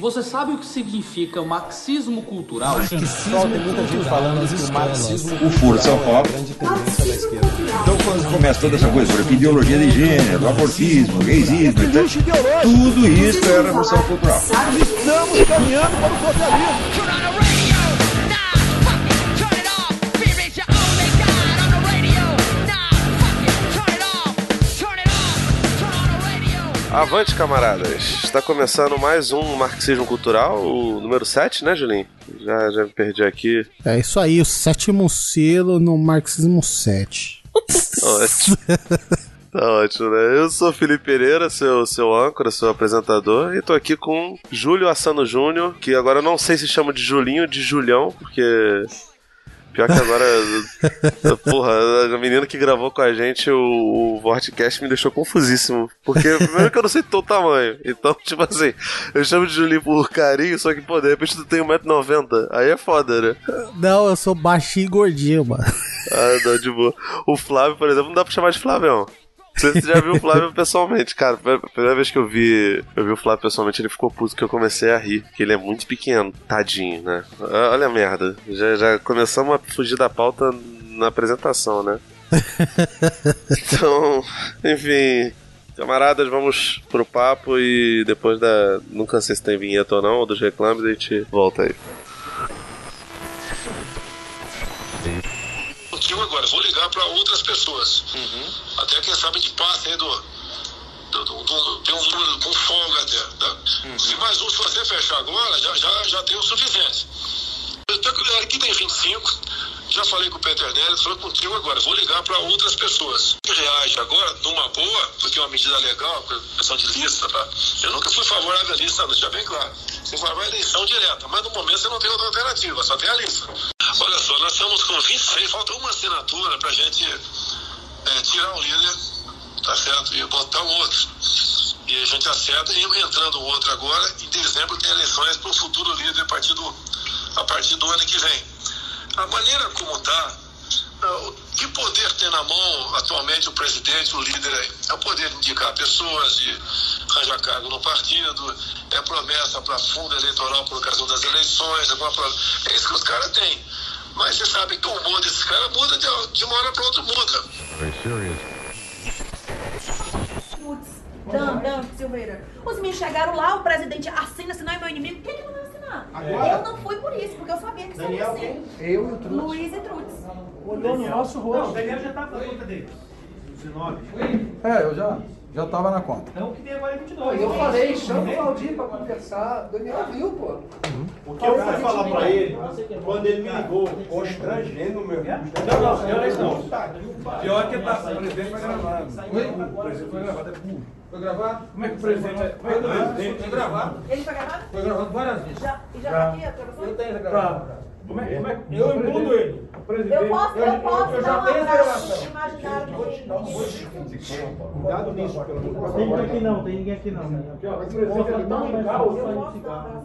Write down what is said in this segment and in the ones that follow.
Você sabe o que significa marxismo cultural? Pessoal, tem muita gente falando que o marxismo O Foro de São Paulo. grande tendência da esquerda. Então, quando começa toda essa coisa, por exemplo, ideologia de gênero, abortismo, gaysismo, então, tudo isso é revolução cultural. Estamos caminhando para o socialismo. Avante, camaradas! Está começando mais um Marxismo Cultural, o número 7, né, Julinho? Já, já me perdi aqui. É isso aí, o sétimo selo no Marxismo 7. Ótimo. Tá ótimo, né? Eu sou Felipe Pereira, seu, seu âncora, seu apresentador, e tô aqui com Júlio Assano Júnior, que agora eu não sei se chama de Julinho ou de Julião, porque. Pior que agora. porra, a menina que gravou com a gente o, o Vortcast me deixou confusíssimo. Porque, primeiro que eu não sei teu tamanho. Então, tipo assim, eu chamo de Julinho por carinho, só que, pô, de repente tu tem 1,90m. Aí é foda, né? Não, eu sou baixinho e gordinho, mano. Ah, não, de boa. O Flávio, por exemplo, não dá pra chamar de Flávio. Você já viu o Flávio pessoalmente, cara. A primeira vez que eu vi, eu vi o Flávio pessoalmente, ele ficou puto que eu comecei a rir. Que ele é muito pequeno, tadinho, né? Ah, Olha a merda. Já, já começamos a fugir da pauta na apresentação, né? então, enfim. Camaradas, vamos pro papo e depois da. Nunca sei se tem vinheta ou não, ou dos reclames, a gente volta aí. Contigo agora, vou ligar para outras pessoas. Até quem sabe de passe aí do. do, do, do tem um número com folga até. tá? Se mais um, se você fechar agora, já, já, já tem o suficiente. Especularidade aqui tem 25. Já falei com o Peter Neres, falei contigo agora. Vou ligar para outras pessoas. Reage agora numa boa, porque é uma medida legal, questão de lista. Tá? Eu nunca fui favorável à lista, deixa bem claro. Você vai à eleição direta, mas no momento você não tem outra alternativa, só tem a lista. Olha só, nós estamos com 26, falta uma assinatura para a gente é, tirar um líder, tá certo? E botar um outro. E a gente acerta e entrando o outro agora, em dezembro tem eleições para o futuro líder a partir, do, a partir do ano que vem. A maneira como está, o que poder tem na mão atualmente o presidente, o líder aí? É o poder de indicar pessoas, de arranjar cargo no partido, é promessa para fundo eleitoral por ocasião das eleições, pro- é isso que os caras têm. Mas você sabe que o humor desses caras muda de, uma hora para outra, muda. Putz, Dan, Dan, Silveira. Os meninos chegaram lá, o presidente assina, senão é meu inimigo. Quem que não assinar? Eu não fui por isso, porque eu sabia que seria assim. Eu e o Truto. Luiz e Trutz. Olhou no nosso rosto. Daniel já tá com a conta dele. 19. É, eu já, já tava na conta. Então o que tem agora é 22. Eu falei, chama o Valdir pra conversar. O Daniel viu, pô. O que eu fui falar pra ele, quando ele me ligou, constrangendo o meu. Não, não, pior é isso não. Pior que tá. O presidente foi gravado. O presidente foi gravado, é burro. Foi gravado? Como é que o presidente é? Presidente Foi gravado. Ele foi gravado? Foi gravado várias vezes. Já, e já tá aqui a gravação? Eu tenho essa Tá. gravação. Como é, como é, que- eu imputo ele. O presidente. Eu posso, eu, posso eu já dar tenho gravação. imaginário Cuidado nisso, pelo amor de Deus. Tem ninguém aqui não, tem ninguém aqui não. Aqui, ó, O presidente ele tão em caos,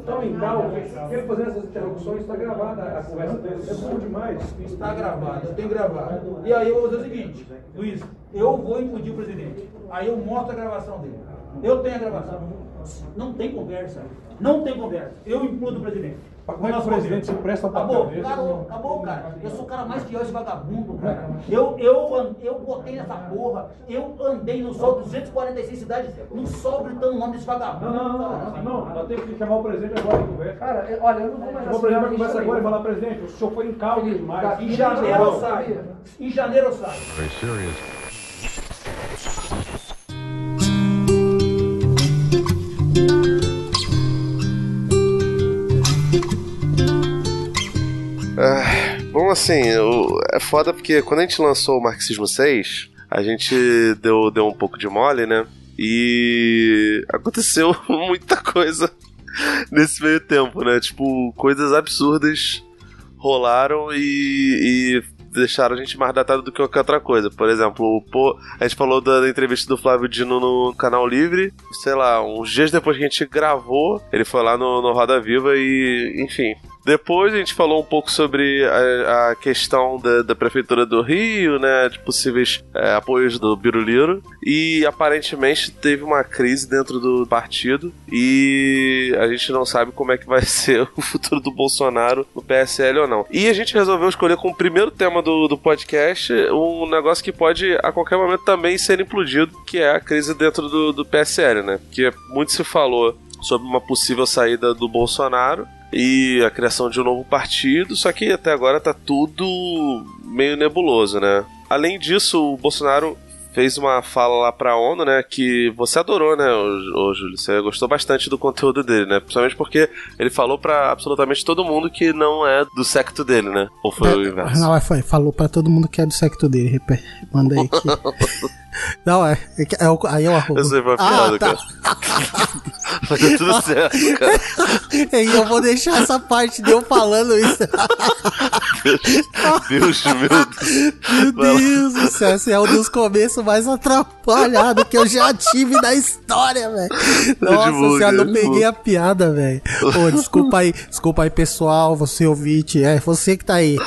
tão em caos, que ele fazendo essas interrupções, está gravada a conversa dele. É bom demais. Está gravado, eu tenho gravado. E aí eu vou dizer o seguinte, Luiz, eu vou impedir o presidente. Aí eu mostro a gravação dele. Eu tenho a gravação. Não tem conversa. Não tem conversa. Eu implodo o presidente. Como é que o presidente se presta papel Acabou, desse? acabou, acabou, cara. Eu sou o cara mais fiel esse vagabundo, cara. Eu, eu, eu botei nessa porra, eu andei no sol 246 cidades, no sol gritando o nome desse vagabundo. Não, não, não, não, não, nós temos que chamar o presidente agora para conversa. Cara, eu- olha, eu não vou mais o presidente para conversa agora e falar, presidente, o senhor foi em calma demais. Em janeiro eu saio. Em janeiro eu saio. Assim, é foda porque quando a gente lançou o Marxismo 6, a gente deu, deu um pouco de mole, né? E aconteceu muita coisa nesse meio tempo, né? Tipo, coisas absurdas rolaram e, e deixaram a gente mais datado do que qualquer outra coisa. Por exemplo, a gente falou da entrevista do Flávio Dino no Canal Livre, sei lá, uns dias depois que a gente gravou, ele foi lá no, no Roda Viva e, enfim, Depois a gente falou um pouco sobre a, a questão da, da, Prefeitura do Rio, né? De possíveis é, apoios do Biruliro. E aparentemente teve uma crise dentro do partido. E a gente não sabe como é que vai ser o futuro do Bolsonaro no PSL ou não. E a gente resolveu escolher como primeiro tema do, do podcast um negócio que pode a qualquer momento também ser implodido, que é a crise dentro do, do PSL, né? Que muito se falou sobre uma possível saída do Bolsonaro e a criação de um novo partido, só que até agora tá tudo meio nebuloso, né? Além disso, o Bolsonaro fez uma fala lá pra ONU, né? Que você adorou, né, ô, ô, Júlio? Você gostou bastante do conteúdo dele, né? Principalmente porque ele falou pra absolutamente todo mundo que não é do secto dele, né? Ou foi é, o inverso? Não, foi. Falou pra todo mundo que é do secto dele. Manda aí aqui. Não, é. é, é aí eu arrumo. Eu sei, foi piada, ah, tá. cara. Mas deu tudo certo, cara. E eu vou deixar essa parte de eu falando isso. Deus, meu Deus. Meu Deus do céu, esse é um dos começos mais atrapalhados que eu já tive na história, velho. Nossa, eu já não peguei a piada, velho. Desculpa aí, desculpa aí, pessoal, você ouvinte. É, você que tá aí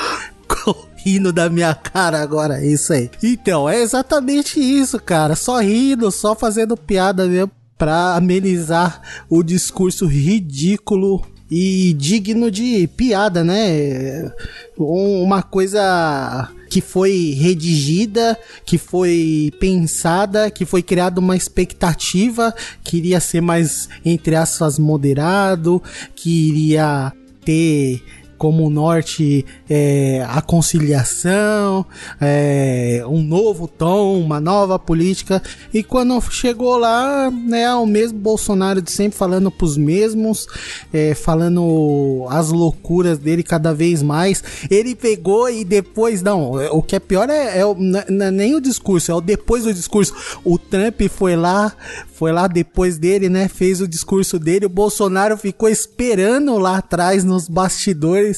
rindo da minha cara agora, isso aí. Então, é exatamente isso, cara. Só rindo, só fazendo piada mesmo pra amenizar o discurso ridículo e digno de piada, né? Uma coisa que foi redigida, que foi pensada, que foi criada uma expectativa, que iria ser mais, entre aspas, moderado, que iria ter como norte é, a conciliação, é, um novo tom, uma nova política. E quando chegou lá, né, o mesmo Bolsonaro de sempre falando pros mesmos, é, falando as loucuras dele cada vez mais. Ele pegou e depois, não, o que é pior é, é, é nem o discurso, é o depois do discurso. O Trump foi lá, foi lá depois dele, né? Fez o discurso dele. O Bolsonaro ficou esperando lá atrás nos bastidores.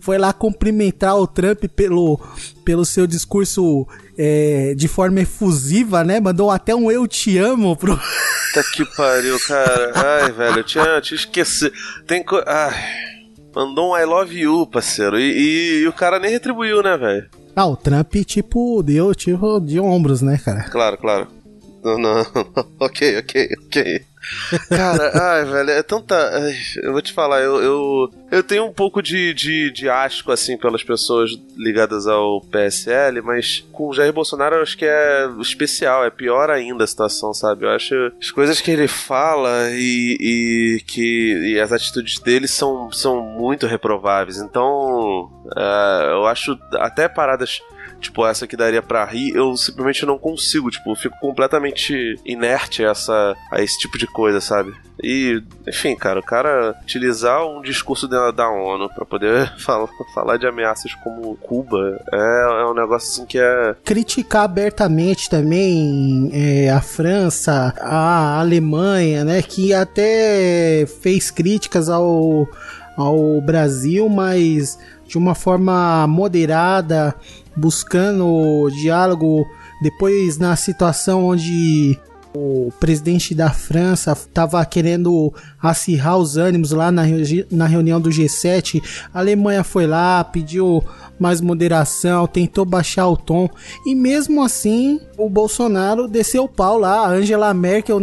Foi lá cumprimentar o Trump pelo, pelo seu discurso é, de forma efusiva, né? Mandou até um eu te amo pro. Tá que pariu, cara. Ai, velho, eu tinha, eu tinha esquecido. Tem co... Ai. Mandou um I love you, parceiro. E, e, e o cara nem retribuiu, né, velho? Ah, o Trump, tipo, deu tipo de ombros, né, cara? Claro, claro. Não, não. ok, ok, ok. Cara, ai, velho, é tanta. Ai, eu vou te falar, eu, eu, eu tenho um pouco de, de, de asco, assim, pelas pessoas ligadas ao PSL, mas com o Jair Bolsonaro eu acho que é especial, é pior ainda a situação, sabe? Eu acho as coisas que ele fala e, e que e as atitudes dele são, são muito reprováveis. Então, uh, eu acho até paradas tipo, essa que daria para rir, eu simplesmente não consigo, tipo, fico completamente inerte a, essa, a esse tipo de coisa, sabe? E, enfim, cara, o cara utilizar um discurso da, da ONU para poder falar, falar de ameaças como Cuba é, é um negócio assim que é. Criticar abertamente também é, a França, a Alemanha, né? Que até fez críticas ao, ao Brasil, mas de uma forma moderada buscando diálogo. Depois, na situação onde o presidente da França estava querendo acirrar os ânimos lá na, na reunião do G7. A Alemanha foi lá, pediu mais moderação, tentou baixar o tom e mesmo assim o Bolsonaro desceu o pau lá. A Angela Merkel,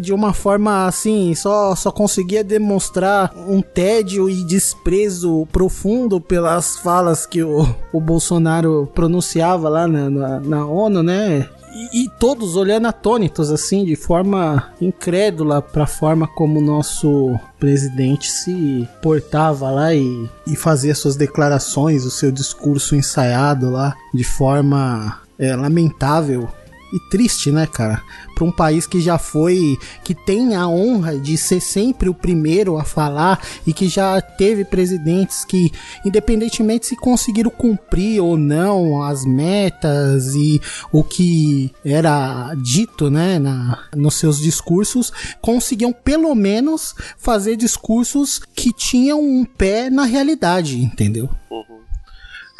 de uma forma assim, só, só conseguia demonstrar um tédio e desprezo profundo pelas falas que o, o Bolsonaro pronunciava lá na, na, na ONU, né? E, e, todos olhando atônitos, assim, de forma incrédula para a forma como o nosso presidente se portava lá e, e fazia suas declarações, o seu discurso ensaiado lá de forma é, lamentável e triste, né, cara? Para um país que já foi, que tem a honra de ser sempre o primeiro a falar e que já teve presidentes que, independentemente se conseguiram cumprir ou não as metas e o que era dito, né, na, nos seus discursos, conseguiam pelo menos fazer discursos que tinham um pé na realidade, entendeu? Uhum.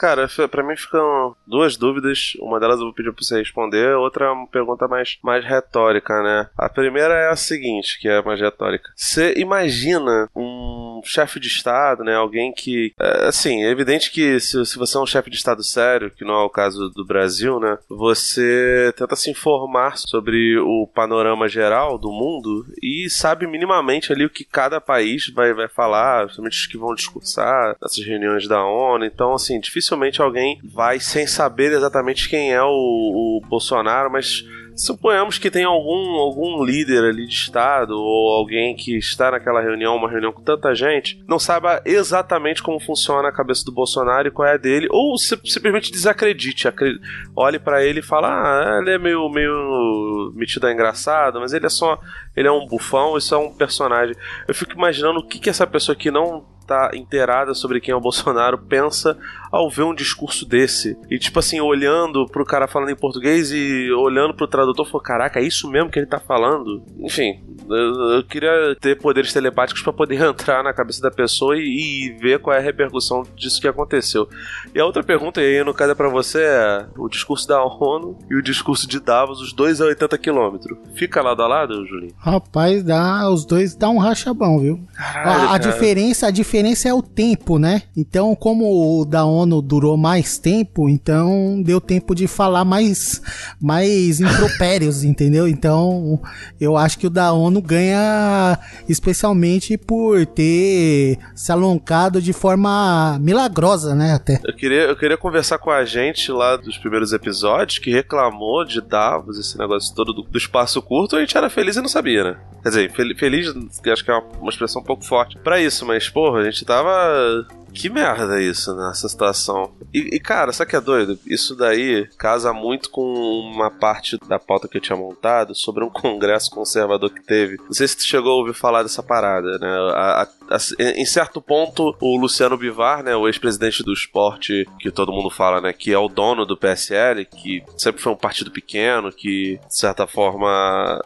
Cara, para mim ficam duas dúvidas. Uma delas eu vou pedir pra você responder, outra é uma pergunta mais, mais retórica, né? A primeira é a seguinte, que é mais retórica. Você imagina um chefe de Estado, né? Alguém que. é, assim, é evidente que se, se você é um chefe de Estado sério, que não é o caso do Brasil, né? Você tenta se informar sobre o panorama geral do mundo e sabe minimamente ali o que cada país vai, vai falar, principalmente os que vão discursar nessas reuniões da ONU. Então, assim, dificilmente alguém vai sem saber exatamente quem é o, o Bolsonaro, mas Suponhamos que tem algum, algum líder ali de Estado ou alguém que está naquela reunião, uma reunião com tanta gente, não saiba exatamente como funciona a cabeça do Bolsonaro e qual é a dele, ou simplesmente desacredite, acre- olhe pra ele e fala: Ah, ele é meio, meio metido a engraçado, mas ele é só. Ele é um bufão, isso é um personagem. Eu fico imaginando o que, que essa pessoa que não tá inteirada sobre quem é o Bolsonaro pensa ao ver um discurso desse. E tipo assim, olhando pro cara falando em português e olhando pro tradutor, falou: Caraca, é isso mesmo que ele tá falando? Enfim, eu, eu queria ter poderes telepáticos pra poder entrar na cabeça da pessoa e, e ver qual é a repercussão disso que aconteceu. E a outra pergunta, e aí no caso é pra você, é o discurso da ONU e o discurso de Davos, os dois a 80 km. Fica lado a lado, Julinho? Rapaz, dá, os dois dá um racha bom, viu? Caralho, a, a cara. diferença, a diferença é o tempo, né? Então, como o da ONU durou mais tempo, então deu tempo de falar mais, mais impropérios, entendeu? Então, eu acho que o da ONU ganha especialmente por ter se alongado de forma milagrosa, né? Até. Eu queria, eu queria conversar com a gente lá dos primeiros episódios que reclamou de Davos, esse negócio todo do, do espaço curto, a gente era feliz e não sabia, né? Quer dizer, fel- feliz, acho que é uma, uma expressão um pouco forte pra isso, mas, porra, a gente tava. Que merda isso nessa situação. E, e, cara, sabe que é doido? Isso daí casa muito com uma parte da pauta que eu tinha montado sobre um congresso conservador que teve. Não sei se tu chegou a ouvir falar dessa parada, né? A- a- a- em certo ponto, o Luciano Bivar, né, o ex-presidente do esporte, que todo mundo fala, né, que é o dono do PSL, que sempre foi um partido pequeno, que, de certa forma,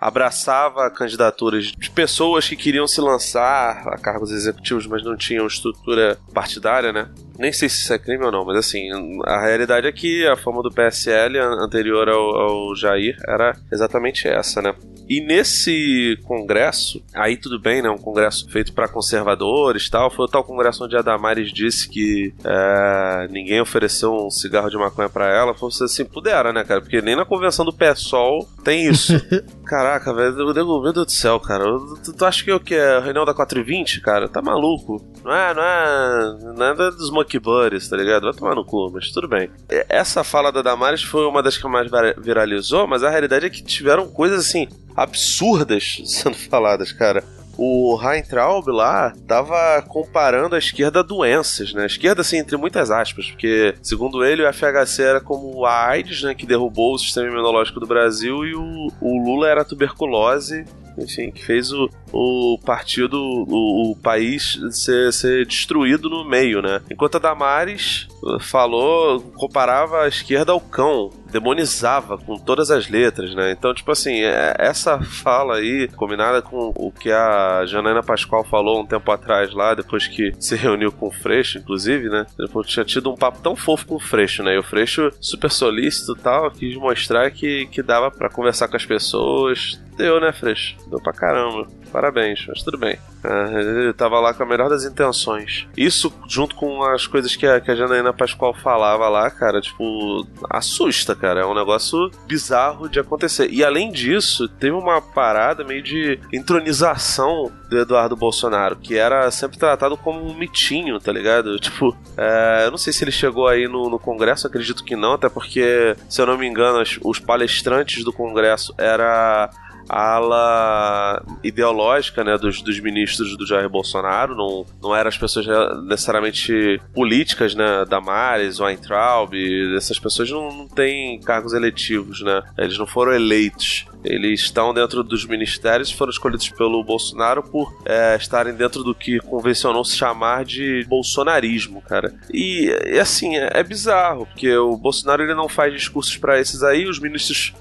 abraçava candidaturas de pessoas que queriam se lançar a cargos executivos, mas não tinham estrutura partidária, né? Nem sei se isso é crime ou não, mas assim, a realidade é que a fama do PSL an- anterior ao, ao Jair era exatamente essa, né? E nesse congresso, aí tudo bem, né? Um congresso feito para conservadores e tal. Foi o tal congresso onde a Damares disse que é, ninguém ofereceu um cigarro de maconha para ela. Foi assim, pudera, né, cara? Porque nem na convenção do PSOL tem isso. Caraca, velho, meu Deus do céu, cara. Tu, tu acha que o que é a reunião da 420, cara? Tá maluco. Não é, não é nada dos Monkey Buddies, tá ligado? Vai tomar no cu, mas tudo bem. Essa fala da Damares foi uma das que mais vira- viralizou, mas a realidade é que tiveram coisas assim absurdas sendo faladas, cara. O Heintraub lá tava comparando a esquerda a doenças, né? A esquerda, assim, entre muitas aspas, porque, segundo ele, o FHC era como a AIDS, né? Que derrubou o sistema imunológico do Brasil, e o, o Lula era a tuberculose, enfim, que fez o, o partido, o, o país ser, ser destruído no meio, né? Enquanto a Damares eh, falou, comparava a esquerda ao cão, demonizava com todas as letras, né? Então, tipo assim, é- essa fala aí, combinada com o que a Janaina Pascoal falou um tempo atrás lá, depois que se reuniu com o Freixo, inclusive, né? Depois tinha tido um papo tão fofo com o Freixo, né? E o Freixo, super solícito e tal, quis mostrar que, que dava pra conversar com as pessoas. Deu, né, Freixo? Deu pra caramba. Parabéns, mas tudo bem. É, ele tava lá com a melhor das intenções. Isso, junto com as coisas que a, que a Janaína Pascoal falava lá, cara, tipo, assusta, cara. É um negócio bizarro de acontecer. E além disso, teve uma parada meio de entronização do Eduardo Bolsonaro, que era sempre tratado como um mitinho, tá ligado? Tipo, é, eu não sei se ele chegou aí no, no Congresso, acredito que não, até porque, se eu não me engano, as- os palestrantes do Congresso era ala ideológica né, dos, dos ministros do Jair Bolsonaro, não, não eram as pessoas necessariamente políticas, né, Damares, Weintraub, essas pessoas não, não têm cargos eletivos, né, eles não foram eleitos. Eles estão dentro dos ministérios, foram escolhidos pelo Bolsonaro por é, estarem dentro do que convencionou se chamar de bolsonarismo, cara. E, assim, é, é bizarro, porque o Bolsonaro ele não faz discursos para esses aí, os ministros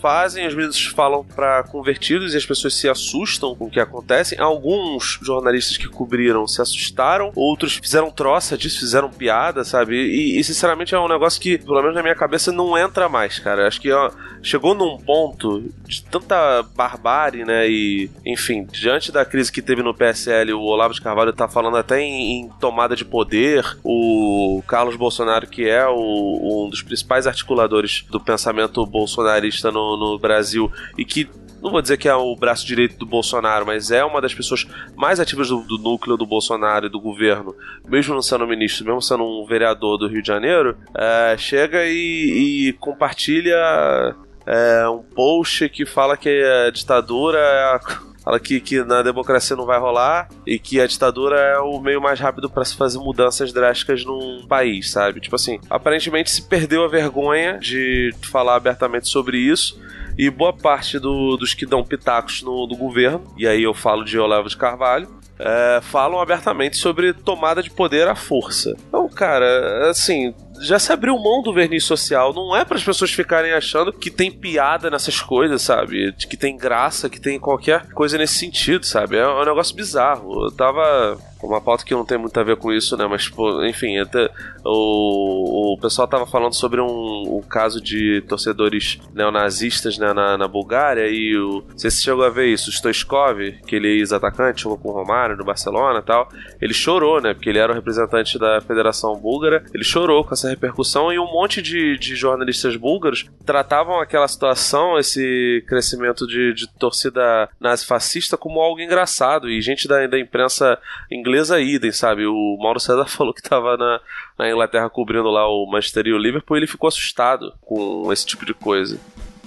fazem, os vídeos falam para convertidos e as pessoas se assustam com o que acontece. Alguns jornalistas que cobriram se assustaram, outros fizeram troça disso, fizeram piada, sabe? E, e, sinceramente é um negócio que, pelo menos na minha cabeça, não entra mais, cara. Acho que ó, chegou num ponto de tanta barbárie, né? E, enfim, diante da crise que teve no PSL, o Olavo de Carvalho tá falando até em, em tomada de poder, o Carlos Bolsonaro, que é o, um dos principais articuladores do pensamento bolsonarista no, no Brasil e que não vou dizer que é o braço direito do Bolsonaro, mas é uma das pessoas mais ativas do, do, núcleo do Bolsonaro e do governo, mesmo não sendo ministro, mesmo sendo um vereador do Rio de Janeiro, é, chega e, e compartilha é, um post que fala que a ditadura é a fala que, que na democracia não vai rolar e que a ditadura é o meio mais rápido para se fazer mudanças drásticas num país, sabe? Tipo assim, aparentemente se perdeu a vergonha de falar abertamente sobre isso. E boa parte do, dos que dão pitacos no, do governo, e aí eu falo de Olavo de Carvalho, é, falam abertamente sobre tomada de poder à força. Então, cara, assim, já se abriu mão do verniz social. Não é para as pessoas ficarem achando que tem piada nessas coisas, sabe? Que tem graça, que tem qualquer coisa nesse sentido, sabe? É um negócio bizarro. Eu tava uma pauta que não tem muito a ver com isso, né? Mas, tipo, enfim, até, o, o pessoal tava falando sobre um, um caso de torcedores neonazistas né, na, na Bulgária e o. Você chegou a ver isso, o Stoichkov, que ele é ex-atacante, jogou com o Romário no Barcelona e tal. Ele chorou, né? Porque ele era o representante da Federação Búlgara. Ele chorou com essa repercussão e um monte de, de jornalistas búlgaros tratavam aquela situação, esse crescimento de, de torcida nazi-fascista, como algo engraçado. E gente da, da imprensa inglesa inglesa idem, sabe? O Mauro César falou que tava na, na Inglaterra cobrindo lá o Manchester e o Liverpool e ele ficou assustado com esse tipo de coisa.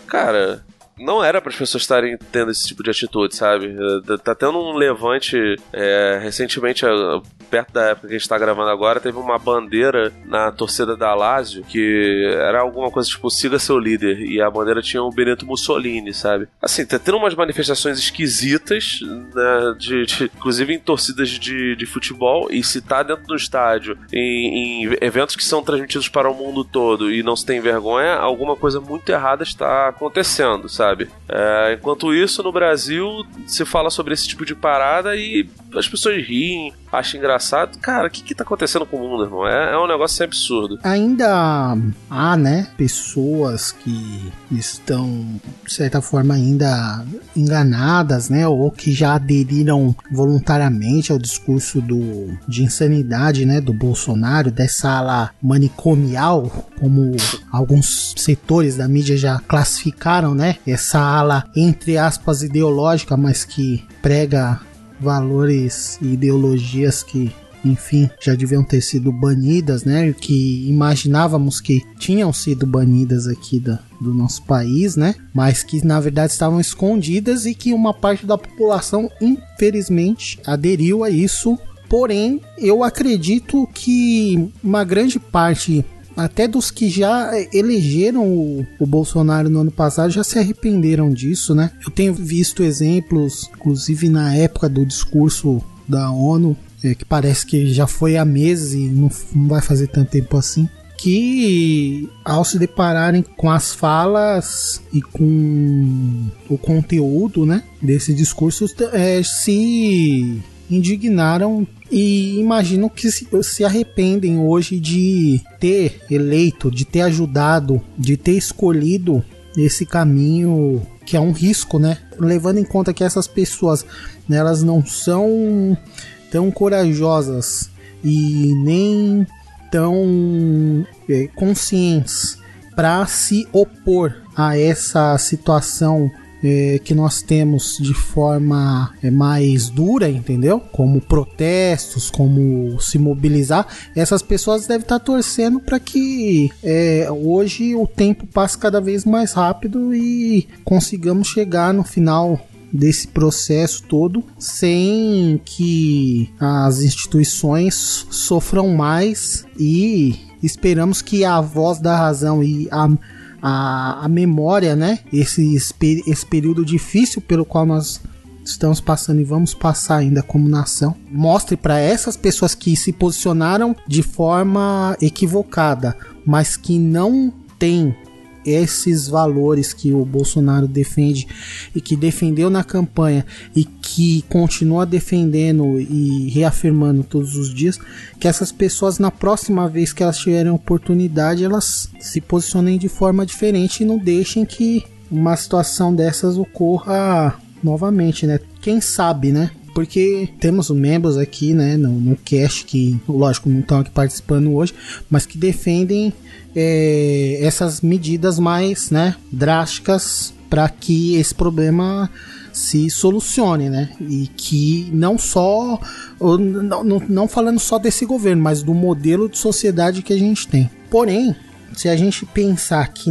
Cara, não era para as pessoas estarem tendo esse tipo de atitude, sabe? Eh, tá tendo um levante é, recentemente, eh, perto da época que a gente tá gravando agora, teve uma bandeira na torcida da Lazio que era alguma coisa tipo siga seu líder e a bandeira tinha o Benito Mussolini, sabe? Assim, tá tendo umas manifestações esquisitas, né, de, de, inclusive em torcidas de, de futebol e se tá dentro do estádio em, em eventos que são transmitidos para o mundo todo e não se tem vergonha, alguma coisa muito errada está acontecendo, sabe? Sabe? É, enquanto isso, no Brasil, se fala sobre esse tipo de parada e as pessoas riem, acham engraçado. Cara, o que que tá acontecendo com o mundo, irmão? É, é um negócio absurdo. Ainda há, né, pessoas que estão, de certa forma, ainda enganadas, né, ou que já aderiram voluntariamente ao discurso do, de insanidade, né, do Bolsonaro, dessa ala manicomial, como alguns setores da mídia já classificaram, né, essa ala, entre aspas, ideológica, mas que prega valores e ideologias que enfim, já deviam ter sido banidas, né? Que imaginávamos que tinham sido banidas aqui da, do nosso país, né? Mas que na verdade estavam escondidas e que uma parte da população, infelizmente, aderiu a isso. Porém, eu acredito que uma grande parte até dos que já elegeram o, o, Bolsonaro no ano passado já se arrependeram disso, né? Eu tenho visto exemplos, inclusive na época do discurso da ONU, é, que parece que já foi há meses e não, não vai fazer tanto tempo assim, que ao se depararem com as falas e com o conteúdo, né, desse discurso, é, se indignaram e imagino que se, se arrependem hoje de ter eleito, de ter ajudado, de ter escolhido esse caminho que é um risco, né? Levando em conta que essas pessoas, né, elas não são tão corajosas e nem tão é, conscientes para se opor a essa situação é, que nós temos de forma é, mais dura, entendeu? Como protestos, como se mobilizar, essas pessoas devem estar torcendo para que é, hoje o tempo passe cada vez mais rápido e consigamos chegar no final desse processo todo sem que as instituições sofram mais e esperamos que a voz da razão e a a, a memória, né? Esse, esse período difícil pelo qual nós estamos passando e vamos passar ainda como nação. Mostre para essas pessoas que se posicionaram de forma equivocada, mas que não têm esses valores que o Bolsonaro defende e que defendeu na campanha e que continua defendendo e reafirmando todos os dias, que essas pessoas na próxima vez que elas tiverem oportunidade, elas se posicionem de forma diferente e não deixem que uma situação dessas ocorra novamente, né? Quem sabe, né? Porque temos membros aqui, né, no, no cast que, lógico, não estão aqui participando hoje, mas que defendem é, essas medidas mais, né, drásticas para que esse problema se solucione, né? E que não só, não, não, não falando só desse governo, mas do modelo de sociedade que a gente tem. Porém, se a gente pensar que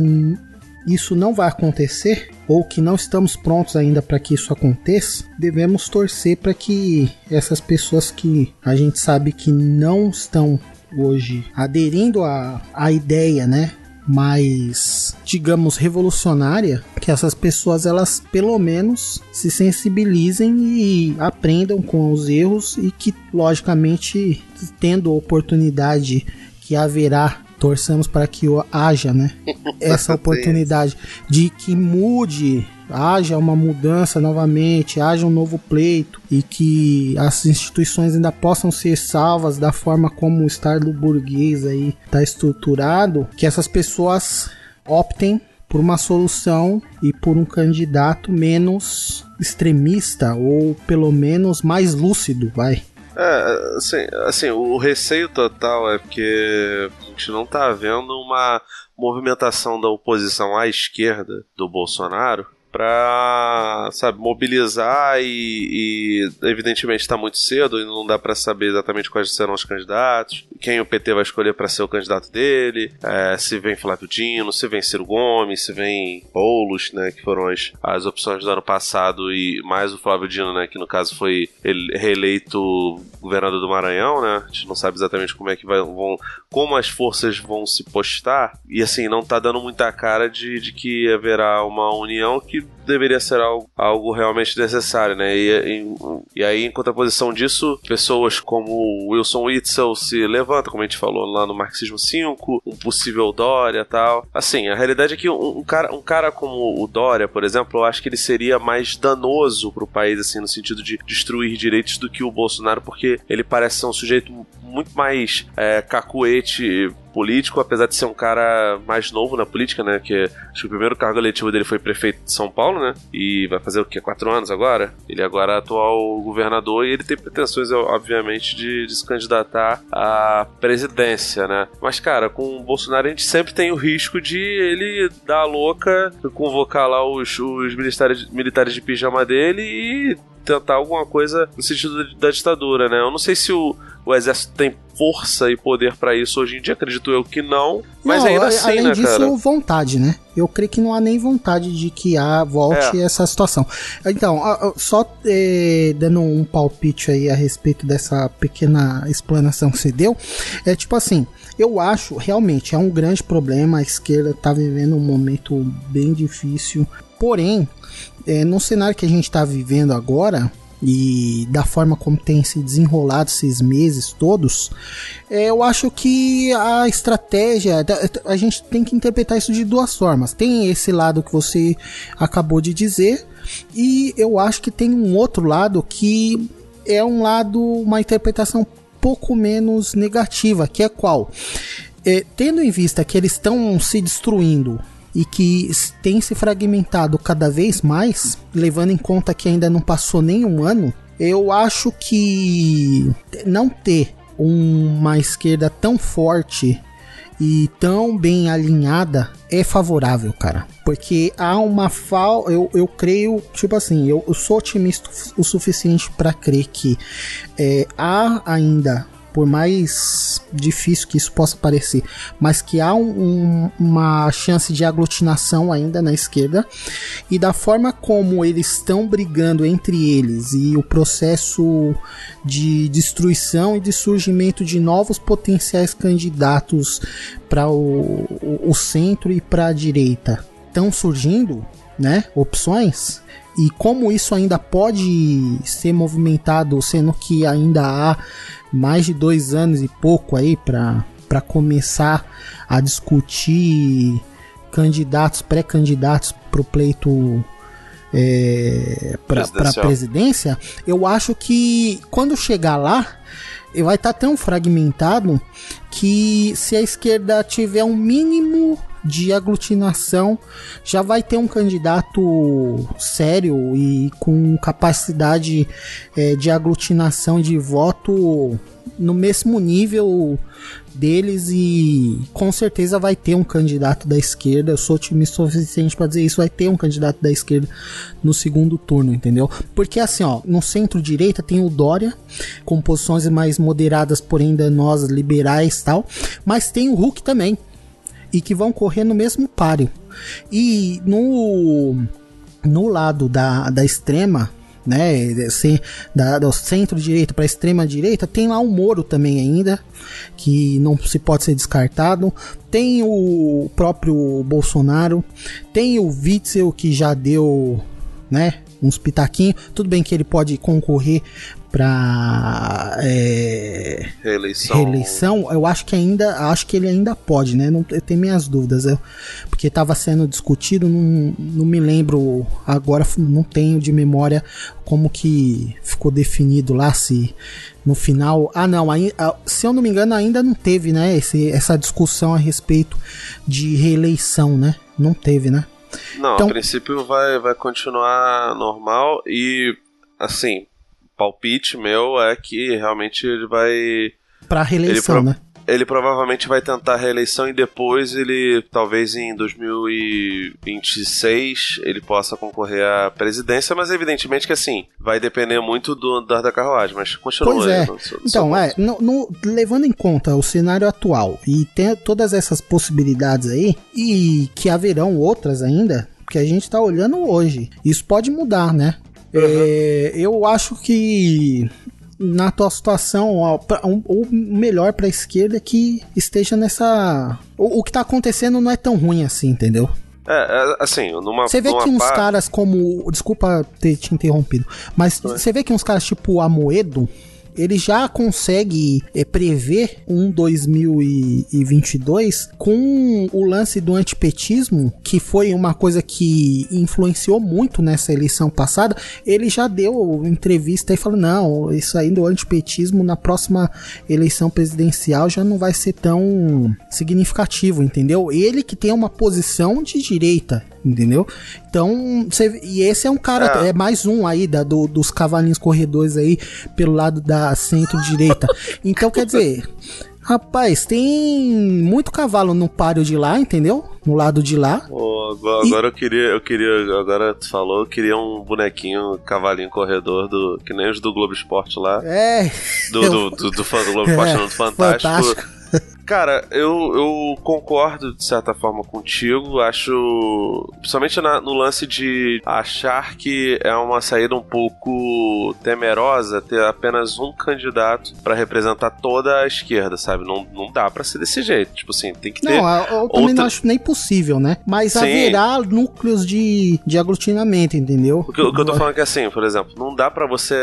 isso não vai acontecer ou que não estamos prontos ainda para que isso aconteça, devemos torcer para que essas pessoas que a gente sabe que não estão hoje aderindo à, à ideia, né, mais, digamos, revolucionária, que essas pessoas elas pelo menos se sensibilizem e aprendam com os erros e que logicamente tendo oportunidade que haverá torçamos para que haja, né, essa oportunidade de que mude haja uma mudança novamente, haja um novo pleito e que as instituições ainda possam ser salvas da forma como o Estado burguês aí está estruturado, que essas pessoas optem por uma solução e por um candidato menos extremista ou pelo menos mais lúcido, vai. É, assim, assim, o receio total é porque gente não tá vendo uma movimentação da oposição à esquerda do Bolsonaro para sabe mobilizar e, e evidentemente está muito cedo e não dá para saber exatamente quais serão os candidatos quem o PT vai escolher para ser o candidato dele é, se vem Flávio Dino se vem Ciro Gomes se vem Boulos né que foram as, as opções do ano passado e mais o Flávio Dino né que no caso foi ele, reeleito governador do Maranhão né a gente não sabe exatamente como é que vai, vão como as forças vão se postar e assim não tá dando muita cara de, de que haverá uma união que deveria ser algo, algo realmente necessário, né? E, e, e, aí, em contraposição disso, pessoas como Wilson Witzel se levantam, como a gente falou lá no Marxismo 5, um possível Dória tal. Assim, a realidade é que um, um cara, um cara como o Dória, por exemplo, eu acho que ele seria mais danoso pro país, assim, no sentido de destruir direitos do que o Bolsonaro, porque ele parece ser um sujeito muito mais é, cacuete político, apesar de ser um cara mais novo na política, né? Que acho que o primeiro cargo eletivo dele foi prefeito de São Paulo, né? E vai fazer o quê? Quatro anos agora? Ele agora é atual governador e ele tem pretensões, obviamente, de, de se candidatar à presidência, né? Mas, cara, com o Bolsonaro a gente sempre tem o risco de ele dar a louca, convocar lá os, os militares, militares de pijama dele e tentar alguma coisa no sentido da ditadura, né? Eu não sei se o, o exército tem força e poder para isso hoje em dia, acredito eu que não, mas não, ainda assim, além né, disso, cara? vontade, né? Eu creio que não há nem vontade de que há, volte É. essa situação. Então, a- a- só eh, dando um palpite aí a respeito dessa pequena explanação que você deu, é tipo assim, eu acho realmente é um grande problema, a esquerda tá vivendo um momento bem difícil, porém, eh, no cenário que a gente tá vivendo agora, e da forma como tem se desenrolado esses meses todos, é, eu acho que a estratégia, a gente tem que interpretar isso de duas formas. Tem esse lado que você acabou de dizer, e eu acho que tem um outro lado que é um lado, uma interpretação pouco menos negativa, que é qual? É, tendo em vista que eles estão se destruindo e que tem se fragmentado cada vez mais, levando em conta que ainda não passou nem um ano, eu acho que não ter uma esquerda tão forte e tão bem alinhada é favorável, cara. Porque há uma falta. Eu, eu creio, tipo assim, eu, eu sou otimista o suficiente para crer que é, há ainda. Por mais difícil que isso possa parecer, mas que há um- um- uma chance de aglutinação ainda na esquerda, e da forma como eles estão brigando entre eles e o processo de destruição e de surgimento de novos potenciais candidatos para o, o, o centro e para a direita estão surgindo, né? Opções. E como isso ainda pode ser movimentado, sendo que ainda há mais de dois anos e pouco aí para para começar a discutir candidatos, pré-candidatos pro pleito é, para a presidência, eu acho que quando chegar lá, vai estar tão fragmentado que se a esquerda tiver um mínimo de aglutinação, já vai ter um candidato sério e com capacidade é, de aglutinação de voto no mesmo nível deles e com certeza vai ter um candidato da esquerda. Eu sou otimista o suficiente para dizer isso. Vai ter um candidato da esquerda no segundo turno, entendeu? Porque assim, ó, no centro-direita tem o Dória, com posições mais moderadas, porém danosas, liberais tal. Mas tem o Hulk também. E que vão correr no mesmo páreo. E no, no lado da, da extrema, né, assim, da, do centro-direita para extrema-direita, tem lá o Moro também ainda, que não se pode ser descartado. Tem o próprio Bolsonaro, tem o Witzel que já deu, né, uns pitaquinhos. Tudo bem que ele pode concorrer para é, Reeleição. reeleição, eu acho que ainda, acho que ele ainda pode, né? Não, eu tenho minhas dúvidas, eu, porque estava sendo discutido, não, não me lembro agora, não tenho de memória como que ficou definido lá se no final, ah não, aí, ah, se eu não me engano ainda não teve, né? Esse, essa discussão a respeito de reeleição, né? Não teve, né? Não, Então- a princípio vai, vai continuar normal e, assim, palpite meu é que realmente ele vai. Para reeleição, ele pro- né? Ele provavelmente vai tentar a reeleição e depois ele, talvez em 2026, ele possa concorrer à presidência, mas evidentemente que assim, vai depender muito do andar da carruagem, mas continua Pois aí é. no Então, é, no- no- levando em conta o cenário atual e tem todas essas possibilidades aí, e que haverão outras ainda, que a gente tá olhando hoje. Isso pode mudar, né? É, eu acho que na atual situação, ó, pra- um- o melhor pra esquerda é que esteja nessa. O, o que tá acontecendo não é tão ruim assim, entendeu? É, é, assim, numa. Você vê numa que uns par- caras como. Desculpa ter te interrompido, mas você vê que uns caras tipo Amoedo. Ele já consegue é, prever um 2022 com o lance do antipetismo, que foi uma coisa que influenciou muito nessa eleição passada. Ele já deu entrevista e falou: não, isso aí do antipetismo na próxima eleição presidencial já não vai ser tão significativo, entendeu? Ele que tem uma posição de direita, entendeu? Então, você- e esse é um cara, É. é, mais um aí da, do- dos cavalinhos corredores aí pelo lado da centro-direita. Então, quer dizer, rapaz, tem muito cavalo no páreo de lá, entendeu? No lado de lá. Pô, agora, agora eu queria, eu queria, agora tu falou, eu queria um bonequinho, cavalinho corredor do, que nem os do Globo Esporte lá. É. Do, do, do, do, fan- do Globo Esporte, não, do Fantástico. Fantástico. Cara, eu, eu concordo de certa forma contigo. Acho. Principalmente na- no lance de achar que é uma saída um pouco temerosa ter apenas um candidato pra representar toda a esquerda, sabe? Não, não dá pra ser desse jeito. Tipo assim, tem que ter. Não, eu, eu também outra- não acho nem possível, né? Mas Sim. haverá núcleos de, de aglutinamento, entendeu? O que, o que eu tô falando é que assim, por exemplo, não dá pra você.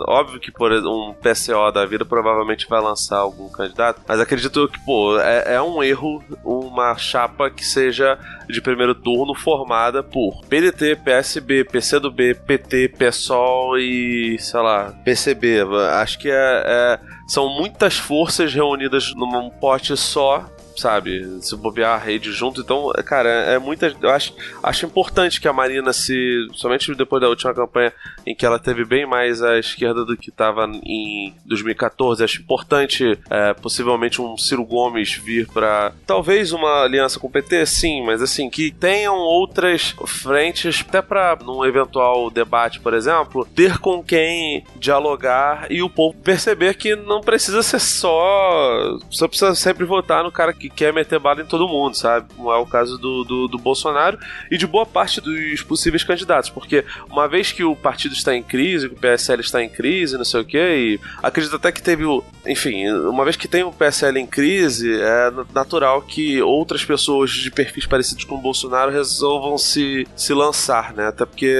Óbvio que por um PCO da vida provavelmente vai lançar algum candidato, mas acredito que, pô, é, é um erro uma chapa que seja de primeiro turno formada por PDT, PSB, PCdoB, PT, PSOL e, sei lá, PCB. Acho que é- é- são muitas forças reunidas num pote só sabe? Se bobear a rede junto. Então, cara, é, muita. Eu acho, acho importante que a Marina se. Somente depois da última campanha em que ela teve bem mais à esquerda do que estava em 2014. Acho importante, é, possivelmente, um Ciro Gomes vir para Talvez uma aliança com o PT, sim, mas assim, que tenham outras frentes, até para num eventual debate, por exemplo, ter com quem dialogar e o povo perceber que não precisa ser só. Só precisa sempre votar no cara que quer meter bala em todo mundo, sabe? Como é o caso do, do, do Bolsonaro e de boa parte dos possíveis candidatos, porque uma vez que o partido está em crise, que o PSL está em crise, não sei o que, e acredito até que teve o. Enfim, uma vez que tem o PSL em crise, é natural que outras pessoas de perfis parecidos com o Bolsonaro resolvam se, se lançar, né? Até porque.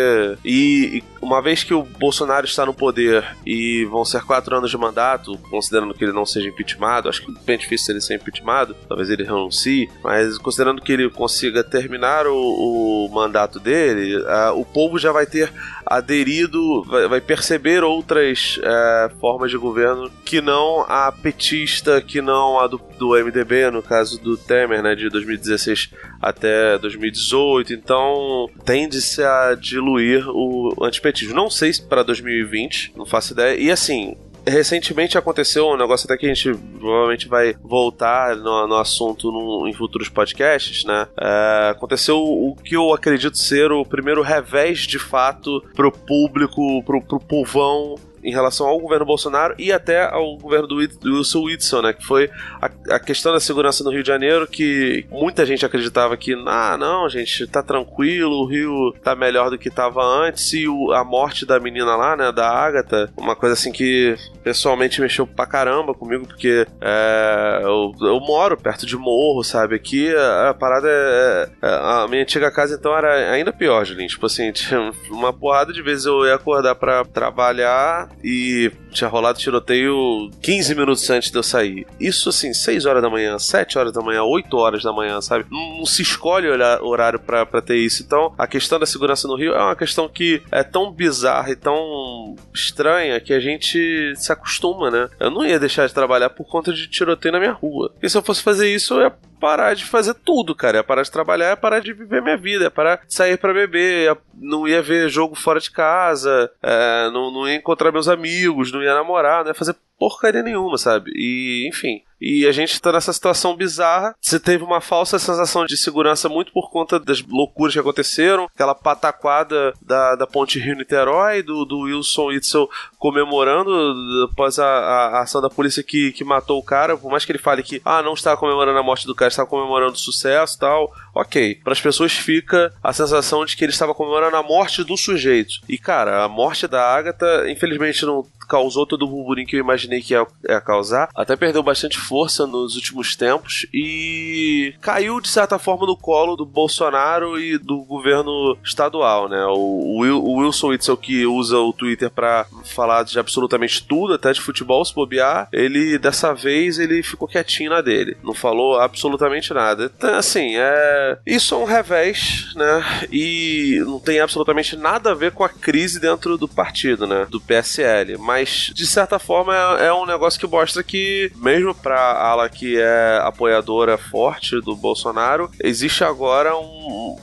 E, e uma vez que o Bolsonaro está no poder e vão ser quatro anos de mandato, considerando que ele não seja impeachmentado, acho que é bem difícil ele ser impeachmentado, talvez ele renuncie, mas considerando que ele consiga terminar o, o mandato dele, o povo já vai ter aderido, vai, vai perceber outras uh, formas de governo que não a petista, que não a do, do MDB, no caso do Temer, né, de 2016 até 2018. Então tende-se a diluir o antipetismo. Não sei se para 2020, não faço ideia. E assim, recentemente aconteceu um negócio até que a gente provavelmente vai voltar no, no assunto no, em futuros podcasts, né? É, aconteceu o que eu acredito ser o primeiro revés de fato pro público, pro, pro povão em relação ao governo Bolsonaro e até ao governo do, Wilson Whitson, né? Que foi a, a, questão da segurança no Rio de Janeiro, que muita gente acreditava que, ah, não, gente, tá tranquilo, o Rio tá melhor do que tava antes, e o, a morte da menina lá, né, da Agatha, uma coisa assim que pessoalmente mexeu pra caramba comigo, porque é, eu, eu, moro perto de morro, sabe? Aqui a, a parada é, é, A minha antiga casa então era ainda pior, Julinho. Tipo assim, tinha uma porrada de vezes eu ia acordar para trabalhar e tinha rolado tiroteio 15 minutos antes de eu sair. Isso assim, 6 horas da manhã, 7 horas da manhã, 8 horas da manhã, sabe? Não, se escolhe olhar, horário para ter isso. Então, a questão da segurança no Rio é uma questão que é tão bizarra e tão estranha que a gente se acostuma, né? Eu não ia deixar de trabalhar por conta de tiroteio na minha rua. E se eu fosse fazer isso, eu ia parar de fazer tudo, cara. É parar de trabalhar, é parar de viver minha vida, é parar de sair para beber, não ia ver jogo fora de casa, é, não, não ia encontrar meus amigos, não ia namorar, não ia fazer porcaria nenhuma, sabe? E, enfim. E a gente tá nessa situação bizarra. Você teve uma falsa sensação de segurança muito por conta das loucuras que aconteceram. Aquela pataquada da, da Ponte Rio-Niterói, do, do Wilson Itzel comemorando após a, a, a, ação da polícia que, que matou o cara. Por mais que ele fale que, ah, não estava comemorando a morte do cara, estava comemorando o sucesso e tal. Ok. Para as pessoas fica a sensação de que ele estava comemorando a morte do sujeito. E, cara, a morte da Agatha, infelizmente, não causou todo o burburinho que eu imaginei que ia, ia, causar. Até perdeu bastante força nos últimos tempos e caiu, de certa forma, no colo do Bolsonaro e do governo estadual, né? O, o Wilson Witzel, que usa o Twitter para falar de absolutamente tudo, até de futebol, se bobear, ele, dessa vez, ele ficou quietinho na dele. Não falou absolutamente nada. Então, assim, é... Isso é um revés, né? E não tem absolutamente nada a ver com a crise dentro do partido, né? Do PSL. Mas mas de certa forma é, é um negócio que mostra que, mesmo pra ala que é apoiadora forte do Bolsonaro, existe agora um,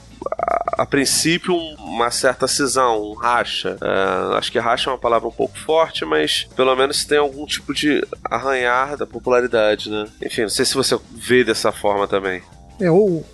a, princípio uma certa cisão, um racha. É, acho que racha é uma palavra um pouco forte, mas pelo menos tem algum tipo de arranhar da popularidade, né? Enfim, não sei se você vê dessa forma também. É, eu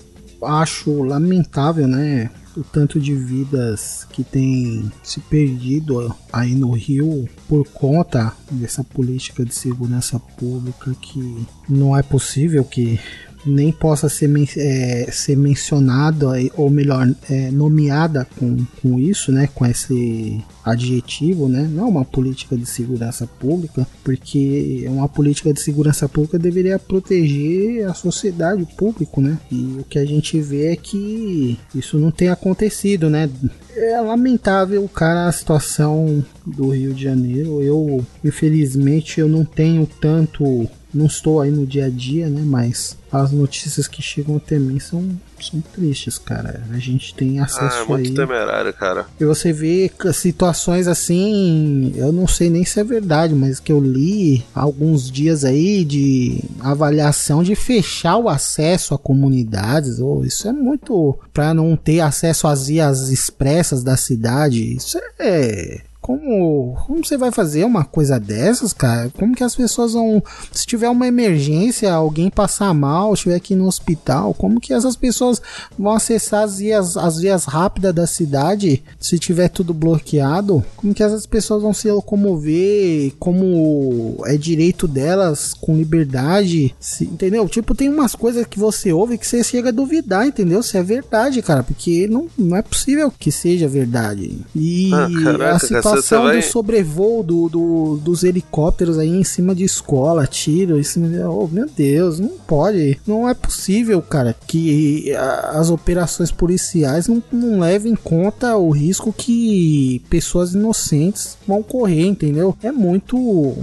acho lamentável, né? O tanto de vidas que tem se perdido aí no Rio por conta dessa política de segurança pública que não é possível que nem possa ser, é, ser mencionada, ou melhor, é, nomeada com, com isso, né, com esse adjetivo, né, não é uma política de segurança pública, porque uma política de segurança pública deveria proteger a sociedade, o público, né, e o que a gente vê é que isso não tem acontecido, né, é lamentável, cara, a situação do Rio de Janeiro. Eu, infelizmente, eu não tenho tanto não estou aí no dia a dia, né? Mas as notícias que chegam até mim são, são tristes, cara. A gente tem acesso ah, é muito aí. temerário, cara. E você vê situações assim, eu não sei nem se é verdade, mas que eu li alguns dias aí de avaliação de fechar o acesso a comunidades. Oh, isso é muito para não ter acesso às vias expressas da cidade. Isso é como, como você vai fazer uma coisa dessas, cara? Como que as pessoas vão. Se tiver uma emergência, alguém passar mal, estiver aqui no hospital, como que essas pessoas vão acessar as vias, as vias rápidas da cidade se tiver tudo bloqueado? Como que essas pessoas vão se locomover? Como é direito delas com liberdade? Se, entendeu? Tipo, tem umas coisas que você ouve que você chega a duvidar, entendeu? Se é verdade, cara, porque não, não é possível que seja verdade. E ah, caraca, a situação situação do sobrevoo do, do, dos helicópteros aí em cima de escola, tiro, em cima de... Oh, meu Deus, não pode. Não é possível, cara, que as operações policiais não, não levem em conta o risco que pessoas inocentes vão correr, entendeu? É muito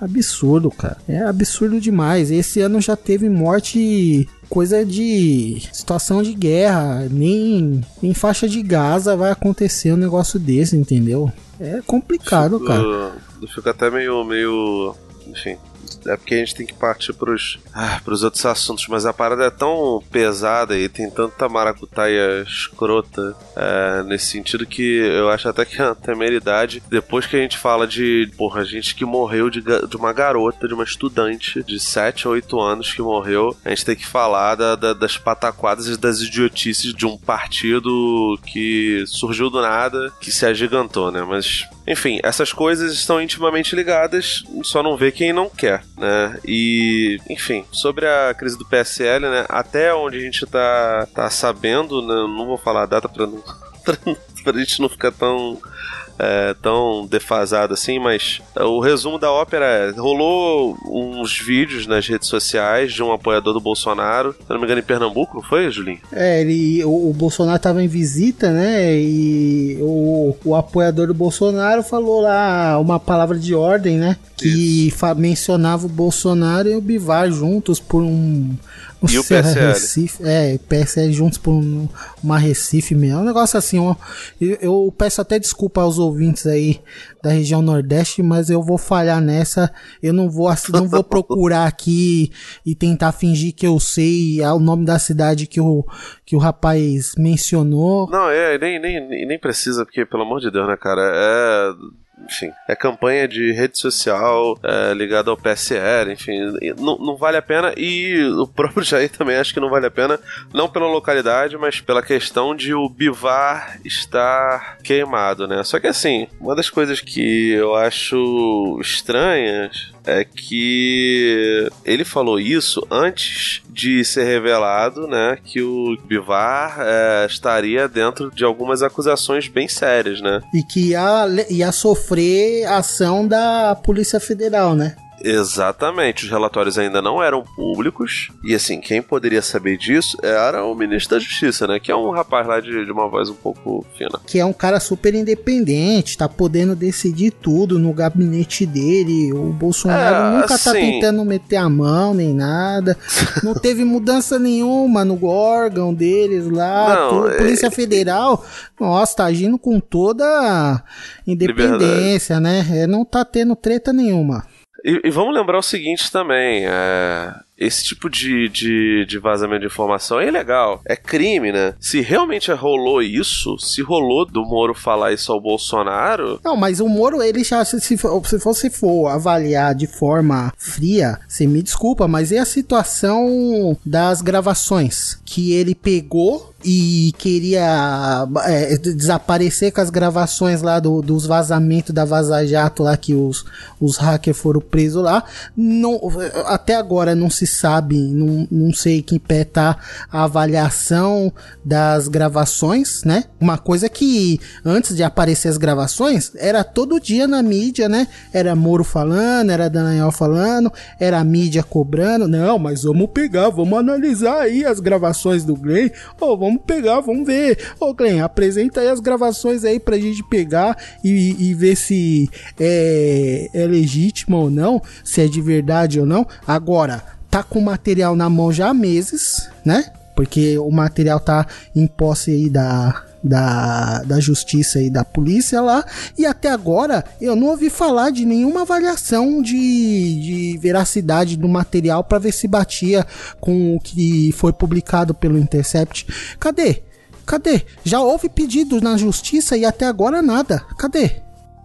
Absurdo, cara. É absurdo demais. Esse ano já teve morte coisa de situação de guerra, nem em faixa de Gaza vai acontecer um negócio desse, entendeu? É complicado, cara. Eu fico até meio, meio. Enfim. É porque a gente tem que partir pros, ah, pros outros assuntos, mas a parada é tão pesada e tem tanta maracutaia escrota é, nesse sentido que eu acho até que é uma temeridade. Depois que a gente fala de, porra, gente que morreu de, de uma garota, de uma estudante de 7 ou 8 anos que morreu, a gente tem que falar da- da- das pataquadas e das idiotices de um partido que surgiu do nada, que se agigantou, né? Mas enfim, essas coisas estão intimamente ligadas, só não vê quem não quer, né? E, enfim, sobre a crise do PSL, né? Até onde a gente tá, tá sabendo, né? não vou falar a data pra, não, pra, pra gente não ficar tão. É, tão defasado assim, mas o resumo da ópera é: rolou uns vídeos nas redes sociais de um apoiador do Bolsonaro, se não me engano, em Pernambuco, não foi, Julinho? É, ele, o, o Bolsonaro tava em visita, né? E o, o apoiador do Bolsonaro falou lá uma palavra de ordem, né? Que mencionava o Bolsonaro e o Bivar juntos por um. Não E o PSL. Recife, é, PSL juntos por um- uma Recife mesmo. É um negócio assim, ó, eu, eu peço até desculpa aos ouvintes aí da região Nordeste, mas eu vou falhar nessa. Eu não vou, não vou procurar aqui e tentar fingir que eu sei ah, o nome da cidade que o, que o rapaz mencionou. Não, é, nem, nem, nem precisa, porque, pelo amor de Deus, né, cara? É. Enfim, é campanha de rede social é, ligada ao PSL, enfim, não, não vale a pena. E o próprio Jair também acho que não vale a pena, não pela localidade, mas pela questão de o Bivar estar queimado, né? Só que assim, uma das coisas que eu acho estranhas é que ele falou isso antes de ser revelado, né, que o Bivar é, estaria dentro de algumas acusações bem sérias, né? E que ia, ia sofrer ação da Polícia Federal, né? Exatamente, os relatórios ainda não eram públicos, e assim, quem poderia saber disso era o ministro da Justiça, né, que é um rapaz lá de, de uma voz um pouco fina. Que é um cara super independente, tá podendo decidir tudo no gabinete dele. O Bolsonaro É, nunca tá assim- tentando meter a mão nem nada. Não teve mudança nenhuma no órgão deles lá. Não, tudo. é- Polícia Federal, nossa, tá agindo com toda independência, né? É, não tá tendo treta nenhuma. E, e vamos lembrar o seguinte também: é, esse tipo de, de, de vazamento de informação é ilegal, é crime, né? Se realmente rolou isso, se rolou do Moro falar isso ao Bolsonaro, Não, mas o Moro, ele já, se, se, se você for avaliar de forma fria, você me desculpa, mas é a situação das gravações que ele pegou e queria é, desaparecer com as gravações lá do- dos vazamentos da Vaza Jato lá que os, os hackers foram presos lá. Não, até agora não se sabe, não, não sei que pé tá a avaliação das gravações, né? Uma coisa que antes de aparecer as gravações era todo dia na mídia, né? Era Moro falando, era Daniel falando, era a mídia cobrando. Não, mas vamos pegar, vamos analisar aí as gravações do Glenn. Ô, vamos pegar, vamos ver. Ô, Glenn, apresenta aí as gravações aí pra gente pegar e, e ver se é, é legítimo ou não, se é de verdade ou não. Agora, tá com o material na mão já há meses, né? Porque o material tá em posse aí da, da, da justiça e da polícia lá. E até agora eu não ouvi falar de nenhuma avaliação de, de veracidade do material para ver se batia com o que foi publicado pelo Intercept. Cadê? Cadê? Já houve pedido na justiça e até agora nada. Cadê?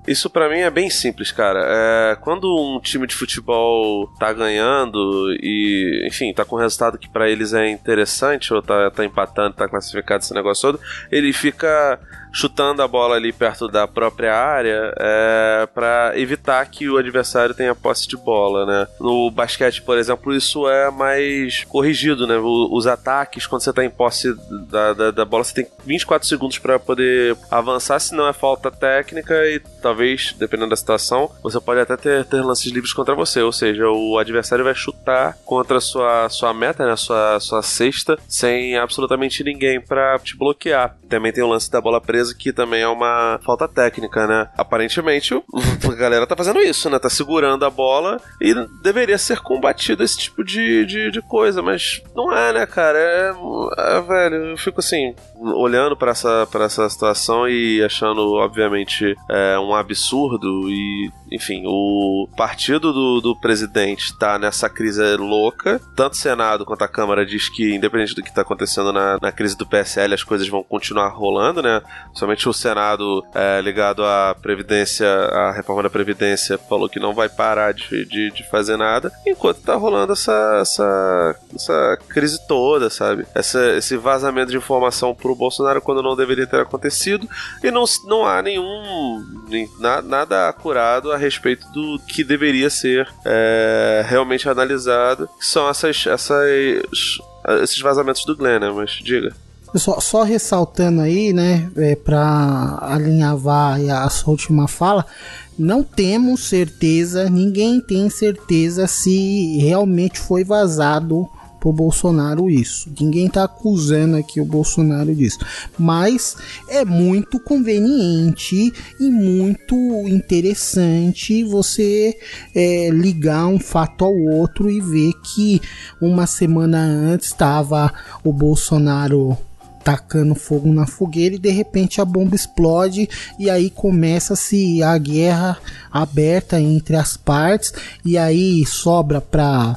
Isso pra mim é bem simples, cara. É, quando um time de futebol tá ganhando e, enfim, tá com um resultado que pra eles é interessante, ou tá, tá empatando, tá classificado esse negócio todo, ele fica chutando a bola ali perto da própria área é, para evitar que o adversário tenha posse de bola, né? No basquete, por exemplo, isso é mais corrigido, né? Os ataques, quando você tá em posse da, da, da bola, você tem 24 segundos para poder avançar, senão é falta técnica e talvez, dependendo da situação, você pode até ter, ter lances livres contra você, ou seja, o adversário vai chutar contra a sua, sua meta, né? Sua, sua cesta, sem absolutamente ninguém para te bloquear. também tem o lance da bola presa, que também é uma falta técnica, né? Aparentemente, a galera tá fazendo isso, né? Tá segurando a bola e deveria ser combatido esse tipo de, de, de coisa, mas não é, né, cara? É, é, velho, eu fico assim, olhando pra essa, pra essa situação e achando, obviamente, é, um absurdo e, enfim, o partido do, do presidente tá nessa crise louca, tanto o Senado quanto a Câmara diz que, independente do que tá acontecendo na, na crise do PSL, as coisas vão continuar rolando, né? Somente o Senado é, ligado à Previdência, à reforma da Previdência, falou que não vai parar de, de, de fazer nada, enquanto tá rolando essa, essa, essa crise toda, sabe? Essa, esse vazamento de informação pro Bolsonaro quando não deveria ter acontecido, e não, não há nenhum nem- na- nada acurado a respeito do que deveria ser é, realmente analisado, que são essas, essas, esses vazamentos do Glenn, né? Mas diga. Só, só ressaltando aí, né, é, para alinhavar a sua última fala, não temos certeza, ninguém tem certeza se realmente foi vazado pro Bolsonaro isso. Ninguém tá acusando aqui o Bolsonaro disso. Mas é muito conveniente e muito interessante você é, ligar um fato ao outro e ver que uma semana antes estava o Bolsonaro tacando fogo na fogueira e de repente a bomba explode e aí começa-se a guerra aberta entre as partes e aí sobra para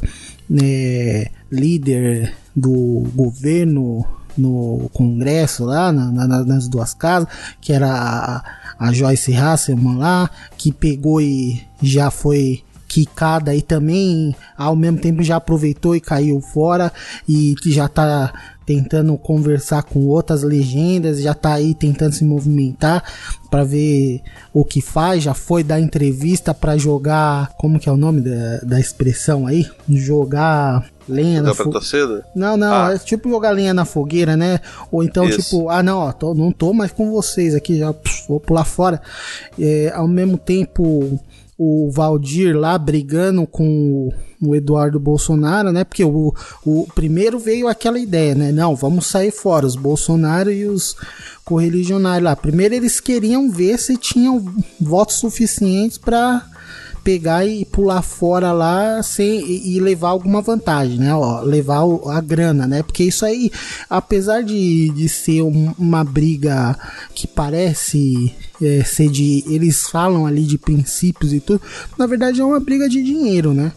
líder do governo no Congresso lá na- na- nas duas casas que era a, a Joyce Hasselman lá que pegou e já foi quicada e também ao mesmo tempo já aproveitou e caiu fora e que já tá tentando conversar com outras legendas, já tá aí tentando se movimentar para ver o que faz, já foi dar entrevista para jogar, como que é o nome da, da expressão aí? Jogar lenha na Dá pra fo- torcida? não, não, Ah. é tipo jogar lenha na fogueira, né? Ou então, Isso. tipo, ah, não, ó, tô- não tô mais com vocês aqui, já pss, vou pular fora. É, ao mesmo tempo, o Valdir lá brigando com o- Eduardo Bolsonaro, né? Porque o, o primeiro veio aquela ideia, né? Não, vamos sair fora, os Bolsonaro e os correligionários lá. Primeiro eles queriam ver se tinham votos suficientes para pegar e pular fora lá sem, e, levar alguma vantagem, né? Ó, levar o- a grana, né? Porque isso aí, apesar de, de ser um- uma briga que parece é, ser de. Eles falam ali de princípios e tudo, na verdade é uma briga de dinheiro, né?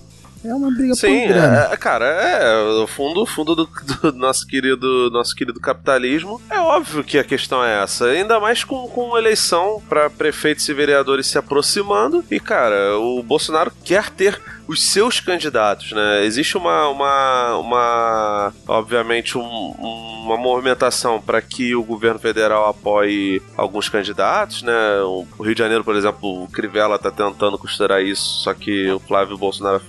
É uma briga Sim, grana. é, cara, é o fundo, fundo do, do nosso querido, nosso querido capitalismo. É óbvio que a questão é essa, ainda mais com, com eleição para prefeitos e vereadores se aproximando. E cara, o Bolsonaro quer ter os seus candidatos, né? Existe uma, uma, uma obviamente, um- uma movimentação para que o governo federal apoie alguns candidatos, né? O Rio de Janeiro, por exemplo, o Crivella tá tentando costurar isso, só que o Flávio Bolsonaro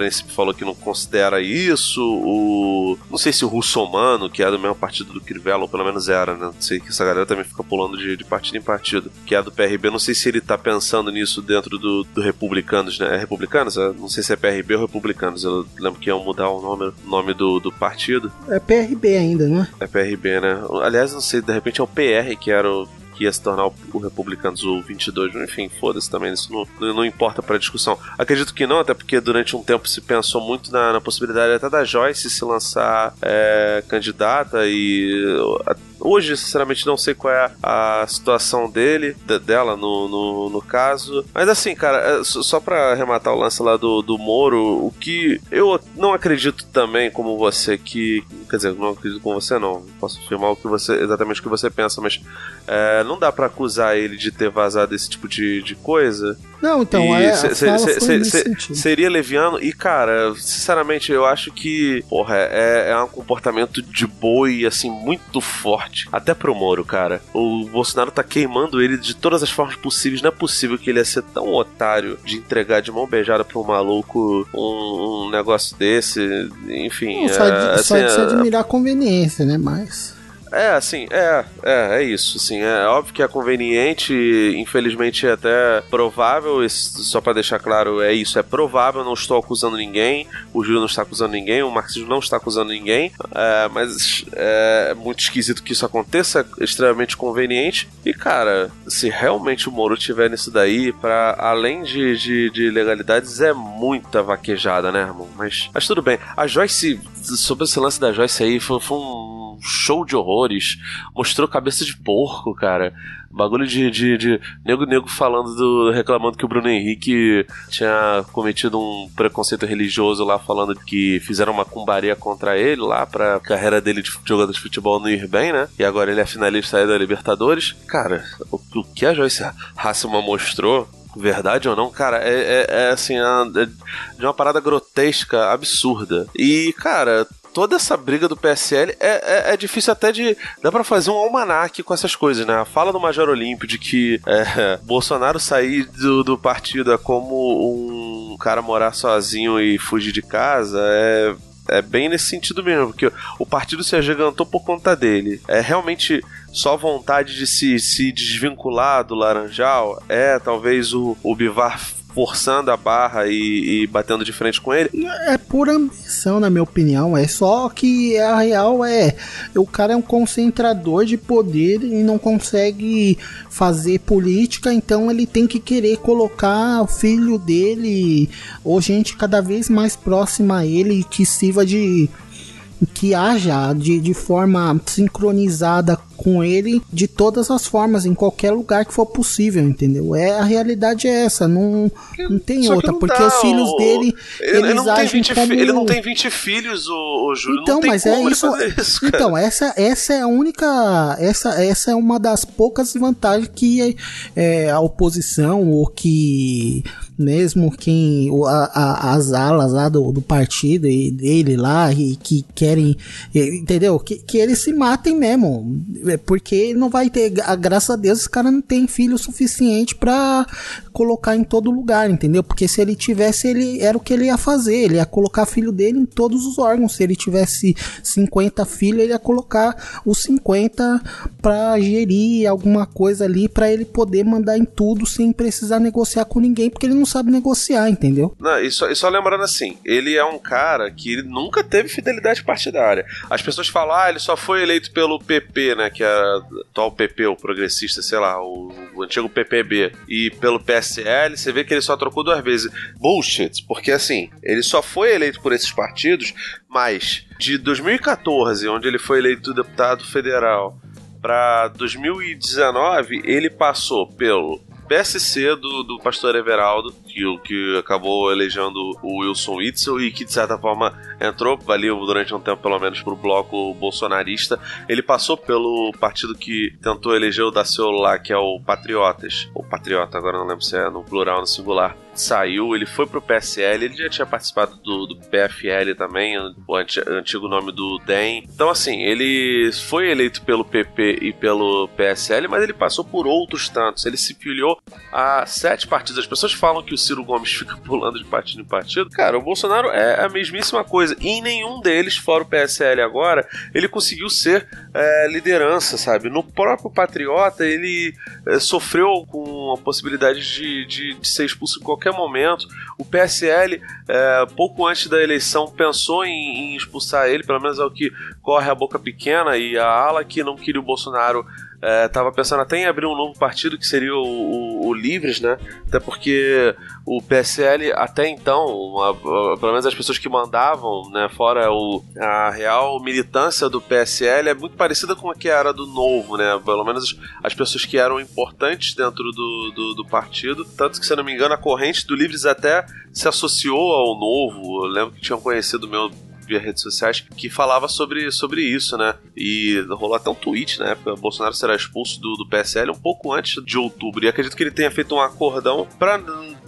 princípio falou que não considera isso. O. Não sei se o Russomano, que é do mesmo partido do Crivella, ou pelo menos era, né? Não sei que essa galera também fica pulando de, de partido em partido, que é do PRB. Não sei se ele tá pensando nisso dentro do, do Republicanos, né? É Republicanos? Eu Não sei se é PRB ou Republicanos. Eu lembro que iam mudar o nome, nome do, do partido. É PRB ainda, não é? É PRB, né? Aliás, não sei, de repente é o PR que era o que ia se tornar o, Republicanos o 22, enfim, foda-se também, isso não, não, importa pra discussão. Acredito que não, até porque durante um tempo se pensou muito na, na possibilidade até da Joyce se lançar é, candidata e a- hoje, sinceramente, não sei qual é a, situação dele, de- dela no, no, no caso. Mas assim, cara, é, só pra arrematar o lance lá do, do Moro, o que eu não acredito também, como você, que. Quer dizer, não acredito com você, não. Posso afirmar o que você, exatamente o que você pensa, mas é, não dá pra acusar ele de ter vazado esse tipo de, de coisa. Não, então, é, se- se- se- seria leviano. E, cara, sinceramente, eu acho que, porra, é, é um comportamento de boi, assim, muito forte. Até pro Moro, cara. O Bolsonaro tá queimando ele de todas as formas possíveis. Não é possível que ele ia ser tão otário de entregar de mão beijada pra um maluco um, um negócio desse. Enfim. Não, só, é, de, só assim, de se é- admirar a conveniência, né? Mas. É, assim, é, é, é isso, assim, é óbvio que é conveniente, infelizmente é até provável, só pra deixar claro, é isso, é provável, não estou acusando ninguém, o Júlio não está acusando ninguém, o marxismo não está acusando ninguém, é, mas é muito esquisito que isso aconteça, é extremamente conveniente, e cara, se realmente o Moro tiver nisso daí, para além de, de, de legalidades, é muita vaquejada, né, irmão? Mas, mas tudo bem. A Joyce, sobre esse lance da Joyce aí, foi, foi um show de horrores. Mostrou cabeça de porco, cara. Bagulho de, de, de nego nego falando do. reclamando que o Bruno Henrique tinha cometido um preconceito religioso lá, falando que fizeram uma cumbaria contra ele lá pra carreira dele de jogador de futebol não ir bem, né? E agora ele é finalista aí da Libertadores. Cara, o, o que a Joyce Hasselman mostrou verdade ou não, cara, é, é- é, assim, é, é de uma parada grotesca, absurda. E, cara, toda essa briga do PSL é, é, é difícil até de. dá pra fazer um almanaque com essas coisas, né? A fala do Major Olímpio de que é, Bolsonaro sair do, do partido é como um cara morar sozinho e fugir de casa é. É bem nesse sentido mesmo, porque o partido se agigantou por conta dele. É realmente só vontade de se, se desvincular do Laranjal? É talvez o, o Bivar forçando a barra e, e batendo de frente com ele? É pura ambição, na minha opinião. É só que a real é. O cara é um concentrador de poder e não consegue fazer política, então ele tem que querer colocar o filho dele ou gente cada vez mais próxima a ele que sirva de. Que haja de, de forma sincronizada com ele de todas as formas, em qualquer lugar que for possível, entendeu? É a realidade é essa, não, não tem Só outra, não porque dá, os filhos o- dele Ele, ele eles não tem agem 20 fi- como... ele não tem 20 filhos, o, Júlio. Então, não tem mas é ele isso. isso, então, essa, essa é a única. Essa, essa é uma das poucas vantagens que é, a oposição, ou que mesmo quem. a- a- as alas lá do, do partido e dele lá, e que querem. Entendeu? Que, que eles se matem mesmo. É, Porque não vai ter. a- Graças a Deus, esse cara não tem filho suficiente pra colocar em todo lugar, entendeu? Porque se ele tivesse, ele era o que ele ia fazer. Ele ia colocar filho dele em todos os órgãos. Se ele tivesse 50 filhos, ele ia colocar os 50 pra gerir alguma coisa ali pra ele poder mandar em tudo sem precisar negociar com ninguém, porque ele não sabe negociar, entendeu? Não, e, só, e só lembrando assim, ele é um cara que ele nunca teve fidelidade partidária. As pessoas falam, ah, ele só foi eleito pelo PP, né? Que é o atual PP, o progressista, sei lá, o, o antigo PPB. E pelo PSL, você vê que ele só trocou duas vezes. Bullshit, porque assim, ele só foi eleito por esses partidos, mas de 2014, onde ele foi eleito deputado federal, para 2019, ele passou pelo PSC do, do pastor Everaldo, que, que acabou elegendo o Wilson Witzel e que, de certa forma, entrou ali durante um tempo, pelo menos, pro bloco bolsonarista. Ele passou pelo partido que tentou eleger o Daciolo lá, que é o Patriotas. Ou Patriota, agora não lembro se é no plural ou no singular. Saiu, ele foi pro PSL, ele já tinha participado do, do PFL também, o anti- antigo nome do DEM. Então, assim, ele foi eleito pelo PP e pelo PSL, mas ele passou por outros tantos. Ele se filiou a sete partidos. As pessoas falam que o Ciro Gomes fica pulando de partido em partido. Cara, o Bolsonaro é a mesmíssima coisa. E em nenhum deles, fora o PSL agora, ele conseguiu ser é, liderança, sabe? No próprio Patriota, ele é, sofreu com a possibilidade de, de, de ser expulso em qualquer momento. O PSL, é, pouco antes da eleição, pensou em, em expulsar ele, pelo menos é o que corre a boca pequena, e a ala que não queria o Bolsonaro estava pensando até em abrir um novo partido que seria o, o- o Livres, né? Até porque o PSL até então, a- a- pelo menos as pessoas que mandavam, né, fora o, a real militância do PSL é muito parecida com a que era do Novo, né? Pelo menos as pessoas que eram importantes dentro do, do, do partido. Tanto que, se eu não me engano, a corrente do Livres até se associou ao Novo. Eu lembro que tinham conhecido meu via redes sociais que falava sobre, sobre isso, né? E rolou até um tweet na época: Bolsonaro será expulso do, do PSL um pouco antes de outubro. E acredito que ele tenha feito um acordão para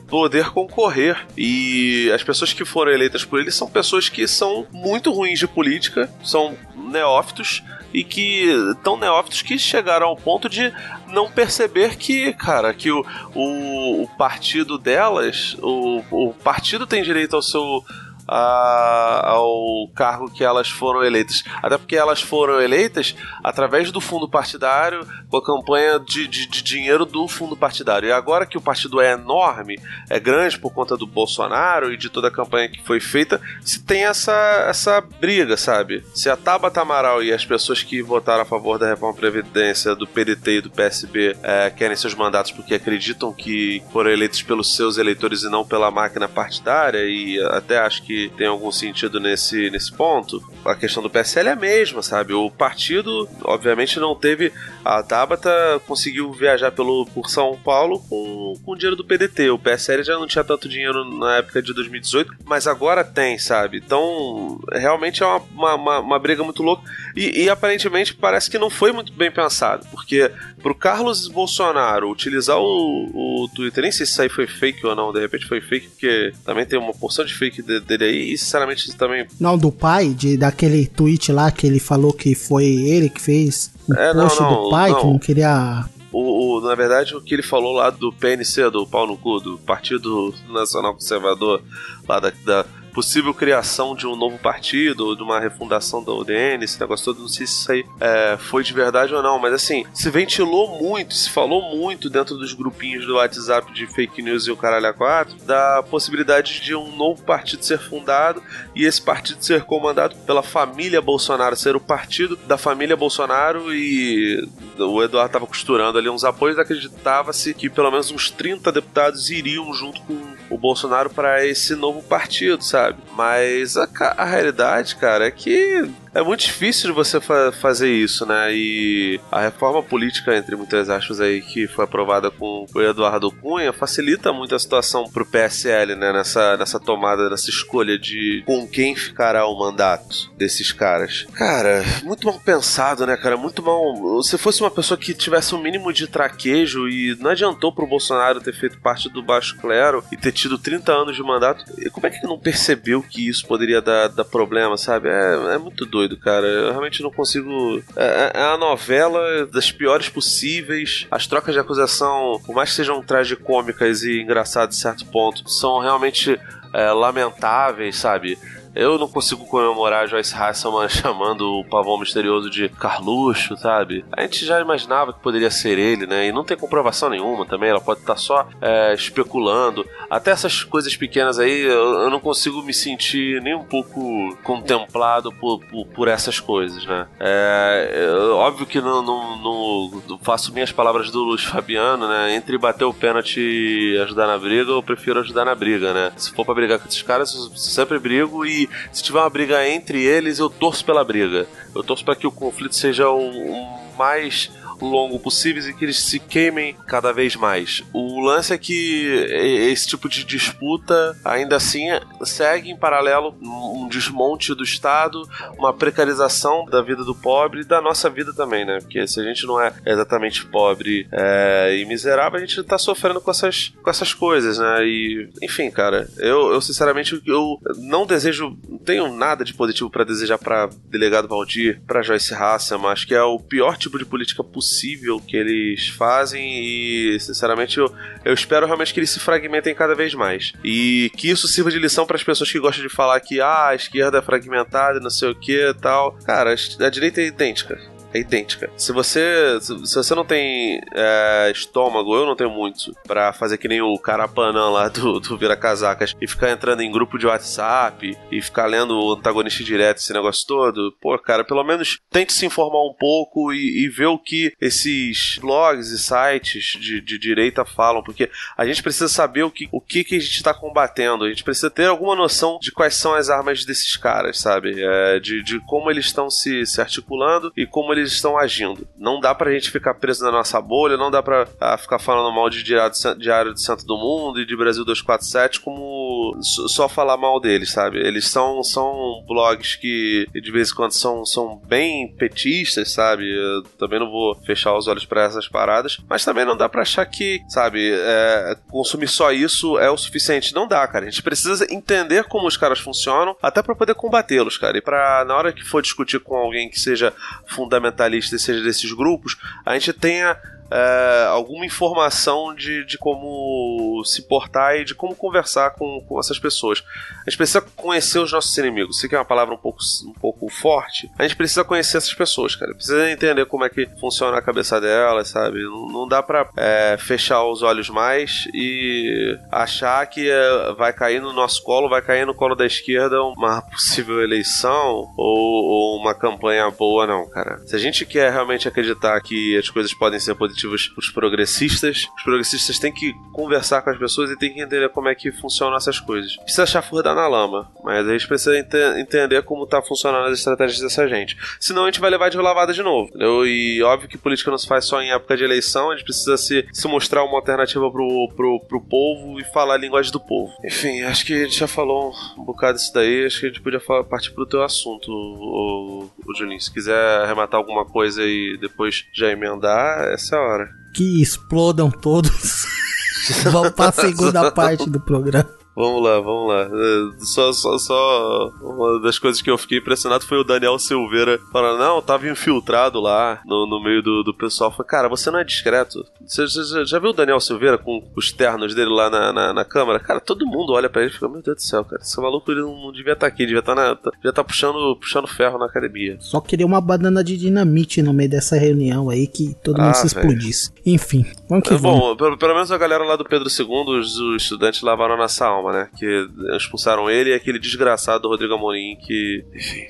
poder concorrer. E as pessoas que foram eleitas por ele são pessoas que são muito ruins de política, são neófitos e que tão neófitos que chegaram ao ponto de não perceber que, cara, que o, o, o partido delas, o, o partido tem direito ao seu a- ao cargo que elas foram eleitas. Até porque elas foram eleitas através do fundo partidário, com a campanha de, de- de dinheiro do fundo partidário. E agora que o partido é enorme, é grande por conta do Bolsonaro e de toda a campanha que foi feita, se tem essa, essa briga, sabe? Se a Tabata Amaral e as pessoas que votaram a favor da reforma Previdência do PDT e do PSB é, querem seus mandatos porque acreditam que foram eleitos pelos seus eleitores e não pela máquina partidária, e até acho que tem algum sentido nesse, nesse ponto, a questão do PSL é a mesma, sabe? O partido, obviamente, não teve. A Tabata conseguiu viajar pelo, por São Paulo com, com dinheiro do PDT. O PSL já não tinha tanto dinheiro na época de 2018, mas agora tem, sabe? Então, realmente é uma, uma, uma- uma briga muito louca. E, e aparentemente parece que não foi muito bem pensado, porque pro Carlos Bolsonaro utilizar o, o Twitter, nem sei se isso aí foi fake ou não, de repente foi fake, porque também tem uma porção de fake de- dele aí, e sinceramente isso também Não, do pai, de, daquele tweet lá que ele falou que foi ele que fez o É, não, post não, do pai, que não. não queria. O, o- na verdade, o que ele falou lá do PNC, do pau no cu, do Partido Nacional Conservador, lá da, da possível criação de um novo partido, ou de uma refundação da UDN, esse negócio todo, não sei se isso aí é, foi de verdade ou não, mas assim, se ventilou muito, se falou muito dentro dos grupinhos do WhatsApp de fake news e o caralho a quatro, da possibilidade de um novo partido ser fundado e esse partido ser comandado pela família Bolsonaro, ser o partido da família Bolsonaro e o Eduardo estava costurando ali uns apoios, acreditava-se que pelo menos uns 30 deputados iriam junto com o Bolsonaro para esse novo partido, sabe? Mas a, a realidade, cara, é que é muito difícil de você fa- fazer isso, né? E a reforma política, entre muitas aspas aí, que foi aprovada com o Eduardo Cunha, facilita muito a situação pro PSL, né? Nessa, nessa tomada, nessa escolha de com quem ficará o mandato desses caras. Cara, muito mal pensado, né, cara? Muito mal. Se fosse uma pessoa que tivesse um mínimo de traquejo e não adiantou pro Bolsonaro ter feito parte do baixo clero e ter tido 30 anos de mandato, como é que ele não percebeu que isso poderia dar, dar problema, sabe? É, é muito doido, cara. Eu realmente não consigo. É, é a novela das piores possíveis. As trocas de acusação, por mais que sejam tragicômicas e engraçadas em certo ponto, são realmente é, lamentáveis, sabe? Eu não consigo comemorar Joyce Hasselman chamando o pavão misterioso de Carluxo, sabe? A gente já imaginava que poderia ser ele, né? E não tem comprovação nenhuma também, ela pode estar só é, especulando. Até essas coisas pequenas aí, eu, eu não consigo me sentir nem um pouco contemplado por, por, por essas coisas, né? É, eu- óbvio que não, não- não- não faço minhas palavras do Luiz Fabiano, né? Entre bater o pênalti e ajudar na briga, eu prefiro ajudar na briga, né? Se for pra brigar com esses caras, eu sempre brigo e se tiver uma briga entre eles, eu torço pela briga. Eu torço para que o conflito seja o, o mais longo possível e que eles se queimem cada vez mais. O lance é que esse tipo de disputa ainda assim segue em paralelo um desmonte do Estado, uma precarização da vida do pobre e da nossa vida também, né? Porque se a gente não é exatamente pobre é, e miserável, a gente tá sofrendo com essas, com essas coisas, né? E, enfim, cara, eu, eu sinceramente eu não desejo, não tenho nada de positivo para desejar para delegado Valdir, para Joyce Hasselman, acho que é o pior tipo de política possível que eles fazem e, sinceramente, eu, eu espero realmente que eles se fragmentem cada vez mais. E que isso sirva de lição para as pessoas que gostam de falar que ah, a esquerda é fragmentada, não sei o que e tal. Cara, a direita é idêntica é idêntica. Se você se você não tem é, estômago, eu não tenho muito, pra fazer que nem o Carapanã lá do, do Vira Casacas e ficar entrando em grupo de WhatsApp e ficar lendo o antagonista direto, esse negócio todo, pô, cara, pelo menos tente se informar um pouco e, e ver o que esses blogs e sites de, de direita falam, porque a gente precisa saber o que, o que, que a gente tá combatendo, a gente precisa ter alguma noção de quais são as armas desses caras, sabe? É, de, de como eles estão se, se articulando e como eles estão agindo. Não dá pra gente ficar preso na nossa bolha, não dá pra ah, ficar falando mal de Diário, de- Santo do Mundo e de Brasil 247 como só falar mal deles, sabe? Eles são, são blogs que de vez em quando são, são bem petistas, sabe? Eu também não vou fechar os olhos pra essas paradas, mas também não dá pra achar que, sabe, é, consumir só isso é o suficiente. Não dá, cara. A gente precisa entender como os caras funcionam, até pra poder combatê-los, cara. E pra, na hora que for discutir com alguém que seja fundamentalista seja desses grupos, a gente tenha é, alguma informação de, de como se portar e de como conversar com, com essas pessoas. A gente precisa conhecer os nossos inimigos. Sei que é uma palavra um pouco, um pouco forte. A gente precisa conhecer essas pessoas, cara. Precisa entender como é que funciona a cabeça delas, sabe? Não, não dá pra é, fechar os olhos mais e achar que é, vai cair no nosso colo, vai cair no colo da esquerda uma possível eleição ou, ou uma campanha boa, não, cara. Se a gente quer realmente acreditar que as coisas podem ser positivas pros progressistas, os progressistas têm que conversar com as pessoas e têm que entender como é que funcionam essas coisas. Precisa chafurdar na lama, mas a gente precisa ente entender como tá funcionando as estratégias dessa gente. Senão a gente vai levar de lavada de novo, entendeu? E óbvio que política não se faz só em época de eleição, a gente precisa se, se mostrar uma alternativa pro, pro, pro povo e falar a linguagem do povo. Enfim, acho que a gente já falou um bocado disso daí, acho que a gente podia falar, partir pro teu assunto, o, o Juninho. Se quiser arrematar alguma coisa e depois já emendar, essa é a hora. Que explodam todos. Vamos pra segunda parte do programa. Vamos lá, vamos lá. É, Só, só, só uma das coisas que eu fiquei impressionado foi o Daniel Silveira falando, não, tava infiltrado lá no, no meio do, do pessoal. Falei, cara, você não é discreto. Você já, já viu o Daniel Silveira com os ternos dele lá na, na, na câmara? Cara, todo mundo olha pra ele e fica, meu Deus do céu, cara, esse maluco ele não, não devia estar aqui, devia estar tá devia tá puxando, puxando ferro na academia. Só queria uma banana de dinamite no meio dessa reunião aí que todo Ah, mundo se velho. explodisse. Enfim, vamos que É, vamos. Bom, pelo, pelo menos a galera lá do Pedro II, os, os estudantes lavaram a nossa alma, né? Que expulsaram ele e aquele desgraçado do Rodrigo Amorim que. Enfim.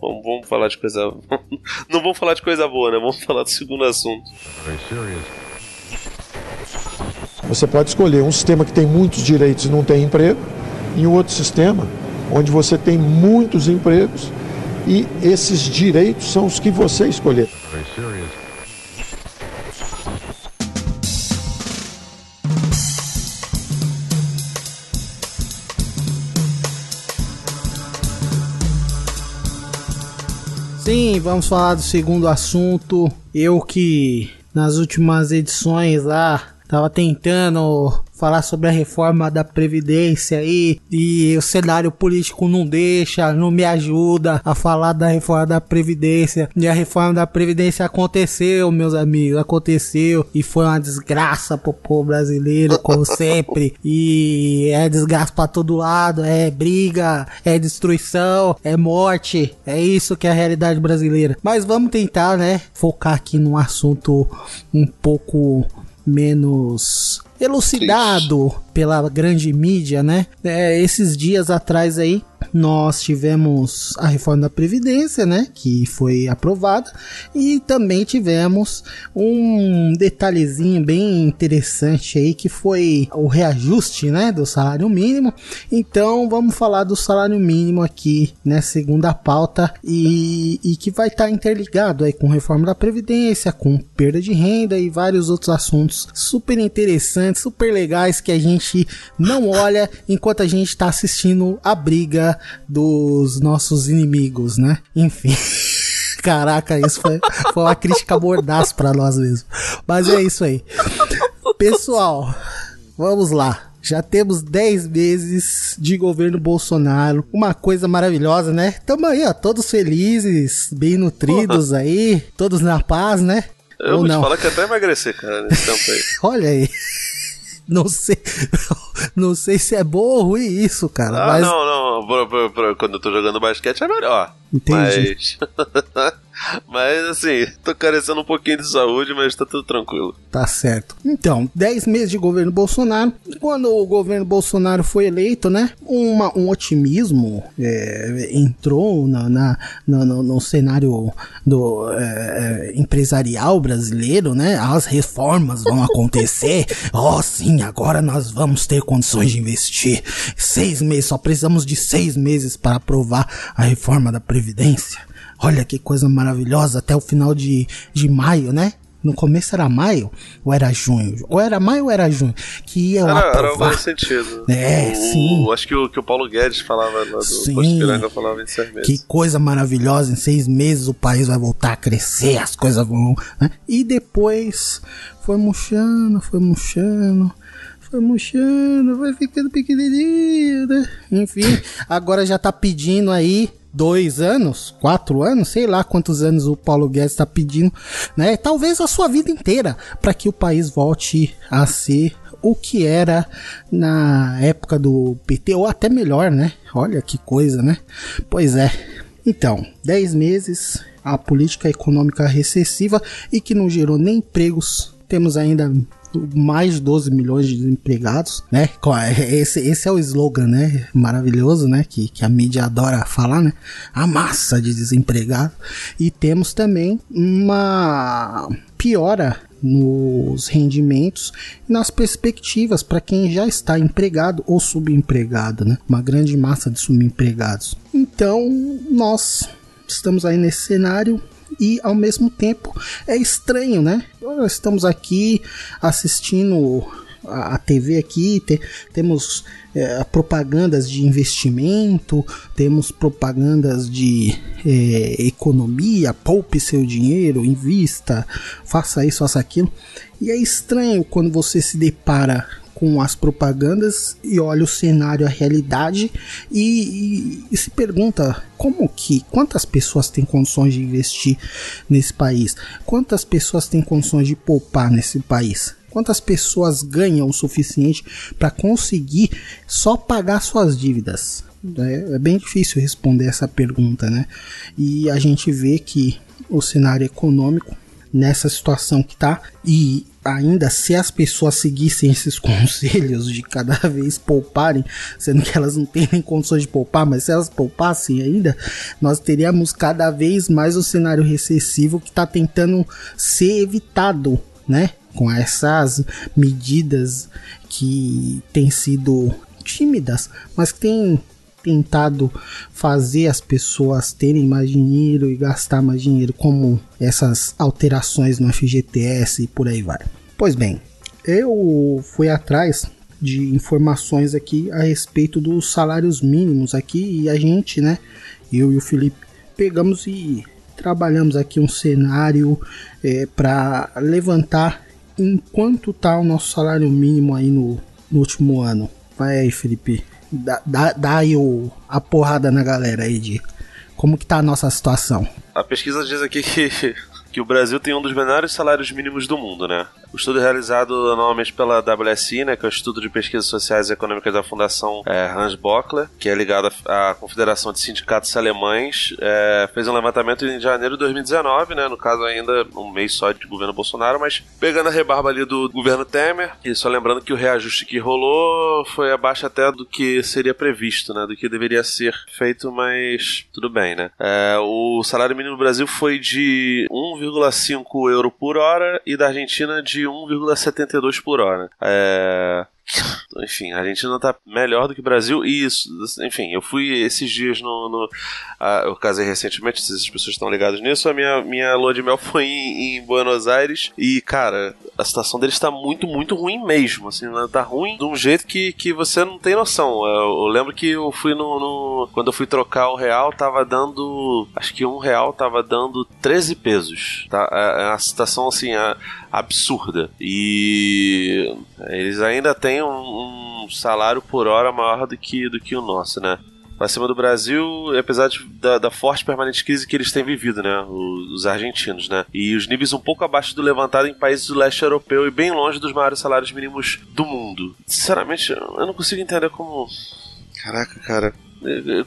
Vamos, vamos falar de coisa. Não vamos falar de coisa boa, né? Vamos falar do segundo assunto. Você pode escolher um sistema que tem muitos direitos e não tem emprego, e um outro sistema onde você tem muitos empregos e esses direitos são os que você escolher. Sim, vamos falar do segundo assunto. Eu que nas últimas edições lá tava tentando falar sobre a reforma da Previdência aí e o cenário político não deixa, não me ajuda a falar da reforma da Previdência. E a reforma da Previdência aconteceu, meus amigos, aconteceu e foi uma desgraça pro povo brasileiro, como sempre. E é desgraça pra todo lado, é briga, é destruição, é morte. É isso que é a realidade brasileira. Mas vamos tentar, né, focar aqui num assunto um pouco menos elucidado pela grande mídia, né? É, esses dias atrás aí nós tivemos a reforma da Previdência, né? Que foi aprovada. E também tivemos um detalhezinho bem interessante aí que foi o reajuste, né? Do salário mínimo. Então vamos falar do salário mínimo aqui, né? Segunda pauta. E, e que vai estar interligado aí com reforma da Previdência, com perda de renda e vários outros assuntos super interessantes, super legais que a gente não olha enquanto a gente está assistindo a briga dos nossos inimigos, né? Enfim. Caraca, isso foi, foi uma crítica mordaz pra nós mesmo. Mas é isso aí. Pessoal, vamos lá. Já temos 10 meses de governo Bolsonaro. Uma coisa maravilhosa, né? Tamo aí, ó, todos felizes, bem nutridos aí, todos na paz, né? Eu Ou vou não? te falar que até emagrecer, cara, nesse tempo aí. Olha aí. Não sei, não sei se é bom ou ruim isso, cara. Ah, mas não, não. pra- pra- pra- quando eu tô jogando basquete é melhor. Entendi. Mas. mas assim, tô carecendo um pouquinho de saúde, mas tá tudo tranquilo. Tá certo. Então, 10 meses de governo Bolsonaro. Quando o governo Bolsonaro foi eleito, né? Uma, um otimismo é, entrou na, na- no, no- no cenário do é, é, empresarial brasileiro, né? As reformas vão acontecer. oh, sim, agora nós vamos ter condições de investir. Seis meses, só precisamos de seis meses para aprovar a reforma da Previdência. Olha que coisa maravilhosa, até o final de, de maio, né? No começo era maio ou era junho? Ou era maio ou era junho? Que ia Era, era aprovar. nesse sentido. É, o, sim. Acho que o que o Paulo Guedes falava lá do Sim. Falava em seis meses. Que coisa maravilhosa, em seis meses o país vai voltar a crescer, as coisas vão. Né? E depois foi murchando, foi murchando, foi murchando, vai ficando pequenininho, né? Enfim, agora já tá pedindo aí dois anos, quatro anos, sei lá quantos anos o Paulo Guedes está pedindo, né? Talvez a sua vida inteira para que o país volte a ser o que era na época do PT, ou até melhor, né? Olha que coisa, né? Pois é. Então, 10 meses, a política econômica recessiva e que não gerou nem empregos. Temos ainda mais de 12 milhões de desempregados, né? Esse, esse é o slogan, né? Maravilhoso, né? Que, que a mídia adora falar, né? A massa de desempregados. E temos também uma piora nos rendimentos e nas perspectivas para quem já está empregado ou subempregado, né? Uma grande massa de subempregados. Então, nós estamos aí nesse cenário e ao mesmo tempo é estranho, né? Estamos aqui assistindo a, TV aqui, te, temos é, propagandas de investimento, temos propagandas de é, economia, poupe seu dinheiro, invista, faça isso, faça aquilo. E é estranho quando você se depara com as propagandas e olha o cenário, a realidade e, e, e, se pergunta como que, quantas pessoas têm condições de investir nesse país? Quantas pessoas têm condições de poupar nesse país? Quantas pessoas ganham o suficiente para conseguir só pagar suas dívidas? É, é bem difícil responder essa pergunta, né? E a gente vê que o cenário econômico nessa situação que tá e ainda se as pessoas seguissem esses conselhos de cada vez pouparem, sendo que elas não têm condições de poupar, mas se elas poupassem ainda, nós teríamos cada vez mais o cenário recessivo que está tentando ser evitado, né? Com essas medidas que têm sido tímidas, mas que têm tentado fazer as pessoas terem mais dinheiro e gastar mais dinheiro, como essas alterações no FGTS e por aí vai. Pois bem, eu fui atrás de informações aqui a respeito dos salários mínimos aqui e a gente, né, eu e o Felipe pegamos e trabalhamos aqui um cenário é, para levantar enquanto tá o nosso salário mínimo aí no, no último ano. Vai aí, Felipe dá, dá, dá aí o, a porrada na galera aí de como que tá a nossa situação. A pesquisa diz aqui que que o Brasil tem um dos menores salários mínimos do mundo, né? O estudo realizado anualmente pela WSI, né, que é o Instituto de Pesquisas Sociais e Econômicas da Fundação é, Hans Bockler, que é ligado à Confederação de Sindicatos Alemães, é, fez um levantamento em janeiro de 2019, né, no caso ainda um mês só de governo Bolsonaro, mas pegando a rebarba ali do governo Temer, e só lembrando que o reajuste que rolou foi abaixo até do que seria previsto, né, do que deveria ser feito, mas tudo bem, né. É, o salário mínimo no Brasil foi de 1,5 euro por hora e da Argentina de 1,72 por hora. É... Enfim, a Argentina tá melhor do que o Brasil e isso, enfim, eu fui esses dias no. no uh, eu casei recentemente, se as pessoas estão ligadas nisso. A minha, minha lua de mel foi em, em Buenos Aires e, cara, a situação deles tá muito, muito ruim mesmo. Assim, né? tá ruim de um jeito que, que você não tem noção. Eu, eu lembro que eu fui no, no, Quando eu fui trocar o real, tava dando. Acho que um real tava dando 13 pesos. Tá? É, é uma situação assim. É, absurda. E eles ainda têm um, um, salário por hora maior do que, do que o nosso, né? Pra cima do Brasil, apesar de, da, da, forte permanente crise que eles têm vivido, né? Os, os, argentinos, né? E os níveis um pouco abaixo do levantado em países do leste europeu e bem longe dos maiores salários mínimos do mundo. Sinceramente, eu não consigo entender como. Caraca, cara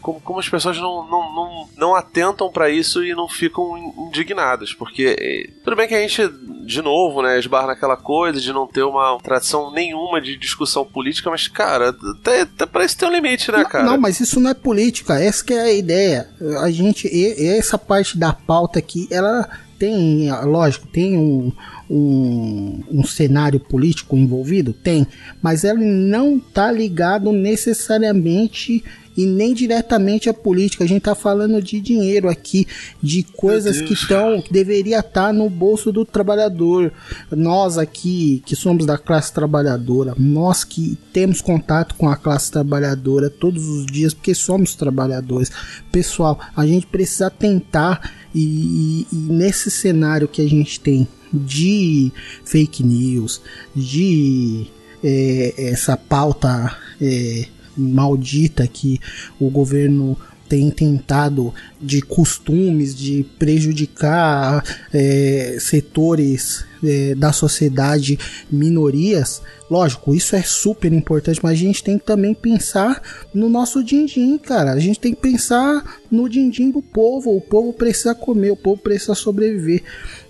como, como as pessoas não, não, não, não atentam para isso e não ficam indignadas, porque eh, tudo bem que a gente, de novo, né, esbarra naquela coisa de não ter uma tradição nenhuma de discussão política, mas, cara, até, até parece ter um limite, né, cara? Não, mas isso não é política, essa que é a ideia. A gente, essa parte da pauta aqui, ela tem, lógico, tem um, um, um, cenário político envolvido? Tem, mas ela não tá ligado necessariamente e nem diretamente a política. A gente tá falando de dinheiro aqui, de coisas que estão que deveria estar tá no bolso do trabalhador. Nós aqui que somos da classe trabalhadora, nós que temos contato com a classe trabalhadora todos os dias, porque somos trabalhadores. Pessoal, a gente precisa tentar e, e, e nesse cenário que a gente tem de fake news, de é, essa pauta é, maldita que o governo tem tentado de costumes de prejudicar é, setores é, da sociedade, minorias, lógico, isso é super importante, mas a gente tem que também pensar no nosso din-din, cara. A gente tem que pensar no din-din do povo. O povo precisa comer, o povo precisa sobreviver.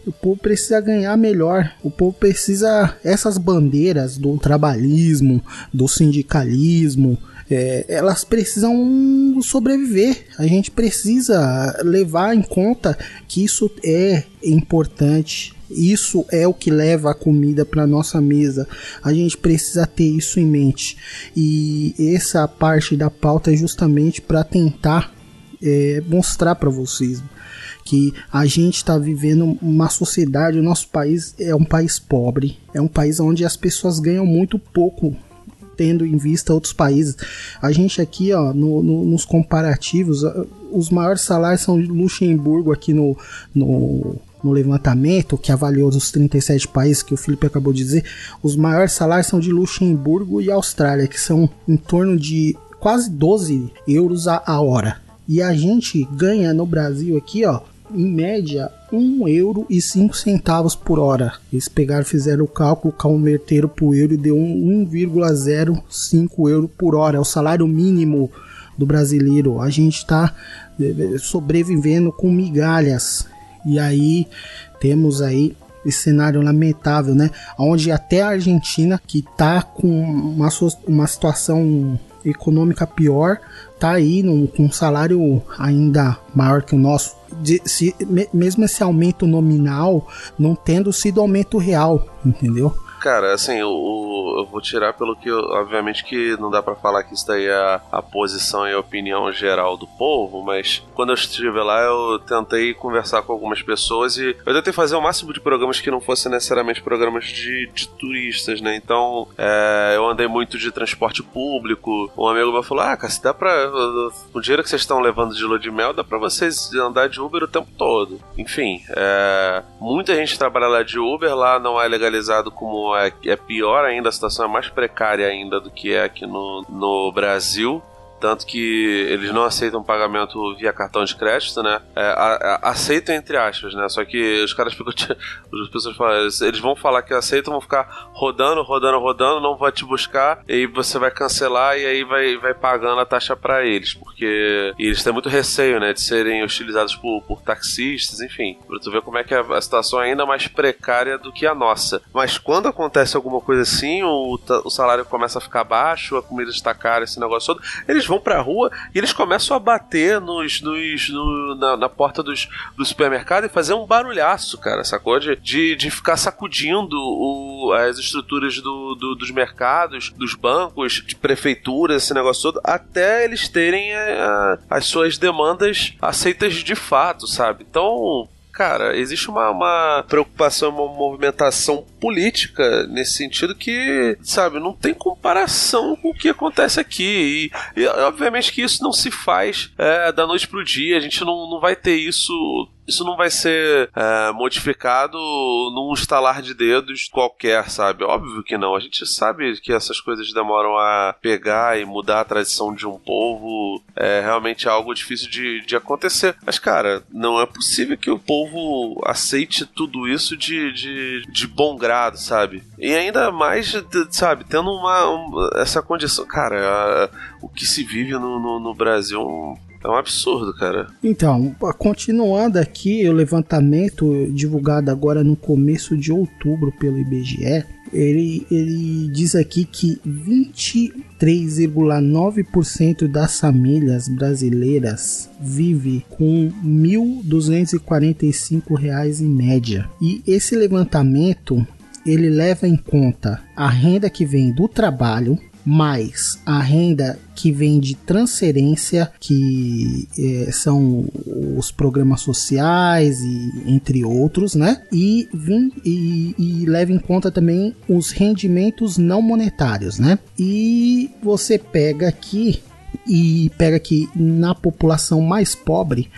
O povo precisa ganhar melhor. O povo precisa. Essas bandeiras do trabalhismo, do sindicalismo, é, elas precisam sobreviver. A gente precisa levar em conta que isso é importante. Isso é o que leva a comida para nossa mesa. A gente precisa ter isso em mente. E essa parte da pauta é justamente para tentar é, mostrar para vocês que a gente está vivendo uma sociedade, o nosso país é um país pobre, é um país onde as pessoas ganham muito pouco tendo em vista outros países. A gente aqui, ó, no, no, nos comparativos, os maiores salários são de Luxemburgo aqui no, no, no levantamento que avaliou os 37 países que o Felipe acabou de dizer. Os maiores salários são de Luxemburgo e Austrália, que são em torno de quase 12 euros a, a hora. E a gente ganha no Brasil aqui, ó, em média, 1 euro e 5 centavos por hora. Eles pegaram, fizeram o cálculo, converteram para o euro e deu 1,05 euro por hora. É o salário mínimo do brasileiro. A gente está eh, sobrevivendo com migalhas. E aí temos aí esse cenário lamentável, né? Onde até a Argentina, que está com uma, uma situação econômica pior, tá aí com um salário ainda maior que o nosso. De, se, mesmo esse aumento nominal não tendo sido aumento real, entendeu? Cara, assim, eu, eu vou tirar pelo que, obviamente, que não dá para falar que isso daí é a, a, posição e a opinião geral do povo, mas quando eu estive lá, eu tentei conversar com algumas pessoas e eu tentei fazer o máximo de programas que não fossem necessariamente programas de, de turistas, né? Então, é, eu andei muito de transporte público. Um amigo meu falou: Ah, cara, se dá pra. O dinheiro que vocês estão levando de lua de mel, dá pra vocês andar de Uber o tempo todo. Enfim, é, muita gente trabalha lá de Uber, lá não é legalizado como é, é pior ainda, a situação é mais precária ainda do que é aqui no, no Brasil tanto que eles não aceitam pagamento via cartão de crédito, né? É, a, a, aceitam entre aspas, né? Só que os caras ficam. As pessoas falam, eles vão falar que aceitam, vão ficar rodando, rodando, rodando, não vai te buscar, e aí você vai cancelar e aí vai, vai pagando a taxa para eles, porque eles têm muito receio, né? De serem hostilizados por, por taxistas, enfim. Pra tu ver como é que a, a situação é ainda mais precária do que a nossa. Mas quando acontece alguma coisa assim, o, o salário começa a ficar baixo, a comida está cara, esse negócio todo, eles vão pra rua e eles começam a bater nos, nos no, na, na, porta dos, do supermercado e fazer um barulhaço, cara, sacou? De, de, de ficar sacudindo o, as estruturas do, do, dos mercados, dos bancos, de prefeituras, esse negócio todo, até eles terem a, é, a, as suas demandas aceitas de fato, sabe? Então, cara, existe uma, uma preocupação, uma movimentação política nesse sentido que, sabe, não tem comparação com o que acontece aqui. E, e obviamente que isso não se faz é, da noite pro dia, a gente não, não vai ter isso isso não vai ser é, modificado num estalar de dedos qualquer, sabe? Óbvio que não. A gente sabe que essas coisas demoram a pegar e mudar a tradição de um povo. É realmente algo difícil de, de acontecer. Mas, cara, não é possível que o povo aceite tudo isso de, de, de bom grado, sabe? E ainda mais, sabe, tendo uma, uma essa condição. Cara, o que se vive no, no, no Brasil é um absurdo, cara. Então, continuando aqui, o levantamento divulgado agora no começo de outubro pelo IBGE, ele, ele diz aqui que 23,9% das famílias brasileiras vive com R$ 1.245 em média. E esse levantamento ele leva em conta a renda que vem do trabalho, mais a renda que vem de transferência, que é, são os programas sociais e entre outros, né? E, vim, e, e leva em conta também os rendimentos não monetários, né? E você pega aqui e pega aqui na população mais pobre,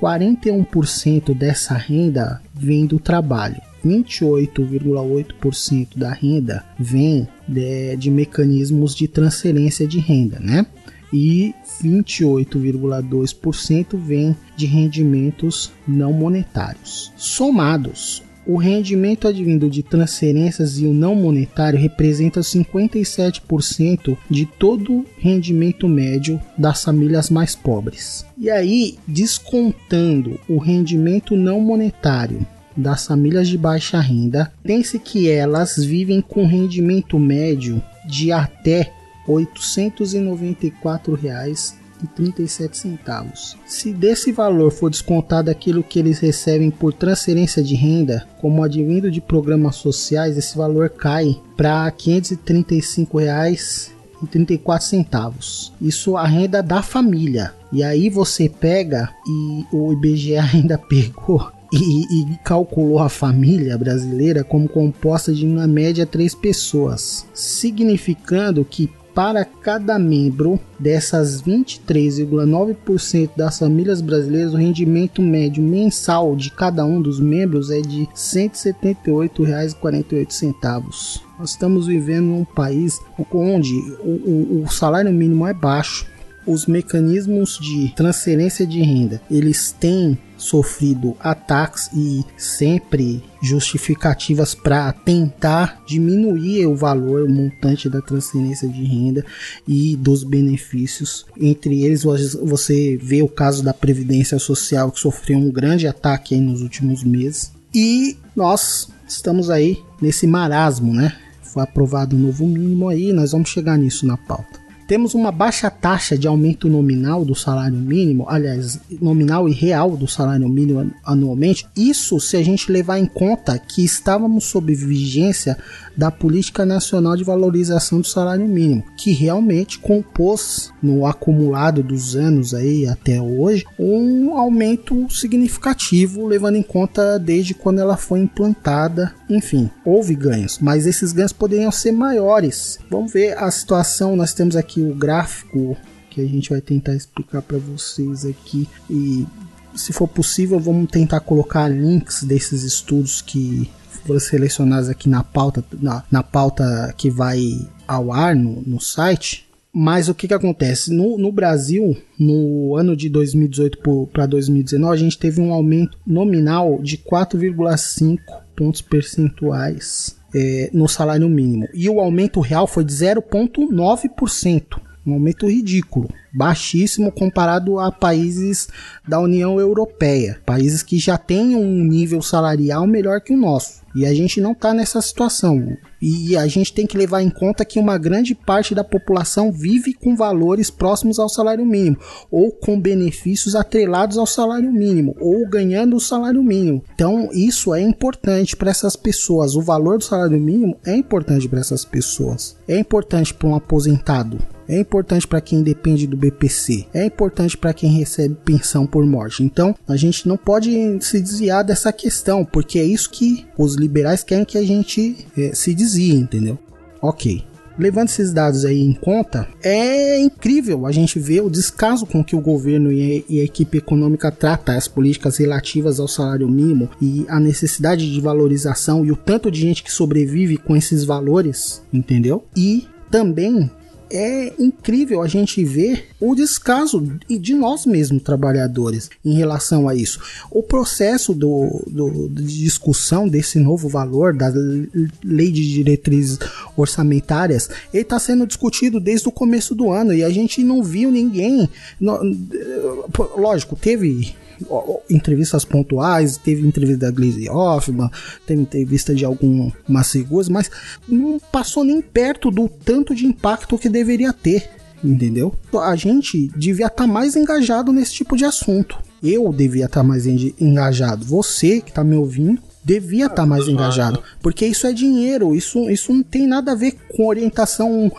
41% dessa renda vem do trabalho. 28,8% da renda vem de, de, mecanismos de transferência de renda, né? e 28,2% vem de rendimentos não monetários. Somados, o rendimento advindo de transferências e o não monetário representa 57% de todo o rendimento médio das famílias mais pobres. E aí, descontando o rendimento não monetário das famílias de baixa renda, pense que elas vivem com rendimento médio de até 894 reais e 37 centavos. Se desse valor for descontado aquilo que eles recebem por transferência de renda, como advindo de programas sociais, esse valor cai para 535 reais e 34 centavos. Isso a renda da família. E aí você pega e o IBGE ainda pegou e, e, calculou a família brasileira como composta de na média três pessoas, significando que para cada membro dessas 23,9% das famílias brasileiras, o rendimento médio mensal de cada um dos membros é de R$ 178,48. Nós estamos vivendo num país onde o, o, o salário mínimo é baixo, os mecanismos de transferência de renda eles têm sofrido ataques e sempre justificativas para tentar diminuir o valor o montante da transferência de renda e dos benefícios. Entre eles, você vê o caso da Previdência Social que sofreu um grande ataque nos últimos meses. E nós estamos aí nesse marasmo, né? Foi aprovado um novo mínimo aí, nós vamos chegar nisso na pauta. Temos uma baixa taxa de aumento nominal do salário mínimo, aliás, nominal e real do salário mínimo anualmente. Isso se a gente levar em conta que estávamos sob vigência da Política Nacional de Valorização do Salário Mínimo, que realmente compôs no acumulado dos anos aí até hoje um aumento significativo, levando em conta desde quando ela foi implantada. Enfim, houve ganhos, mas esses ganhos poderiam ser maiores. Vamos ver a situação. Nós temos aqui o gráfico que a gente vai tentar explicar para vocês aqui e se for possível, vamos tentar colocar links desses estudos que foram selecionados aqui na pauta, na, na pauta que vai ao ar no, no site. Mas o que, que acontece? No, no Brasil, no ano de 2018 para 2019, a gente teve um aumento nominal de 4,5 pontos percentuais é, no salário mínimo. E o aumento real foi de 0,9%. Um aumento ridículo baixíssimo comparado a países da União Europeia, países que já têm um nível salarial melhor que o nosso. E a gente não está nessa situação. E a gente tem que levar em conta que uma grande parte da população vive com valores próximos ao salário mínimo, ou com benefícios atrelados ao salário mínimo, ou ganhando o salário mínimo. Então, isso é importante para essas pessoas. O valor do salário mínimo é importante para essas pessoas. É importante para um aposentado. É importante para quem depende do BPC. É importante para quem recebe pensão por morte. Então, a gente não pode se desviar dessa questão, porque é isso que os liberais querem que a gente é, se desvie, entendeu? Ok. Levando esses dados aí em conta, é incrível a gente ver o descaso com que o governo e a, equipe econômica trata as políticas relativas ao salário mínimo e a necessidade de valorização e o tanto de gente que sobrevive com esses valores, entendeu? E também é incrível a gente ver o descaso de nós mesmos, trabalhadores, em relação a isso. O processo do, do, de discussão desse novo valor, da lei de diretrizes orçamentárias, ele está sendo discutido desde o começo do ano e a gente não viu ninguém. Lógico, teve entrevistas pontuais, teve entrevista da Glaze Hoffman, teve entrevista de algumas figuras, mas não passou nem perto do tanto de impacto que deveria ter, entendeu? A gente devia estar tá mais engajado nesse tipo de assunto. Eu devia estar tá mais engajado. Você que está me ouvindo devia estar tá mais engajado, porque isso é dinheiro, isso, isso não tem nada a ver com orientação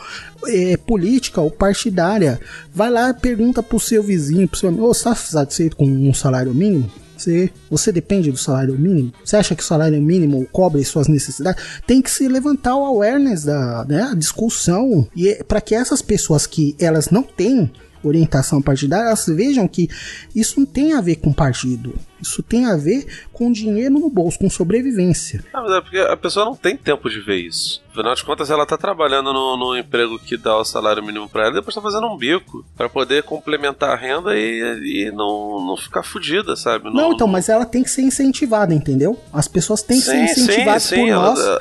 é, política ou partidária. Vai lá pergunta pro seu vizinho, pro seu amigo, oh, você tá satisfeito com um salário mínimo? Você, você depende do salário mínimo? Você acha que o salário mínimo cobre suas necessidades? Tem que se levantar o awareness da né, discussão e é para que essas pessoas que elas não têm orientação partidária, elas vejam que isso não tem a ver com partido. Isso tem a ver com dinheiro no bolso, com sobrevivência. Ah, mas é porque a pessoa não tem tempo de ver isso. Afinal de contas, ela tá trabalhando no, no emprego que dá o salário mínimo pra ela e depois tá fazendo um bico pra poder complementar a renda e, e não, não ficar fudida, sabe? Não, então, mas ela tem que ser incentivada, entendeu? As pessoas têm que ser Sim, sim, incentivadas sim, por ela- nós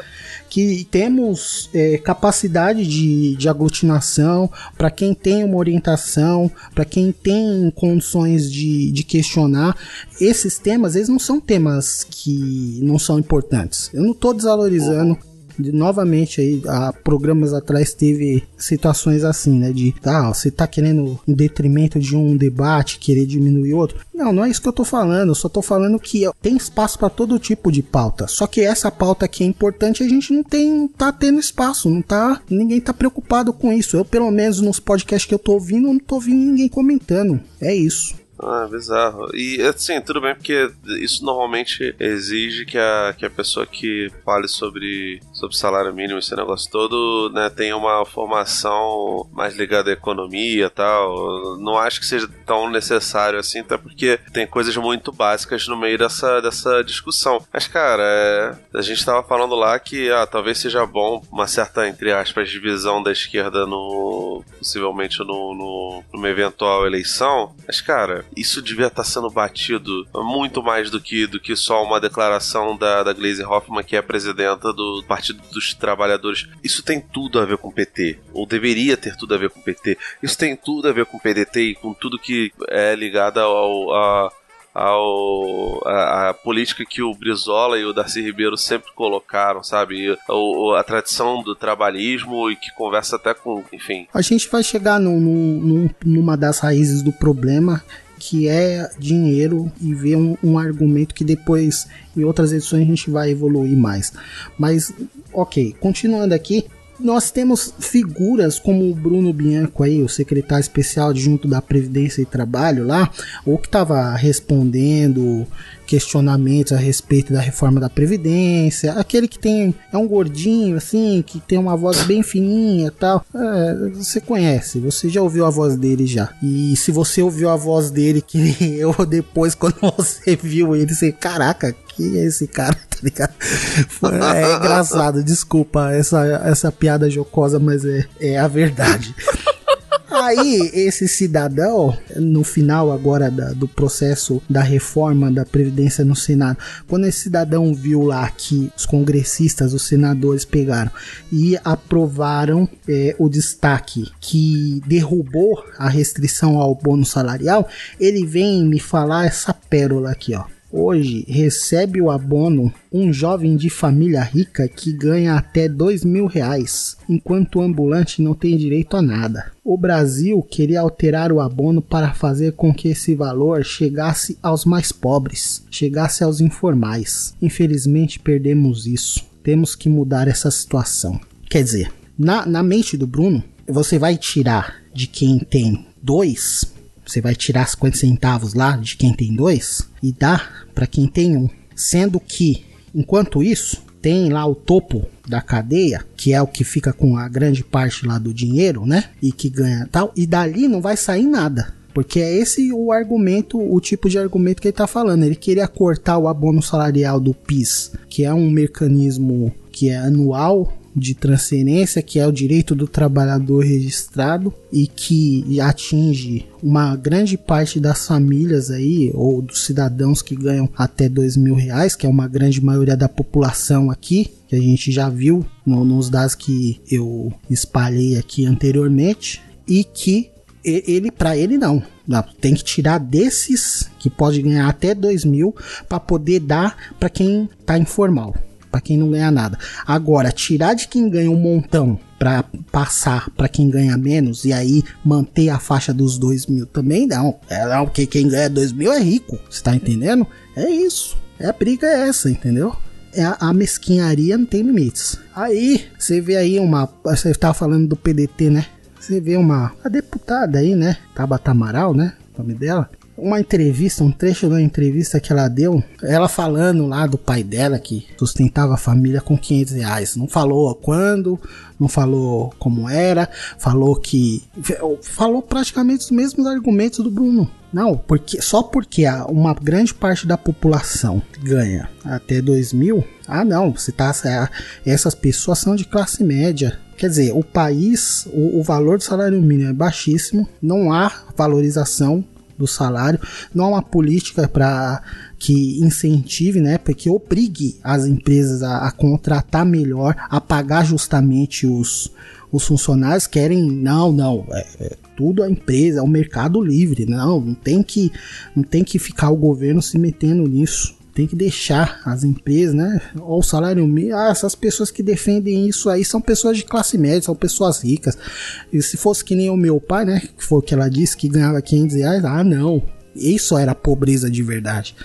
que temos é, capacidade de, de aglutinação, para quem tem uma orientação, para quem tem condições de, de questionar. Esses temas, eles não são temas que não são importantes. Eu não estou desvalorizando. De- novamente aí, há programas atrás teve situações assim, né? De ah, você tá querendo em detrimento de um debate, querer diminuir outro. Não, não é isso que eu tô falando. Eu só tô falando que tem espaço para todo tipo de pauta. Só que essa pauta que é importante, a gente não tem, não tá tendo espaço, não tá, ninguém tá preocupado com isso. Eu, pelo menos nos podcasts que eu tô ouvindo, não tô ouvindo ninguém comentando. É isso. Ah, bizarro. E assim, tudo bem, porque isso normalmente exige que a, que a pessoa que fale sobre, sobre salário mínimo, esse negócio todo, né, tenha uma formação mais ligada à economia e tal. Não acho que seja tão necessário assim, até porque tem coisas muito básicas no meio dessa, dessa discussão. Mas, cara, é, a gente tava falando lá que ah, talvez seja bom uma certa, entre aspas, divisão da esquerda no. possivelmente no, no, numa eventual eleição. Mas, cara, isso devia estar sendo batido muito mais do que, do que só uma declaração da, da Glaze Hoffman, que é a presidenta do Partido dos Trabalhadores. Isso tem tudo a ver com o PT, ou deveria ter tudo a ver com o PT. Isso tem tudo a ver com o PDT e com tudo que é ligado ao. A, ao a, a política que o Brizola e o Darcy Ribeiro sempre colocaram, sabe? A tradição do trabalhismo e que conversa até com, enfim, A gente vai chegar num- num- num- numa das raízes do problema, que é dinheiro, e ver um, um argumento que depois, em outras edições, a gente vai evoluir mais. Mas, ok, continuando aqui. Nós temos figuras como o Bruno Bianco aí, o secretário especial adjunto da Previdência e Trabalho lá, ou que estava respondendo questionamentos a respeito da reforma da Previdência, aquele que tem é um gordinho assim, que tem uma voz bem fininha e tal. É, você conhece, você já ouviu a voz dele já. E se você ouviu a voz dele que eu depois quando você viu ele, você, caraca, que é esse cara, tá ligado? Foi- é engraçado, desculpa essa, essa piada jocosa, mas é, é a verdade. Aí, esse cidadão, no final agora da- do processo da reforma da Previdência no Senado, quando esse cidadão viu lá que os congressistas, os senadores pegaram e aprovaram é, o destaque que derrubou a restrição ao bônus salarial, ele vem me falar essa pérola aqui, ó. Hoje recebe o abono um jovem de família rica que ganha até dois mil reais, enquanto o ambulante não tem direito a nada. O Brasil queria alterar o abono para fazer com que esse valor chegasse aos mais pobres, chegasse aos informais. Infelizmente perdemos isso. Temos que mudar essa situação. Quer dizer, na, na mente do Bruno, você vai tirar de quem tem dois você vai tirar 50 centavos lá de quem tem dois e dar para quem tem um. Sendo que, enquanto isso, tem lá o topo da cadeia, que é o que fica com a grande parte lá do dinheiro, né? E que ganha tal. E dali não vai sair nada. Porque é esse o argumento, o tipo de argumento que ele tá falando. Ele queria cortar o abono salarial do PIS, que é um mecanismo que é anual de transferência, que é o direito do trabalhador registrado e que atinge uma grande parte das famílias aí, ou dos cidadãos que ganham até dois mil reais, que é uma grande maioria da população aqui, que a gente já viu no- nos dados que eu espalhei aqui anteriormente, e que ele para ele não. Tem que tirar desses que pode ganhar até 2 mil para poder dar para quem tá informal, para quem não ganha nada. Agora, tirar de quem ganha um montão para passar para quem ganha menos e aí manter a faixa dos 2 mil também não. É não, porque quem ganha 2 mil é rico, você tá entendendo? É isso. É a briga é essa, entendeu? É a, a mesquinharia não tem limites. Aí, você vê aí uma. Você tava falando do PDT, né? Você vê uma a deputada aí, né? Tabata Amaral, né? O nome dela. Uma entrevista, um trecho da entrevista que ela deu, ela falando lá do pai dela que sustentava a família com 500 reais. Não falou quando, não falou como era, falou que. Falou praticamente os mesmos argumentos do Bruno. Não, porque só porque uma grande parte da população ganha até 2 mil, ah não, você tá, é, essas pessoas são de classe média. Quer dizer, o país, o, o valor do salário mínimo é baixíssimo, não há valorização do salário, não há uma política para que incentive, né, que obrigue as empresas a, a contratar melhor, a pagar justamente os, os funcionários querem, não, não, é, é tudo a empresa, é o mercado livre, não, não tem que, não tem que ficar o governo se metendo nisso. Tem que deixar as empresas, né? Ou o salário mínimo. Ah, essas pessoas que defendem isso aí são pessoas de classe média, são pessoas ricas. E se fosse que nem o meu pai, né? Que foi o que ela disse, que ganhava 500 reais. Ah, não. Isso era pobreza de verdade.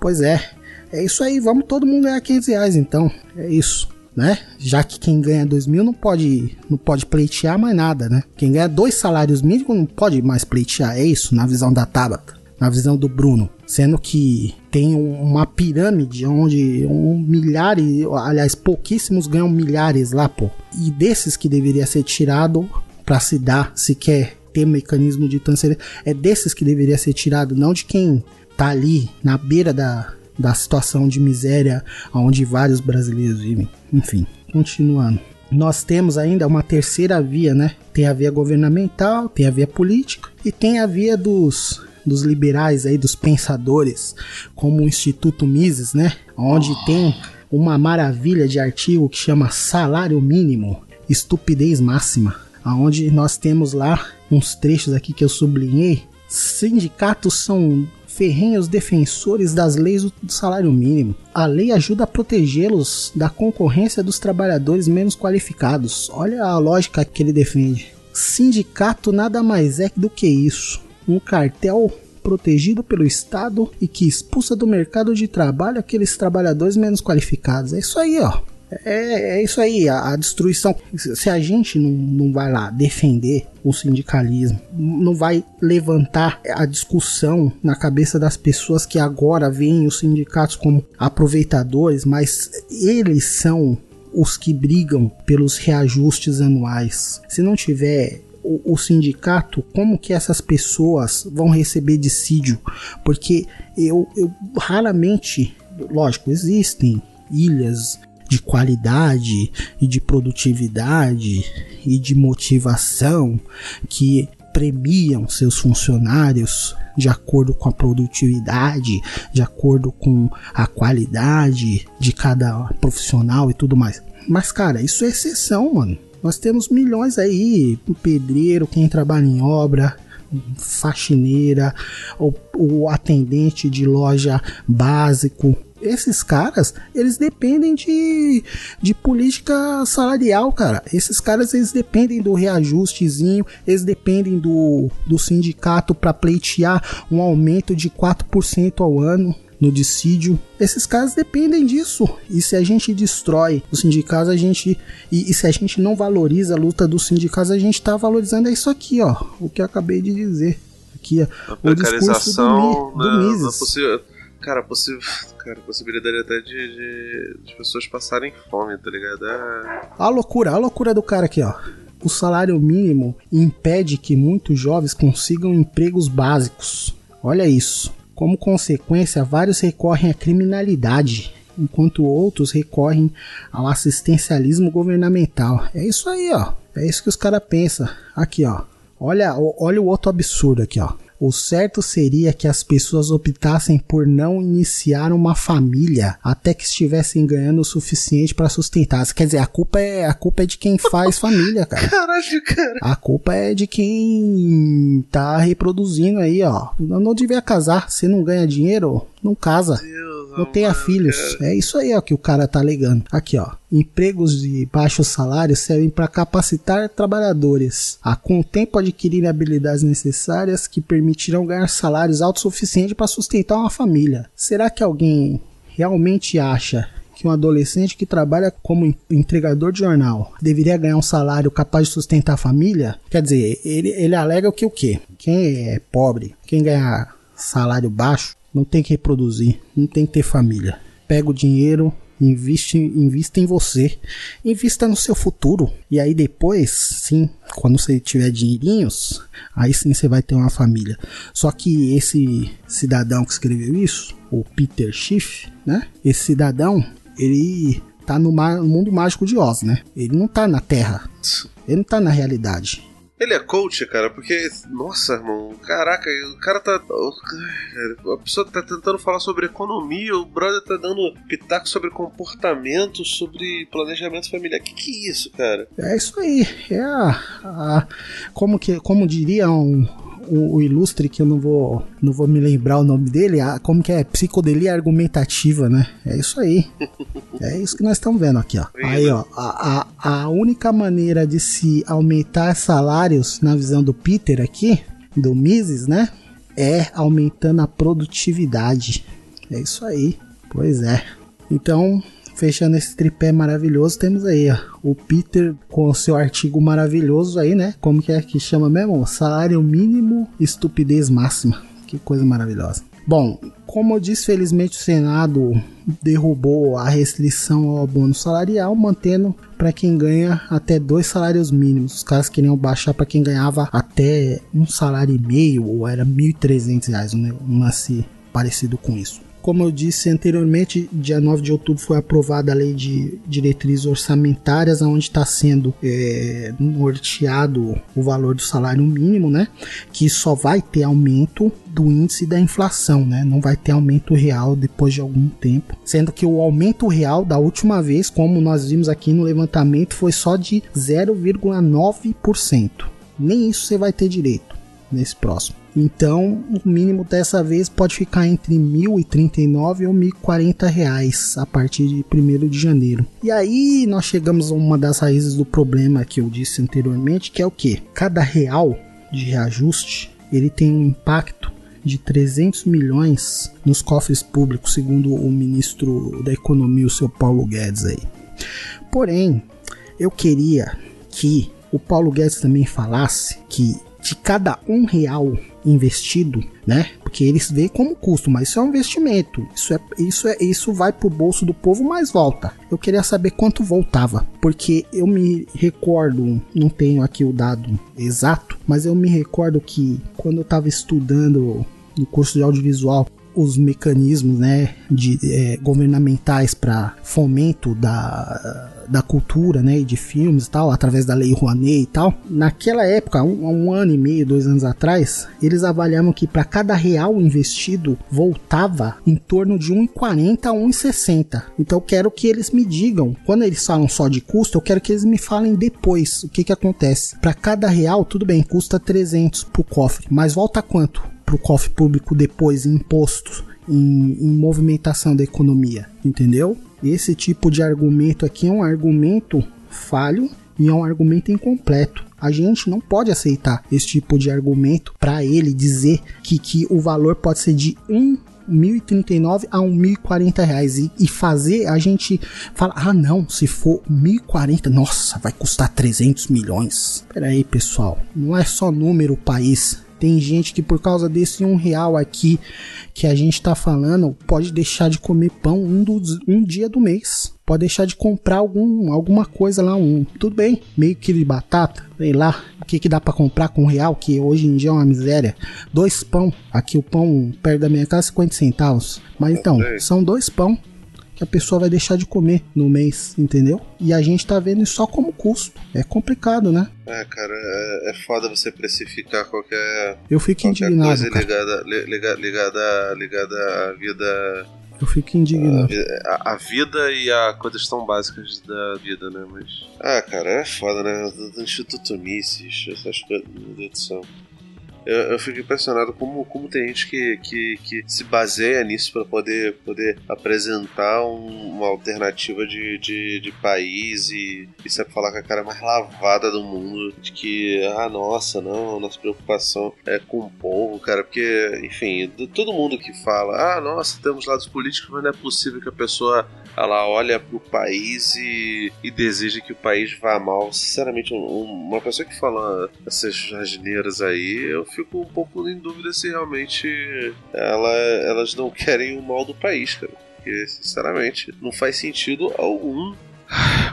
Pois é. É isso aí. Vamos todo mundo ganhar 500 reais então. É isso né? Já que quem ganha 2 mil não pode, não pode pleitear mais nada, né? Quem ganha dois salários mínimos não pode mais pleitear, é isso, na visão da Tabata, na visão do Bruno. Sendo que tem um- uma pirâmide onde um milhares, aliás, pouquíssimos ganham milhares lá, pô. E desses que deveria ser tirado para se dar, se quer ter mecanismo de transferência, é desses que deveria ser tirado, não de quem tá ali na beira da, da situação de miséria onde vários brasileiros vivem. Enfim, continuando. Nós temos ainda uma terceira via, né? Tem a via governamental, tem a via política e tem a via dos, dos liberais aí, dos pensadores, como o Instituto Mises, né? Onde tem uma maravilha de artigo que chama Salário Mínimo, Estupidez Máxima, aonde nós temos lá uns trechos aqui que eu sublinhei. Sindicatos são ferrenhos defensores das leis do salário mínimo. A lei ajuda a protegê-los da concorrência dos trabalhadores menos qualificados. Olha a lógica que ele defende. Sindicato nada mais é do que isso. Um cartel protegido pelo Estado e que expulsa do mercado de trabalho aqueles trabalhadores menos qualificados. É isso aí, ó. É, é isso aí, a, a destruição. Se a gente não, não vai lá defender o sindicalismo, não vai levantar a discussão na cabeça das pessoas que agora veem os sindicatos como aproveitadores, mas eles são os que brigam pelos reajustes anuais. Se não tiver o, sindicato, como que essas pessoas vão receber dissídio? Porque eu, eu raramente, lógico, existem ilhas de qualidade e de produtividade e de motivação que premiam seus funcionários de acordo com a produtividade, de acordo com a qualidade de cada profissional e tudo mais. Mas, cara, isso é exceção, mano. Nós temos milhões aí, pedreiro, quem trabalha em obra, faxineira, o, o atendente de loja básico. Esses caras, eles dependem de, de política salarial, cara. Esses caras, eles dependem do reajustezinho, eles dependem do, do sindicato para pleitear um aumento de 4% ao ano no dissídio. Esses caras dependem disso. E se a gente destrói os sindicatos, a gente. E, e se a gente não valoriza a luta dos sindicatos, a gente tá valorizando é isso aqui, ó. O que eu acabei de dizer. Aqui, ó. A O discurso do, Mi- do né, Mises. Cara, cara, possibilidade até de, de, de pessoas passarem fome, tá ligado? É... A loucura, a loucura do cara aqui, ó. O salário mínimo impede que muitos jovens consigam empregos básicos. Olha isso. Como consequência, vários recorrem à criminalidade, enquanto outros recorrem ao assistencialismo governamental. É isso aí, ó. É isso que os caras pensam. Aqui, ó. Olha, olha o outro absurdo aqui, ó. O certo seria que as pessoas optassem por não iniciar uma família até que estivessem ganhando o suficiente para sustentar. Quer dizer, a culpa é a culpa é de quem faz família, cara. Caralho, cara. A culpa é de quem tá reproduzindo aí, ó. Não, não devia casar. Se não ganha dinheiro, não casa. Não tenha filhos. É isso aí ó, que o cara tá alegando. Aqui, ó. Empregos de baixo salário servem para capacitar trabalhadores a com o tempo adquirirem habilidades necessárias que permitirão ganhar salários autossuficientes para sustentar uma família. Será que alguém realmente acha que um adolescente que trabalha como en- entregador de jornal deveria ganhar um salário capaz de sustentar a família? Quer dizer, ele, ele alega o que o quê? Quem é pobre, quem ganha salário baixo, não tem que reproduzir, não tem que ter família. Pega o dinheiro, investe, invista em você, invista no seu futuro. E aí depois, sim, quando você tiver dinheirinhos, aí sim você vai ter uma família. Só que esse cidadão que escreveu isso, o Peter Schiff, né? Esse cidadão, ele tá no, mundo mágico de Oz, né? Ele não tá na Terra. Ele não tá na realidade. Ele é coach, cara, porque. Nossa, irmão, caraca, o cara tá. A pessoa tá tentando falar sobre economia, o brother tá dando pitaco sobre comportamento, sobre planejamento familiar. Que que é isso, cara? É isso aí. É a. a- como, que, como diria um. O, o ilustre, que eu não vou, não vou me lembrar o nome dele, a, como que é? Psicodelia argumentativa, né? É isso aí. É isso que nós estamos vendo aqui, ó. Aí, ó, a, a, a única maneira de se aumentar salários, na visão do Peter aqui, do Mises, né? É aumentando a produtividade. É isso aí. Pois é. Então, fechando esse tripé maravilhoso, temos aí ó, o Peter com o seu artigo maravilhoso aí, né? Como que é que chama mesmo? Salário mínimo, estupidez máxima. Que coisa maravilhosa. Bom, como eu disse, felizmente o Senado derrubou a restrição ao abono salarial, mantendo para quem ganha até dois salários mínimos. Os caras queriam baixar para quem ganhava até um salário e meio, ou era 1.300 reais, um, um lance parecido com isso. Como eu disse anteriormente, dia 9 de outubro foi aprovada a lei de diretrizes orçamentárias, onde está sendo é, norteado o valor do salário mínimo, né? Que só vai ter aumento do índice da inflação, né? Não vai ter aumento real depois de algum tempo. Sendo que o aumento real da última vez, como nós vimos aqui no levantamento, foi só de 0,9%. Nem isso você vai ter direito nesse próximo. Então, o mínimo dessa vez pode ficar entre R$ 1.039 ou 1.040 reais a partir de 1 de janeiro. E aí nós chegamos a uma das raízes do problema que eu disse anteriormente, que é o que? Cada real de reajuste, ele tem um impacto de 300 milhões nos cofres públicos, segundo o ministro da Economia, o seu Paulo Guedes aí. Porém, eu queria que o Paulo Guedes também falasse que de cada um real investido, né? Porque eles veem como custo, mas isso é um investimento. Isso é isso é isso vai pro bolso do povo, mas volta. Eu queria saber quanto voltava, porque eu me recordo, não tenho aqui o dado exato, mas eu me recordo que quando eu estava estudando no curso de audiovisual os mecanismos né, de, é, governamentais para fomento da, da cultura né, e de filmes e tal, através da Lei Rouanet e tal. Naquela época, um, um ano e meio, dois anos atrás, eles avaliavam que para cada real investido voltava em torno de 1,40 a 1,60. Então eu quero que eles me digam, quando eles falam só de custo, eu quero que eles me falem depois o que, que acontece. Para cada real, tudo bem, custa 300 pro cofre, mas volta quanto? Para o cofre público depois em impostos, em, em, movimentação da economia, entendeu? Esse tipo de argumento aqui é um argumento falho e é um argumento incompleto. A gente não pode aceitar esse tipo de argumento para ele dizer que, que o valor pode ser de um 1.039 a 1.040 reais e, e fazer a gente falar, ah não, se for 1.040, nossa, vai custar 300 milhões. Pera aí pessoal, não é só número país, tem gente que por causa desse um real aqui que a gente tá falando pode deixar de comer pão um, dos, um dia do mês. Pode deixar de comprar algum, alguma coisa lá, um. Tudo bem, meio quilo de batata, sei lá, o que, que dá para comprar com um real, que hoje em dia é uma miséria. Dois pão, aqui o pão perto da minha casa, 50 centavos. Mas então, são dois pão que a pessoa vai deixar de comer no mês, entendeu? E a gente tá vendo isso só como custo. É complicado, né? É, cara, é, é foda você precificar qualquer. Eu fico qualquer indignado. coisa cara. ligada, li- liga- ligada, ligada à vida. Eu fico indignado. A, a vida e a coisas tão básicas da vida, né? Mas. Ah, cara, é foda, né? Do, do Instituto Mises, essas coisas. Meu Deus do céu. Eu, eu fico impressionado como, como tem gente que, que, que se baseia nisso para poder, poder apresentar um- uma alternativa de, de, de país e, e sabe falar com a cara mais lavada do mundo. De que, ah, nossa, não, nossa preocupação é com o povo, cara. Porque, enfim, do- todo mundo que fala, ah, nossa, temos lados políticos, mas não é possível que a pessoa ela olha pro país e, e deseja que o país vá mal. Sinceramente, um- um- uma pessoa que fala essas asneiras aí, eu fico um pouco em dúvida se realmente ela, elas não querem o mal do país, cara. Porque, sinceramente, não faz sentido algum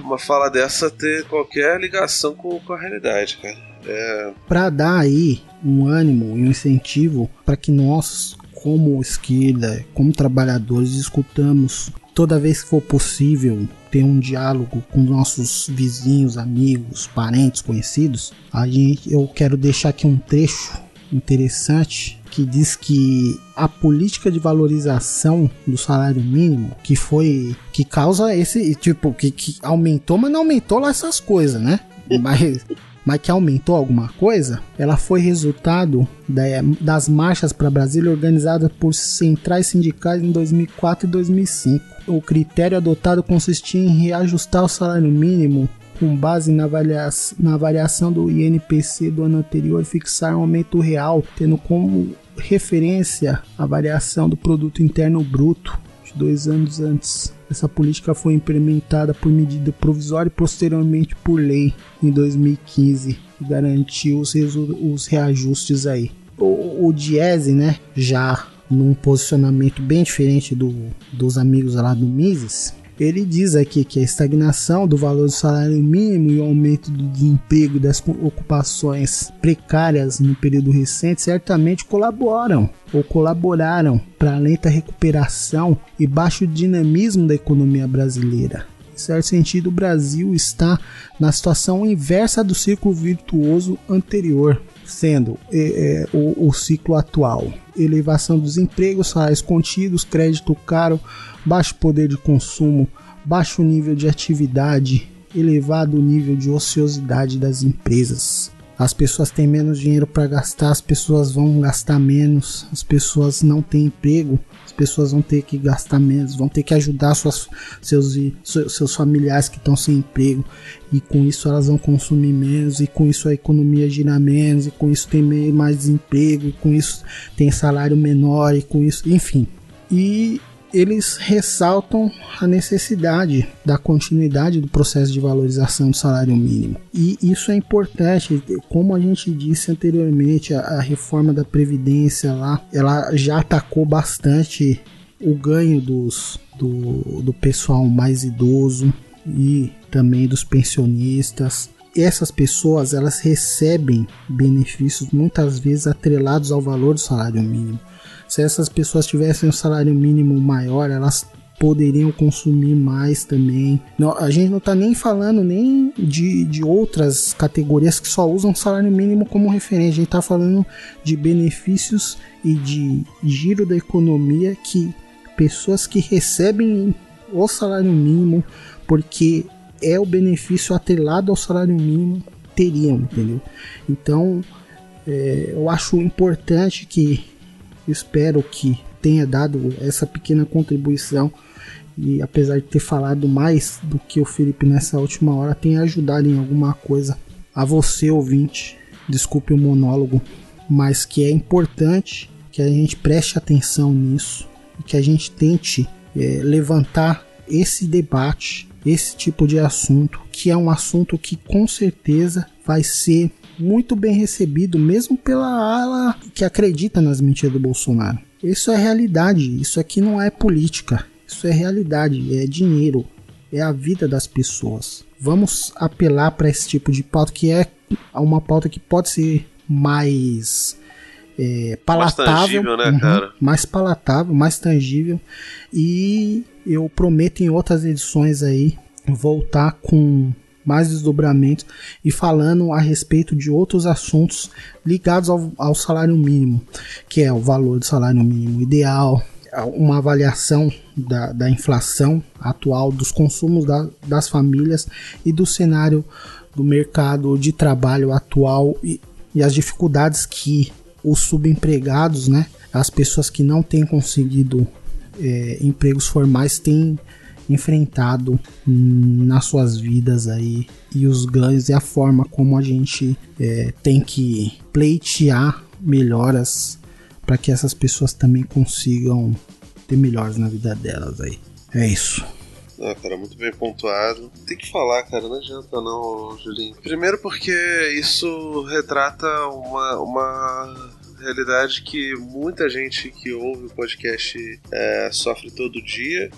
uma fala dessa ter qualquer ligação com, com a realidade, cara. É... Para dar aí um ânimo e um incentivo para que nós, como esquerda, como trabalhadores, escutamos toda vez que for possível ter um diálogo com nossos vizinhos, amigos, parentes, conhecidos, a gente, eu quero deixar aqui um trecho interessante que diz que a política de valorização do salário mínimo que foi que causa esse tipo que, que aumentou, mas não aumentou lá essas coisas, né? Mas mas que aumentou alguma coisa, ela foi resultado da, das marchas para Brasília organizadas por centrais sindicais em 2004 e 2005. O critério adotado consistia em reajustar o salário mínimo com base na, avaliação, na variação do INPC do ano anterior, fixar um aumento real, tendo como referência a variação do produto interno bruto dois anos antes. Essa política foi implementada por medida provisória e posteriormente por lei em 2015 e garantiu os, os reajustes aí. O, o Diese, né, já num posicionamento bem diferente do, dos amigos lá do Mises, ele diz aqui que a estagnação do valor do salário mínimo e o aumento do desemprego das ocupações precárias no período recente certamente colaboram ou colaboraram para a lenta recuperação e baixo dinamismo da economia brasileira. Em certo sentido, o Brasil está na situação inversa do ciclo virtuoso anterior, sendo é, é, o, o ciclo atual: elevação dos empregos, salários contidos, crédito caro, baixo poder de consumo, baixo nível de atividade, elevado nível de ociosidade das empresas. As pessoas têm menos dinheiro para gastar, as pessoas vão gastar menos, as pessoas não têm emprego, as pessoas vão ter que gastar menos, vão ter que ajudar suas, seus, seus familiares que estão sem emprego, e com isso elas vão consumir menos, e com isso a economia gira menos, e com isso tem mais desemprego, e com isso tem salário menor, e com isso, enfim. E eles ressaltam a necessidade da continuidade do processo de valorização do salário mínimo. E isso é importante, como a gente disse anteriormente, a, a reforma da Previdência lá, ela já atacou bastante o ganho dos, do, do pessoal mais idoso e também dos pensionistas. Essas pessoas elas recebem benefícios muitas vezes atrelados ao valor do salário mínimo. Se essas pessoas tivessem um salário mínimo maior, elas poderiam consumir mais também. Não, a gente não está nem falando nem de, de outras categorias que só usam salário mínimo como referência. A gente está falando de benefícios e de giro da economia que pessoas que recebem o salário mínimo, porque é o benefício atrelado ao salário mínimo, teriam, entendeu? Então, é, eu acho importante que Espero que tenha dado essa pequena contribuição e apesar de ter falado mais do que o Felipe nessa última hora, tenha ajudado em alguma coisa a você ouvinte. Desculpe o monólogo, mas que é importante que a gente preste atenção nisso e que a gente tente é, levantar esse debate, esse tipo de assunto, que é um assunto que com certeza vai ser muito bem recebido, mesmo pela ala que acredita nas mentiras do Bolsonaro. Isso é realidade, isso aqui não é política, isso é realidade, é dinheiro, é a vida das pessoas. Vamos apelar para esse tipo de pauta que é uma pauta que pode ser mais é, palatável, mais tangível, né, uhum, cara? mais palatável, mais tangível. E eu prometo em outras edições aí voltar com mais desdobramentos e falando a respeito de outros assuntos ligados ao, ao salário mínimo, que é o valor do salário mínimo ideal, uma avaliação da, da inflação atual, dos consumos da, das famílias e do cenário do mercado de trabalho atual e, e as dificuldades que os subempregados, né, as pessoas que não têm conseguido é, empregos formais têm enfrentado nas suas vidas aí e os ganhos e a forma como a gente é, tem que pleitear melhoras para que essas pessoas também consigam ter melhores na vida delas aí. É isso. Ah, cara, muito bem pontuado. Tem que falar, cara, não adianta não, Julinho. Primeiro porque isso retrata uma, uma realidade que muita gente que ouve o podcast é, sofre todo dia,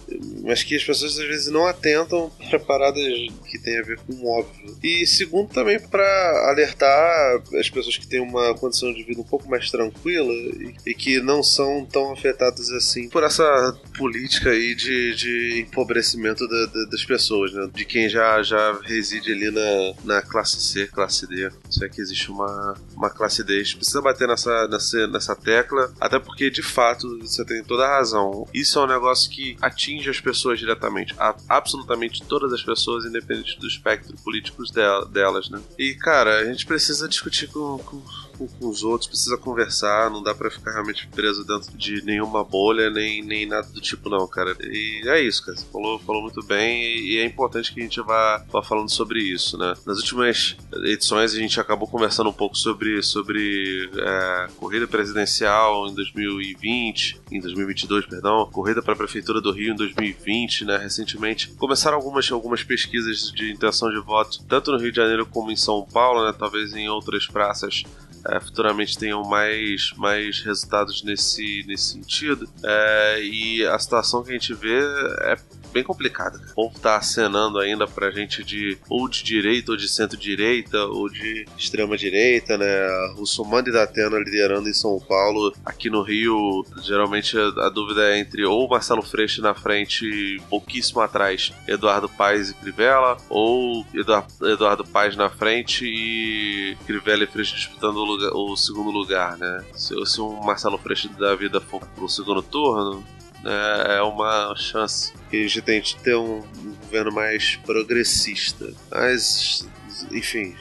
mas que as pessoas às vezes não atentam para paradas que tem a ver com o óbvio. E segundo, também para alertar as pessoas que têm uma condição de vida um pouco mais tranquila e, e que não são tão afetadas assim por essa política aí de, de empobrecimento da, da, das pessoas, né? De quem já, já reside ali na, na classe C, classe D. Se é que existe uma, uma classe D. A gente precisa bater nessa, nessa, nessa tecla, até porque de fato você tem toda a razão. Isso é um negócio que atinge as pessoas diretamente, a, absolutamente todas as pessoas, independente do espectro político delas, né? E cara, a gente precisa discutir com, com com, com, os outros, precisa conversar, não dá para ficar realmente preso dentro de nenhuma bolha, nem, nem nada do tipo, não, cara. E é isso, cara. Você falou, falou muito bem e, é importante que a gente vá, vá falando sobre isso, né? Nas últimas edições a gente acabou conversando um pouco sobre, sobre é, corrida presidencial em 2020, em 2022, perdão, corrida para a Prefeitura do Rio em 2020, né? Recentemente começaram algumas, algumas pesquisas de intenção de voto, tanto no Rio de Janeiro como em São Paulo, né? Talvez em outras praças é, futuramente tenham mais, mais resultados nesse, nesse sentido. É, e a situação que a gente vê é bem complicada. O povo tá acenando ainda pra gente de ou de direita ou de centro-direita ou de extrema-direita, né? O Sumando e da Atena liderando em São Paulo. Aqui no Rio, geralmente a, dúvida é entre ou Marcelo Freixo na frente, pouquíssimo atrás, Eduardo Paes e Crivella, ou Eduardo, Paes na frente e Crivella e Freixo disputando o, lugar, o segundo lugar, né? Se, se um Marcelo Freixo da vida for pro segundo turno, é uma chance que a gente tem de ter um, governo mais progressista. Mas, enfim,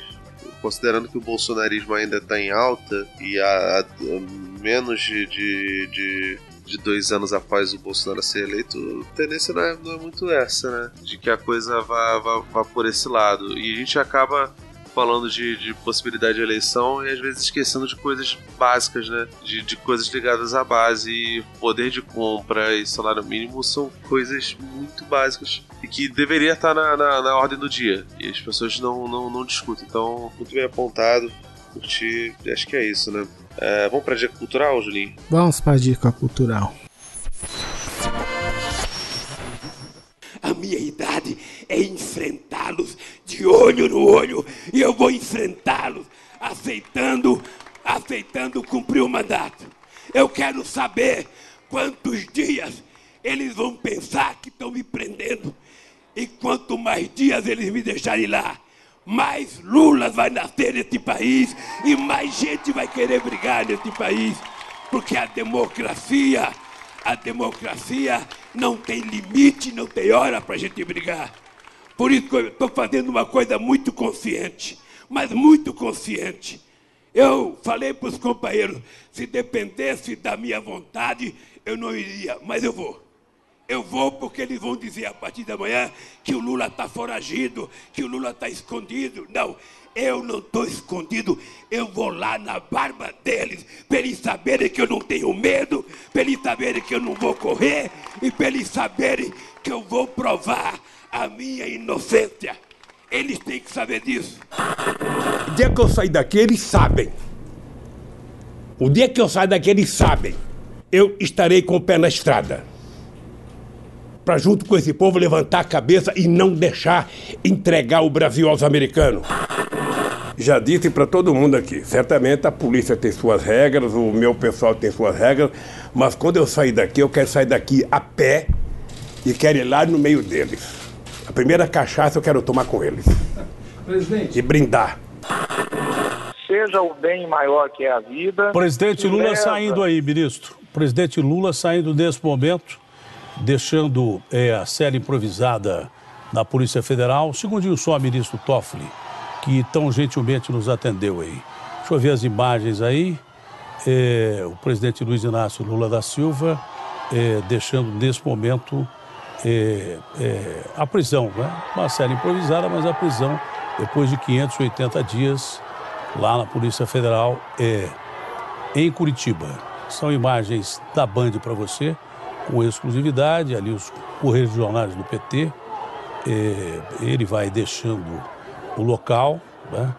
considerando que o bolsonarismo ainda está em alta e há, menos de, de, de, de, dois anos após o Bolsonaro ser eleito, a tendência não é, não é muito essa, né? De que a coisa vá, vá, vá por esse lado. E a gente acaba falando de, de, possibilidade de eleição e às vezes esquecendo de coisas básicas, né? De, de, coisas ligadas à base. E poder de compra e salário mínimo são coisas muito básicas e que deveria estar na, na, na ordem do dia. E as pessoas não, não, não discutem. Então, muito bem apontado. Curti. Acho que é isso, né? É, vamos para a dica cultural, Julinho? Vamos para a dica cultural. A minha idade é enfrentá-los de olho no olho. E eu vou enfrentá-los aceitando, aceitando cumprir o mandato. Eu quero saber quantos dias eles vão pensar que estão me prendendo. E quanto mais dias eles me deixarem lá, mais Lula vai nascer nesse país e mais gente vai querer brigar nesse país, porque a democracia, a democracia não tem limite, não tem hora para a gente brigar. Por isso que eu estou fazendo uma coisa muito consciente, mas muito consciente. Eu falei para os companheiros, se dependesse da minha vontade, eu não iria, mas eu vou. Eu vou porque eles vão dizer a partir da manhã que o Lula está foragido, que o Lula está escondido. Não, eu não estou escondido. Eu vou lá na barba deles, para eles saberem que eu não tenho medo, para eles saberem que eu não vou correr e para eles saberem que eu vou provar a minha inocência. Eles têm que saber disso. O dia que eu sair daqui, eles sabem. O dia que eu sair daqui, eles sabem. Eu estarei com o pé na estrada. Para, junto com esse povo, levantar a cabeça e não deixar entregar o Brasil aos americanos. Já disse para todo mundo aqui: certamente a polícia tem suas regras, o meu pessoal tem suas regras, mas quando eu sair daqui, eu quero sair daqui a pé e quero ir lá no meio deles. A primeira cachaça eu quero tomar com eles. Presidente. E brindar. Seja o bem maior que é a vida. Presidente Lula leva... saindo aí, ministro. Presidente Lula saindo desse momento, deixando é, a série improvisada na Polícia Federal. Segundo só ministro Toffoli, que tão gentilmente nos atendeu aí. Deixa eu ver as imagens aí. É, o presidente Luiz Inácio Lula da Silva é, deixando nesse momento é, é, a prisão, né? uma série improvisada, mas a prisão depois de 580 dias lá na Polícia Federal é, em Curitiba. São imagens da Band para você, com exclusividade, ali os correios jornais do PT, é, ele vai deixando o local, né?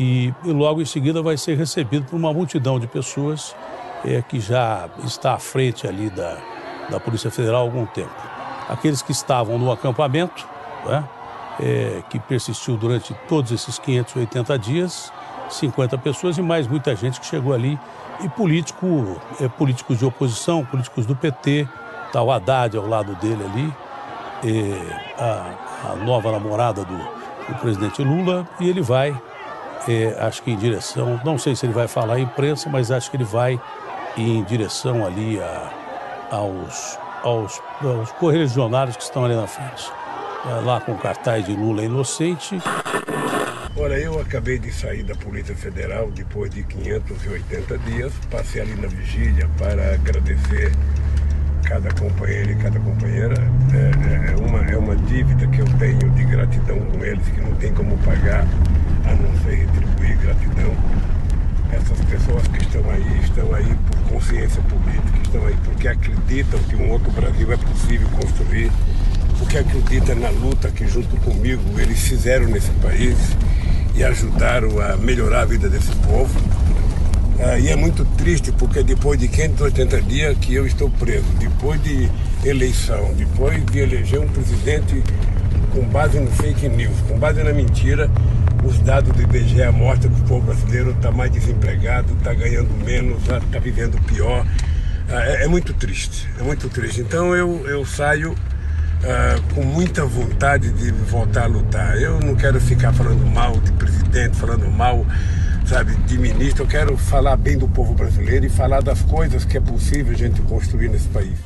E, e logo em seguida vai ser recebido por uma multidão de pessoas é, que já está à frente ali da, da Polícia Federal há algum tempo. Aqueles que estavam no acampamento, né, é, que persistiu durante todos esses 580 dias, 50 pessoas e mais muita gente que chegou ali, e político, é, políticos de oposição, políticos do PT, está o Haddad ao lado dele ali, a, a nova namorada do, do presidente Lula, e ele vai é, acho que em direção, não sei se ele vai falar à imprensa, mas acho que ele vai em direção ali a, aos, aos, aos correligionários que estão ali na frente. É, lá com o cartaz de Lula inocente. Olha, eu acabei de sair da Polícia Federal depois de 580 dias. Passei ali na vigília para agradecer cada companheiro e cada companheira. É, é, uma, é uma dívida que eu tenho de gratidão com eles que não tem como pagar a não ser retribuir gratidão. Essas pessoas que estão aí, estão aí por consciência política, estão aí porque acreditam que um outro Brasil é possível construir, porque acreditam na luta que junto comigo eles fizeram nesse país e ajudaram a melhorar a vida desse povo. Ah, e é muito triste porque depois de 580 dias que eu estou preso, depois de eleição, depois de eleger um presidente com base no fake news, com base na mentira, os dados do IBGE mostram que o povo brasileiro está mais desempregado, está ganhando menos, está vivendo pior. É, é, muito triste, é muito triste. Então eu, eu saio com muita vontade de voltar a lutar. Eu não quero ficar falando mal de presidente, falando mal, sabe, de ministro. Eu quero falar bem do povo brasileiro e falar das coisas que é possível a gente construir nesse país.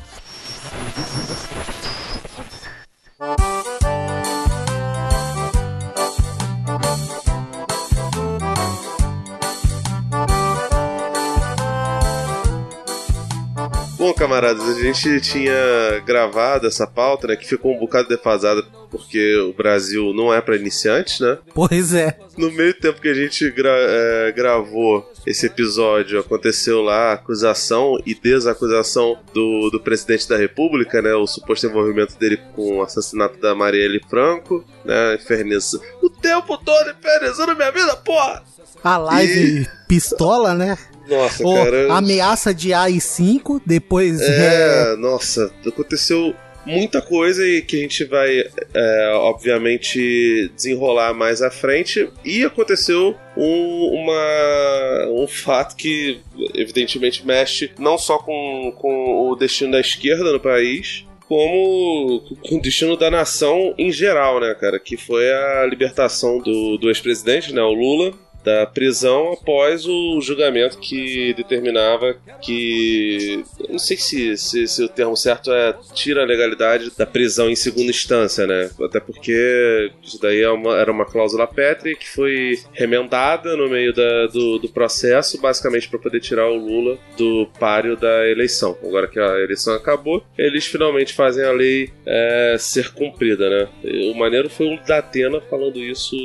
Bom, camaradas, a gente tinha gravado essa pauta, né, que ficou um bocado defasada porque o Brasil não é para iniciantes, né? Pois é. No meio tempo que a gente gra é, gravou esse episódio, aconteceu lá a acusação e desacusação do, do presidente da República, né? O suposto envolvimento dele com o assassinato da Marielle Franco, né? Infernizando. O tempo todo infernizando minha vida, porra! A live e... pistola, né? Nossa, Ou cara. Ameaça de AI5, depois. É, nossa, aconteceu muita coisa e que a gente vai, é, obviamente, desenrolar mais à frente. E aconteceu um, uma, um fato que, evidentemente, mexe não só com, com o destino da esquerda no país, como com o destino da nação em geral, né, cara? Que foi a libertação do, do ex-presidente, né, o Lula, da prisão após o julgamento que determinava que. Não sei se, se, se, o termo certo é tira a legalidade da prisão em segunda instância, né? Até porque isso daí é uma, era uma cláusula pétrea que foi remendada no meio da, do, do processo, basicamente para poder tirar o Lula do páreo da eleição. Agora que a eleição acabou, eles finalmente fazem a lei é, ser cumprida, né? O maneiro foi o Datena falando isso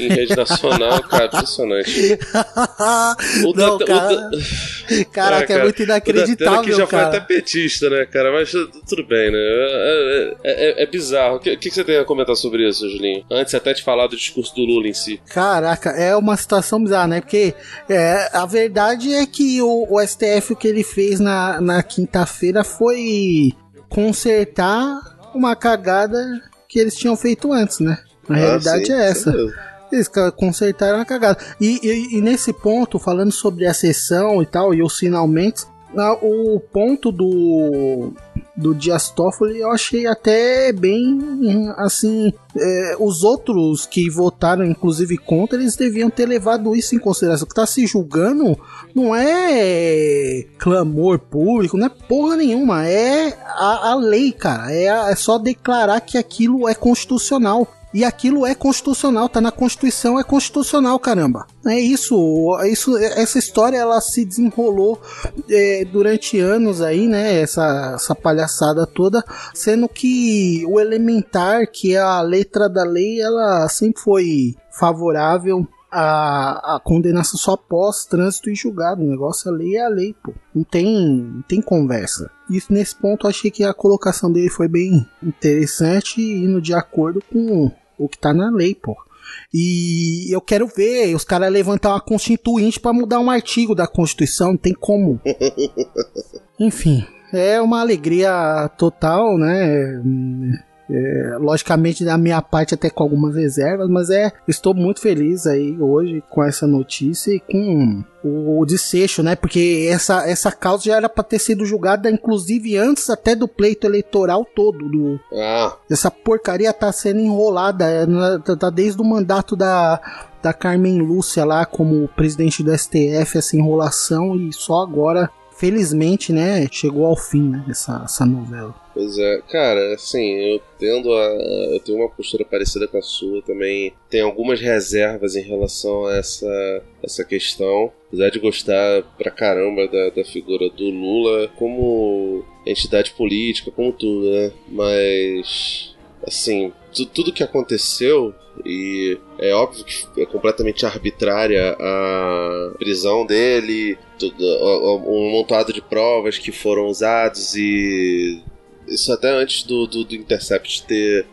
em rede nacional, cara, impressionante. O Não, da, cara, o Caraca, é, é muito inacreditável, o que já cara. foi até petista, né, cara? Mas tudo bem, né? É, é, é bizarro. O que, que, você tem a comentar sobre isso, Julinho? Antes até de falar do discurso do Lula em si. Caraca, é uma situação bizarra, né? Porque é, a verdade é que o, o STF, o que ele fez na, na quinta-feira foi consertar uma cagada que eles tinham feito antes, né? A Ah, realidade sim, é essa. sim. Eles consertaram a cagada. E, e- e nesse ponto, falando sobre a sessão e tal, e os finalmente, o ponto do, do Dias Toffoli eu achei até bem assim. é, os outros que votaram, inclusive contra, eles deviam ter levado isso em consideração. Que tá se julgando não é clamor público, não é porra nenhuma, é a, a lei, cara. É, a- é só declarar que aquilo é constitucional. E aquilo é constitucional, tá na Constituição, é constitucional, caramba. É isso, é isso essa história ela se desenrolou é, durante anos aí, né? Essa, essa palhaçada toda, sendo que o elementar, que é a letra da lei, ela sempre foi favorável a, a condenação só após trânsito e julgado. O negócio, a lei é a lei, pô. Não tem, não tem conversa. Isso nesse ponto eu achei que a colocação dele foi bem interessante e indo de acordo com o que tá na lei, pô. E eu quero ver os caras levantar uma constituinte para mudar um artigo da Constituição, não tem como. Enfim, é uma alegria total, né? É, logicamente da minha parte até com algumas reservas, mas é estou muito feliz aí hoje com essa notícia e com o, desfecho, né? Porque essa, essa causa já era para ter sido julgada inclusive antes até do pleito eleitoral todo do Ah, essa porcaria tá sendo enrolada é, na- tá- tá desde o mandato da da Carmen Lúcia lá como presidente do STF essa enrolação e só agora felizmente né chegou ao fim né, essa, essa novela Pois é, cara, assim, eu tendo a. Eu tenho uma postura parecida com a sua também. Tem algumas reservas em relação a essa, essa questão. Apesar de gostar pra caramba da, da figura do Lula como entidade política, como tudo, né? Mas. Assim, tu- tudo que aconteceu, e é óbvio que é completamente arbitrária a prisão dele, tudo, um montado de provas que foram usados e isso até antes do, do, do Intercept ter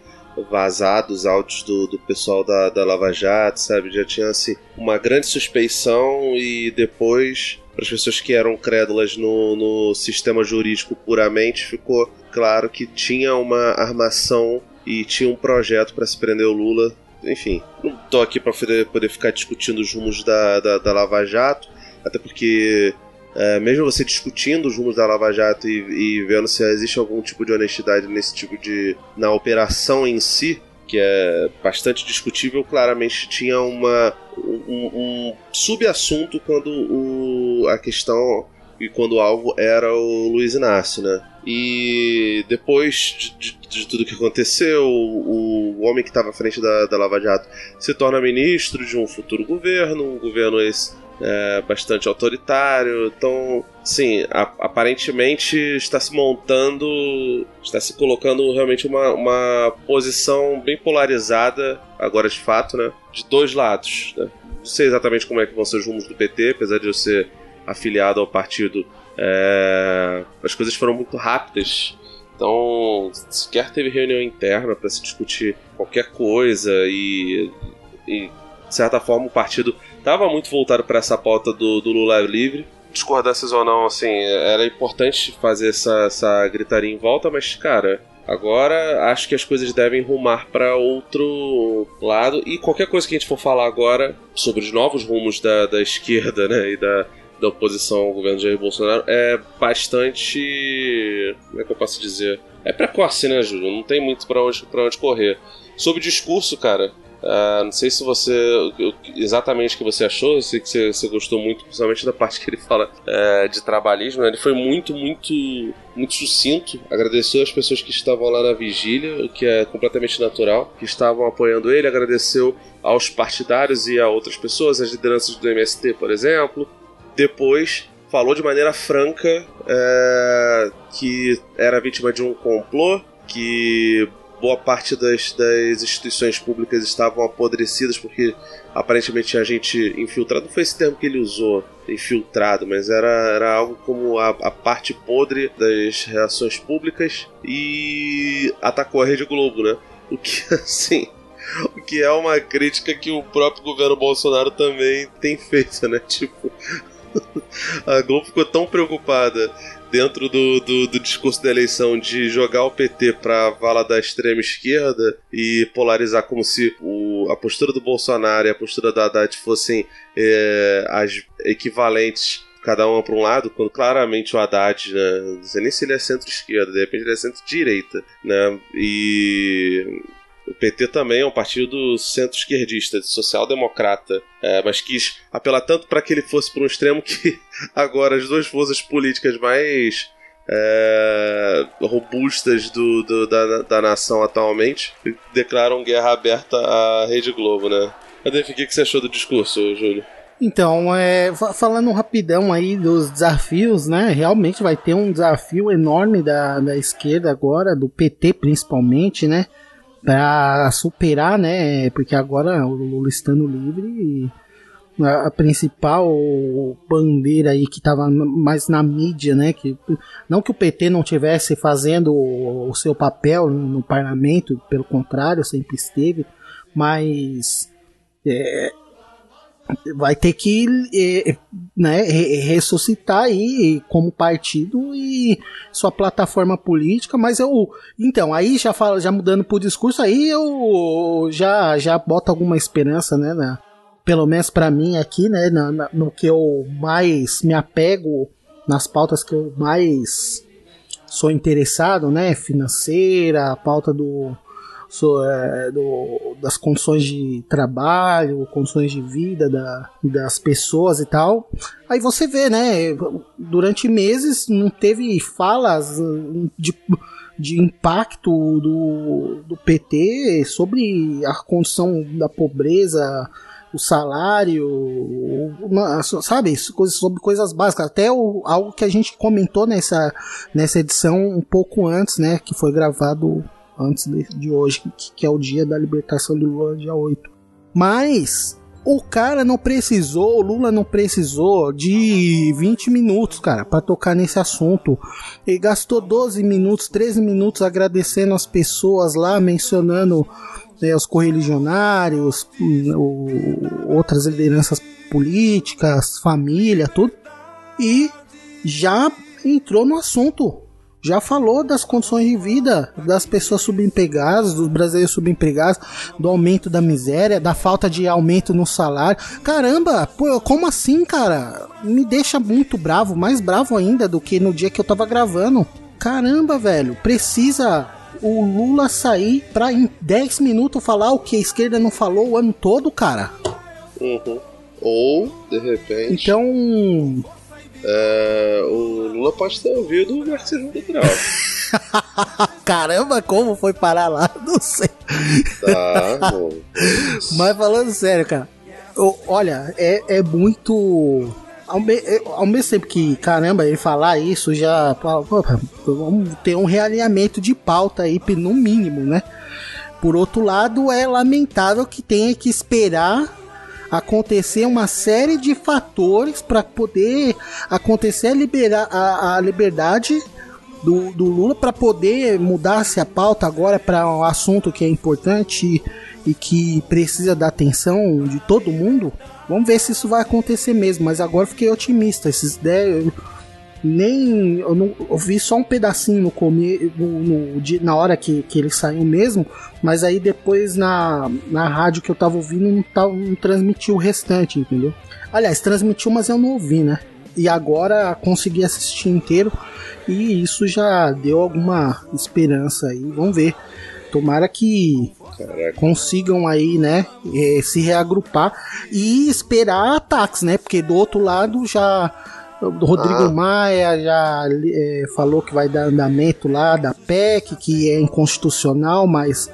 vazado os áudios do, do pessoal da, da Lava Jato, sabe? Já tinha assim, uma grande suspeição e depois, para as pessoas que eram crédulas no, no sistema jurídico puramente, ficou claro que tinha uma armação e tinha um projeto para se prender o Lula. Enfim, não tô aqui para poder, poder ficar discutindo os rumos da, da, da Lava Jato, até porque é, mesmo você discutindo os rumos da Lava Jato e, e vendo se existe algum tipo de honestidade nesse tipo de. na operação em si, que é bastante discutível, claramente tinha uma, um, um subassunto quando o, a questão e quando o alvo era o Luiz Inácio, né? E depois de, de- de tudo que aconteceu, o, o homem que estava à frente da, da Lava Jato se torna ministro de um futuro governo, um governo esse é, bastante autoritário. Então, sim, a- aparentemente está se montando, está se colocando realmente uma, uma posição bem polarizada, agora de fato, né? De dois lados. Né? Não sei exatamente como é que vão ser os rumos do PT, apesar de eu ser afiliado ao partido. é, as coisas foram muito rápidas. Então, sequer teve reunião interna para se discutir qualquer coisa e, e, de certa forma, o partido estava muito voltado para essa pauta do, do Lula livre. Discordâncias ou não, assim, era importante fazer essa, essa gritaria em volta, mas, cara, agora acho que as coisas devem rumar para outro lado. E qualquer coisa que a gente for falar agora sobre os novos rumos da, da esquerda né, e da, da oposição ao governo Jair Bolsonaro é bastante. Como é que eu posso dizer? É precoce, né, Júlio? Não tem muito pra onde, onde correr. Sobre o discurso, cara, ah, não sei se você. exatamente o que você achou, eu sei que você, você gostou muito, principalmente da parte que ele fala eh, de trabalhismo. né? Ele foi muito, muito, muito sucinto. Agradeceu as pessoas que estavam lá na vigília, o que é completamente natural, que estavam apoiando ele. Agradeceu aos partidários e a outras pessoas, as lideranças do MST, por exemplo. Depois falou de maneira franca é, que era vítima de um complô, que boa parte das, das instituições públicas estavam apodrecidas porque aparentemente tinha gente infiltrada. Não foi esse termo que ele usou, infiltrado, mas era, era algo como a, a parte podre das relações públicas e atacou a Rede Globo, né? O que, assim, o que é uma crítica que o próprio governo Bolsonaro também tem feito, né? Tipo, a Globo ficou tão preocupada dentro do, do, do discurso da eleição de jogar o PT pra vala da extrema esquerda e polarizar como se o, a postura do Bolsonaro e a postura da Haddad fossem é, as equivalentes cada uma para um lado, quando claramente o Haddad, né, não sei nem se ele é centro-esquerda, de repente ele é centro-direita, né, e o PT também é um partido centro-esquerdista, social-democrata, é, mas quis apelar tanto para que ele fosse para um extremo que agora as duas forças políticas mais é, robustas do, do- da, da nação atualmente declaram guerra aberta à Rede Globo, né? Adef, o que você achou do discurso, Júlio? Então, é, fa- falando rapidão aí dos desafios, né? Realmente vai ter um desafio enorme da, da esquerda agora, do PT principalmente, né? Pra superar, né? Porque agora o Lula estando livre, a, principal bandeira aí que estava mais na mídia, né? Que, não que o PT não tivesse fazendo o, seu papel no, parlamento, pelo contrário, sempre esteve, mas é, vai ter que é, né, ressuscitar aí como partido e sua plataforma política, mas eu então aí já fala, já mudando pro discurso aí eu já já boto alguma esperança, né, pelo menos para mim aqui, né, na, na, no que eu mais me apego, nas pautas que eu mais sou interessado, né, financeira, a pauta do, so, é, do das condições de trabalho, condições de vida da, das pessoas e tal. Aí você vê, né, durante meses não teve falas de de impacto do, do PT sobre a condição da pobreza, o salário, sabe, coisas sobre coisas básicas, até o, algo que a gente comentou nessa, nessa edição um pouco antes, né, que foi gravado antes de, hoje, que, que, é o dia da libertação do Lula, dia 8. Mas o cara não precisou, o Lula não precisou de 20 minutos, cara, para tocar nesse assunto. Ele gastou 12 minutos, 13 minutos agradecendo as pessoas lá, mencionando né, os correligionários, o, outras lideranças políticas, família, tudo, e já entrou no assunto. Já falou das condições de vida das pessoas subempregadas, dos brasileiros subempregados, do aumento da miséria, da falta de aumento no salário. Caramba, pô, como assim, cara? Me deixa muito bravo, mais bravo ainda do que no dia que eu tava gravando. Caramba, velho, precisa o Lula sair pra em 10 minutos falar o que a esquerda não falou o ano todo, cara. Uhum. Ou, de repente. Então. É, o Lula pode ter ouvido o marxismo cultural. Caramba, como foi parar lá? Não sei. Tá. Mas falando sério, cara. Olha, é, é muito ao, me, ao mesmo tempo que, caramba, ele falar isso já. vamos ter um realinhamento de pauta aí, no mínimo, né? Por outro lado, é lamentável que tenha que esperar acontecer uma série de fatores para poder acontecer a, libera, a, a liberdade do, do Lula para poder mudar-se a pauta agora para um assunto que é importante e que precisa da atenção de todo mundo. Vamos ver se isso vai acontecer mesmo, mas agora fiquei otimista. Esses 10. Nem. Eu, não, eu vi só um pedacinho no, come, no, no, na hora que, que ele saiu mesmo, mas aí depois na, na rádio que eu tava ouvindo não, tava, não transmitiu o restante, entendeu? Aliás, transmitiu, mas eu não ouvi, né? E agora consegui assistir inteiro e isso já deu alguma esperança aí. Vamos ver. Tomara que Caraca. consigam aí, né, eh, se reagrupar e esperar ataques, né? Porque do outro lado já o Rodrigo ah. Maia já é, falou que vai dar andamento lá da PEC, que é inconstitucional, mas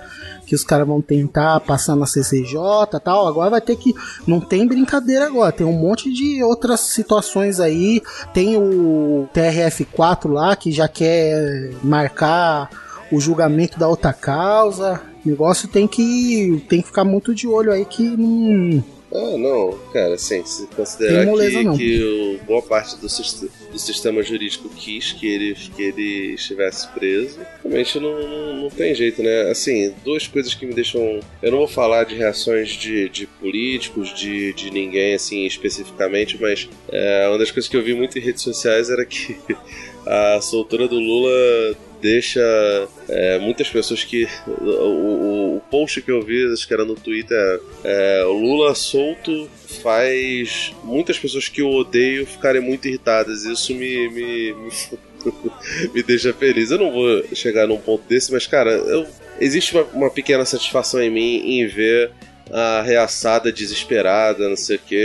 que os caras vão tentar passar na CCJ tal. Agora vai ter que. Não tem brincadeira agora, tem um monte de outras situações aí. Tem o TRF4 lá que já quer marcar o julgamento da outra causa. O negócio tem que, tem que ficar muito de olho aí que não. Ah, não, cara, assim, se considerar que, que o, boa parte do, do, sistema jurídico quis que ele, que ele estivesse preso, realmente não, não, não, tem jeito, né? Assim, duas coisas que me deixam. Eu não vou falar de reações de, de políticos, de, de ninguém, assim, especificamente, mas é, uma das coisas que eu vi muito em redes sociais era que a soltura do Lula deixa é, muitas pessoas que. O, o, post que eu vi, acho que era no Twitter, é, Lula solto faz muitas pessoas que eu odeio ficarem muito irritadas. Isso me, me, me, me deixa feliz. Eu não vou chegar num ponto desse, mas, cara, eu, existe uma, uma pequena satisfação em mim em ver a reaçada desesperada, não sei o que,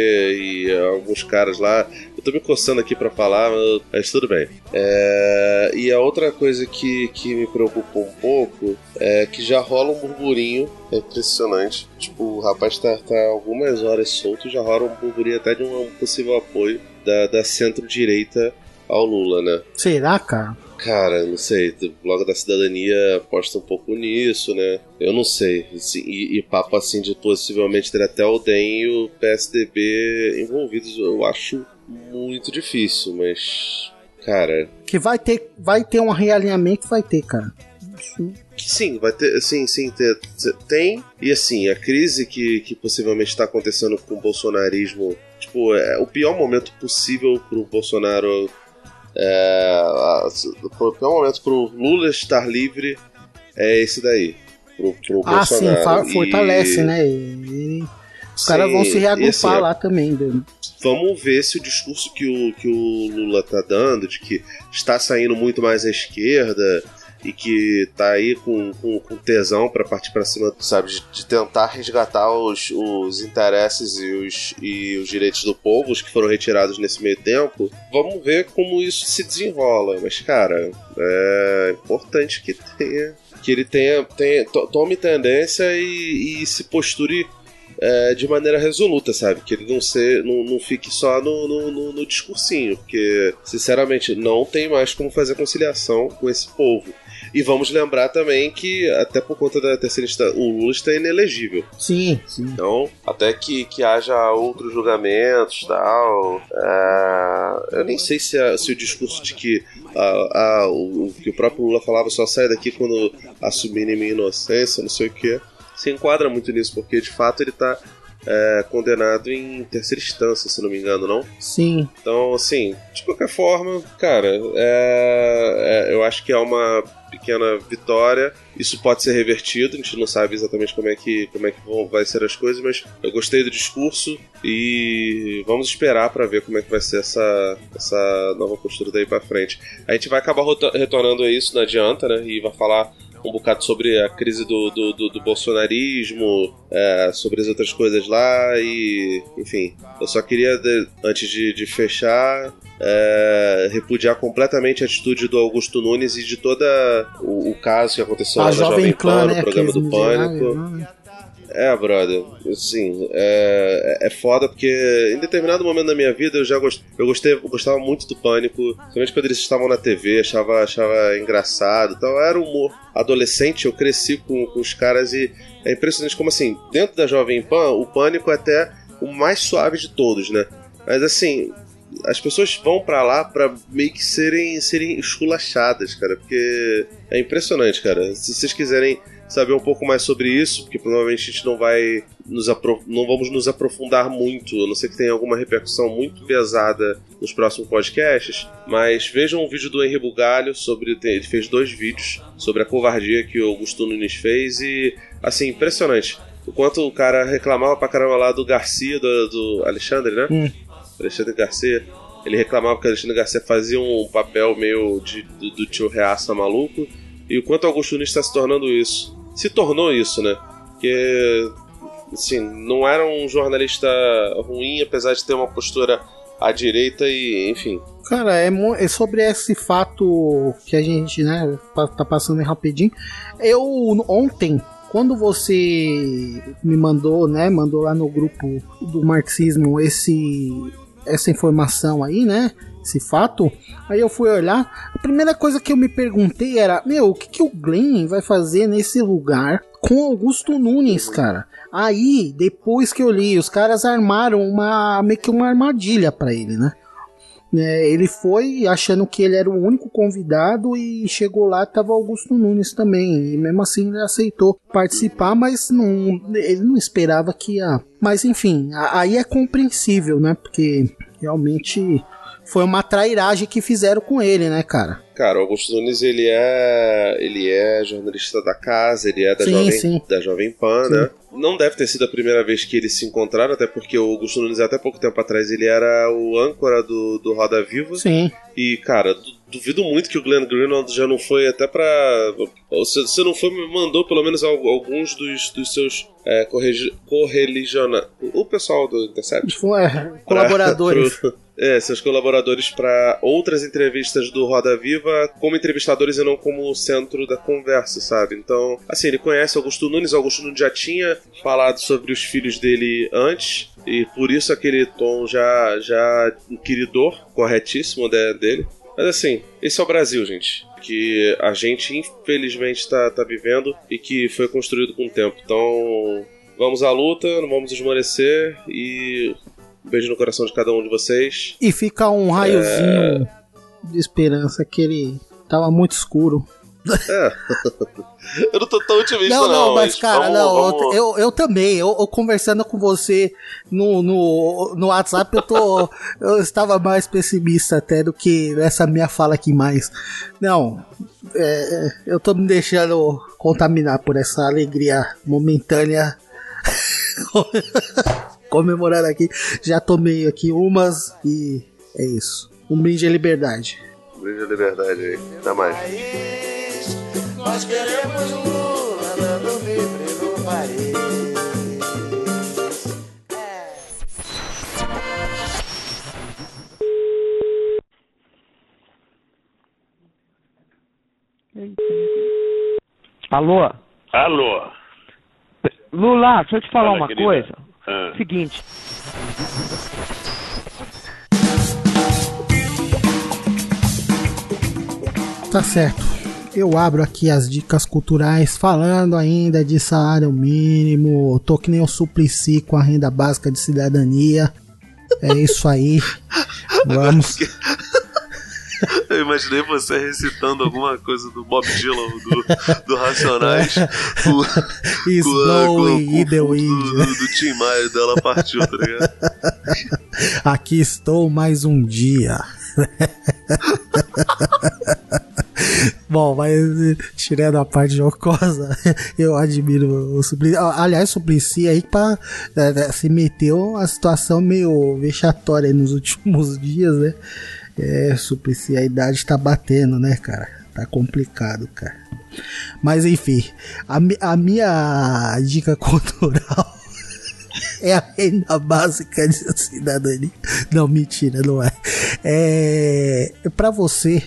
e alguns caras lá. Eu tô me coçando aqui para falar, mas tudo bem. É, e a outra coisa que, que me preocupa um pouco é que já rola um burburinho é impressionante. Tipo, o rapaz tá, tá algumas horas solto já rola um burburinho até de um possível apoio da, da centro-direita ao Lula, né? Será, cara? Cara, não sei, o blog da cidadania aposta um pouco nisso, né? Eu não sei. Assim, e, e papo assim de possivelmente ter até o DEM e o PSDB envolvidos, eu acho muito difícil, mas. Cara. Que vai ter, vai ter um realinhamento, vai ter, cara. Sim, vai ter. Sim, sim, ter- tem. E assim, a crise que, que possivelmente está acontecendo com o bolsonarismo. Tipo, é o pior momento possível pro Bolsonaro. É, a- o pior momento pro Lula estar livre é esse daí. Pro, pro Ah, sim, Bolsonaro. E- fortalece, né? E os caras vão se reagrupar assim, lá também. né? Vamos ver se o discurso que o, que o Lula tá dando, de que está saindo muito mais à esquerda e que tá aí com, com, com tesão para partir para cima, sabe, de, de tentar resgatar os, os interesses e os, e os direitos do povo, os que foram retirados nesse meio tempo. Vamos ver como isso se desenrola. Mas, cara, é importante que tenha. Que ele tenha, tenha to- tome tendência e, e se posture é, de maneira resoluta, sabe? Que ele não, ser, não, não fique só no, no, no- no discursinho, porque, sinceramente, não tem mais como fazer conciliação com esse povo. E vamos lembrar também que, até por conta da terceira instância, o Lula está inelegível. Sim, sim. Então, até que, que haja outros julgamentos tal. é, eu nem sei se, a- se o discurso de que, o, o que o próprio Lula falava só sai daqui quando assumirem minha inocência, não sei o que, se enquadra muito nisso, porque de fato ele está condenado em terceira instância, se não me engano, não? Sim. Então, assim, de qualquer forma, cara, é- é- eu acho que é uma pequena vitória. Isso pode ser revertido, a gente não sabe exatamente como é que, como é que vão, vai ser as coisas, mas eu gostei do discurso e vamos esperar para ver como é que vai ser essa, essa nova postura daí para frente. A gente vai acabar retornando a isso, não adianta, né? E vai falar um bocado sobre a crise do, do, do- do bolsonarismo, é, sobre as outras coisas lá e, enfim, eu só queria, de- antes de, de fechar, é, repudiar completamente a atitude do Augusto Nunes e de toda o, o caso que aconteceu A lá na Jovem Clã, Pan, no né? programa do Pânico. miseráveis, né? É, brother, assim, é, é foda porque em determinado momento da minha vida eu já gost, eu gostei, eu gostava muito do Pânico, principalmente quando eles estavam na TV, achava, achava engraçado tal. Era humor adolescente, eu cresci com, com os caras e é impressionante como assim, dentro da Jovem Pan, o Pânico é até o mais suave de todos, né? Mas assim, as pessoas vão pra lá pra meio que serem, serem esculachadas, cara, porque é impressionante, cara. Se vocês quiserem saber um pouco mais sobre isso, porque provavelmente a gente não vai nos não vamos nos aprofundar muito, a não ser que tenha alguma repercussão muito pesada nos próximos podcasts, mas vejam um vídeo do Henri Bugalho sobre ele fez dois vídeos sobre a covardia que o Augusto Nunes fez e assim, impressionante. O quanto o cara reclamava pra caramba lá do Garcia, do, do Alexandre, né? Hum. Alexandre Garcia. Ele reclamava que o Alexandre Garcia fazia um papel meio de, do, do tio Reaça maluco. E o quanto o Augusto Nunes está se tornando isso. Se tornou isso, né? Porque, assim, não era um jornalista ruim, apesar de ter uma postura à direita e, enfim. Cara, é, é sobre esse fato que a gente, né, tá passando rapidinho. Eu, ontem, quando você me mandou, né, mandou lá no grupo do marxismo esse, essa informação aí, né, esse fato, aí eu fui olhar, a primeira coisa que eu me perguntei era, meu, o que, que o Glenn vai fazer nesse lugar com Augusto Nunes, cara? Aí, depois que eu li, os caras armaram uma, meio que uma armadilha pra ele, né? É, ele foi achando que ele era o único convidado e chegou lá tava Augusto Nunes também e mesmo assim ele aceitou participar mas não ele não esperava que ia mas enfim aí é compreensível né porque realmente foi uma trairagem que fizeram com ele né cara Cara, o Augusto Nunes, ele é. Ele é jornalista da casa, ele é da, Sim, Jovem, sim. da Jovem Pan, Sim. né? Não deve ter sido a primeira vez que eles se encontraram, até porque o Augusto Nunes, até pouco tempo atrás, ele era o âncora do, do Roda Viva. Sim. E, cara, du- duvido muito que o Glenn Greenwald já não foi até pra. ou Se, se não foi, mandou pelo menos al- alguns dos, dos seus é, correligionários. O pessoal do Intercept? Foi, é, colaboradores Pra- pro- é, seus colaboradores para outras entrevistas do Roda Viva como entrevistadores e não como centro da conversa, sabe? Então, assim, ele conhece Augusto Nunes, Augusto Nunes já tinha falado sobre os filhos dele antes, e por isso aquele tom já, já inquiridor, corretíssimo de- dele. Mas assim, esse é o Brasil, gente. Que a gente, infelizmente, tá, tá vivendo e que foi construído com o tempo. Então, vamos à luta, não vamos esmorecer e. Um beijo no coração de cada um de vocês. E fica um raiozinho de esperança que ele tava muito escuro. É. eu não tô tão otimista, Não, não. não, mas cara, vamos- não, vamos- Eu, eu também, eu, eu conversando com você no, no, no WhatsApp, eu tô. eu estava mais pessimista até do que essa minha fala aqui mais. Não, é, eu tô me deixando contaminar por essa alegria momentânea. Comemorando aqui. Já tomei aqui umas e é isso. Um brinde à liberdade. Beijo à liberdade aí. Até mais. Nós queremos Lula dando livre no país. Alô? Alô? Lula, deixa eu te falar Fala, uma querida. coisa. Ah. Seguinte. Tá certo. Eu abro aqui as dicas culturais falando ainda de salário mínimo. Tô que nem o Suplicy com a renda básica de cidadania. É isso aí. Vamos. Eu imaginei você recitando alguma coisa do Bob Dylan, do, do Racionais. com- in the wind. Do, do Tim Maia dela partiu, tá ligado? Aqui estou mais um dia. Bom, mas eh, tirando a parte jocosa, eu admiro o Suplicy. Ah, Aliás, o Suplicy aí pra, eh, eh, se meteu a situação meio vexatória nos últimos dias, né? É, Suplicy, a idade tá batendo, né, cara? Tá complicado, cara. Mas enfim, a, a minha dica cultural é a renda básica de cidadania. Não, mentira, não é. É para você,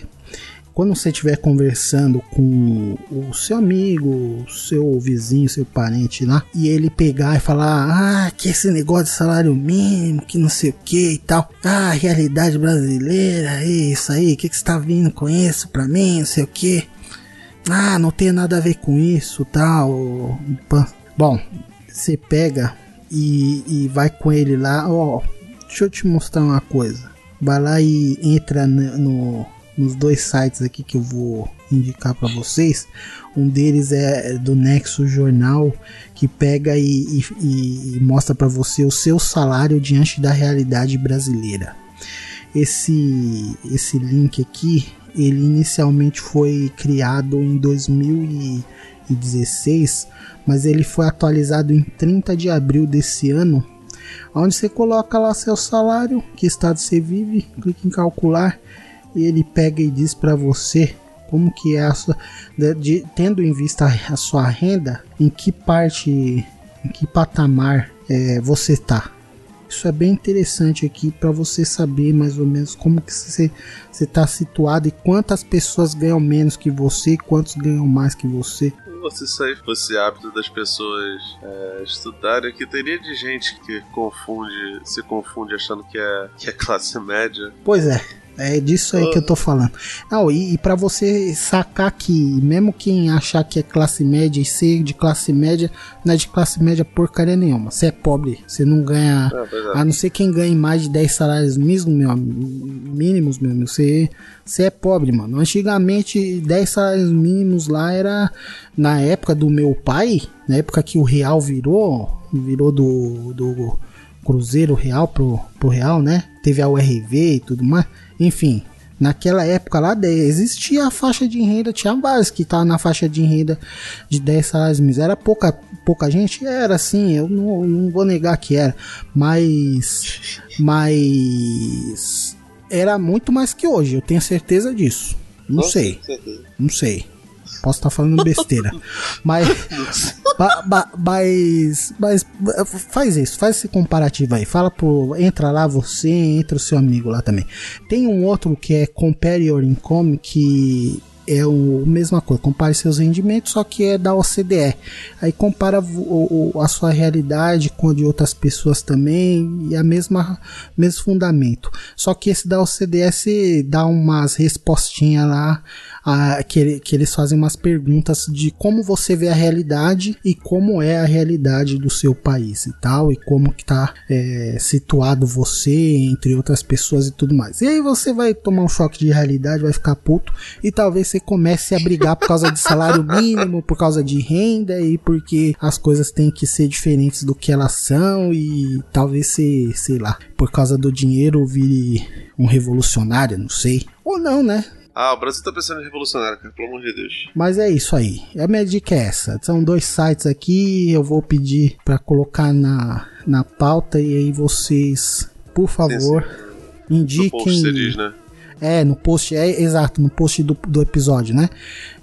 quando você estiver conversando com o seu amigo, seu vizinho, seu parente lá, e ele pegar e falar: Ah, que esse negócio de salário mínimo, que não sei o que e tal. Ah, realidade brasileira, isso aí, o que, que você tá vindo com isso pra mim, não sei o que. Ah, não tem nada a ver com isso, tal. Bom, você pega e, e vai com ele lá, ó. Deixa eu te mostrar uma coisa. Vai lá e entra no- nos dois sites aqui que eu vou indicar para vocês. Um deles é do Nexo Jornal, que pega e, e- e- mostra para você o seu salário diante da realidade brasileira. Esse, esse link aqui, ele inicialmente foi criado em 2016, mas ele foi atualizado em 30 de abril desse ano, onde você coloca lá seu salário, que estado você vive, clica em calcular e ele pega e diz para você como que é a sua, de- de- tendo em vista a sua renda, em que parte, em que patamar é, você tá. Isso é bem interessante aqui para você saber mais ou menos como que você está situado e quantas pessoas ganham menos que você e quantos ganham mais que você. Se isso aí fosse hábito das pessoas é, estudarem, que teria de gente que confunde, se confunde achando que é, que é classe média. Pois é, é disso aí que eu tô falando. Não, e, e para você sacar que, mesmo quem achar que é classe média e ser de classe média, não é de classe média porcaria nenhuma. Você é pobre, você não ganha. É, é. A não ser quem ganhe mais de 10 salários mínimos, meu, mínimos, meu amigo, você, você é pobre, mano. Antigamente, 10 salários mínimos lá era. Na época do meu pai, na época que o real virou, virou do. do Cruzeiro Real pro, pro Real, né? Teve a URV e tudo mais. Enfim, naquela época lá existia a faixa de renda, tinha vários que estavam na faixa de renda de 10 salários mínimos. Era pouca, pouca gente? Era sim, eu não, não vou negar que era. Mas. Mas. Era muito mais que hoje, eu tenho certeza disso. Não Com sei. certeza. Não sei. Posso estar falando besteira. mas, ba- ba- mas. Mas. Faz isso, faz esse comparativo aí. Fala pro. Entra lá você, entra o seu amigo lá também. Tem um outro que é Compare Your Income, que é a mesma coisa, compare seus rendimentos, só que é da OCDE. Aí compara o, o, a sua realidade com a de outras pessoas também e a mesma mesmo fundamento. Só que esse da OCDE se dá umas respostinhas lá a, que, que eles fazem umas perguntas de como você vê a realidade e como é a realidade do seu país e tal, e como que tá é, situado você entre outras pessoas e tudo mais. E aí você vai tomar um choque de realidade, vai ficar puto e talvez você comece a brigar por causa de salário mínimo, por causa de renda e porque as coisas têm que ser diferentes do que elas são e talvez você, sei lá, por causa do dinheiro vire um revolucionário, não sei. Ou não, né? Ah, o Brasil tá pensando em revolucionário, cara, pelo amor de Deus. Mas é isso aí. A minha dica é essa. São dois sites aqui. Eu vou pedir para colocar na, na pauta e aí vocês, por favor, indiquem. No post você diz, né? É, no post, é exato, no post do, do episódio, né?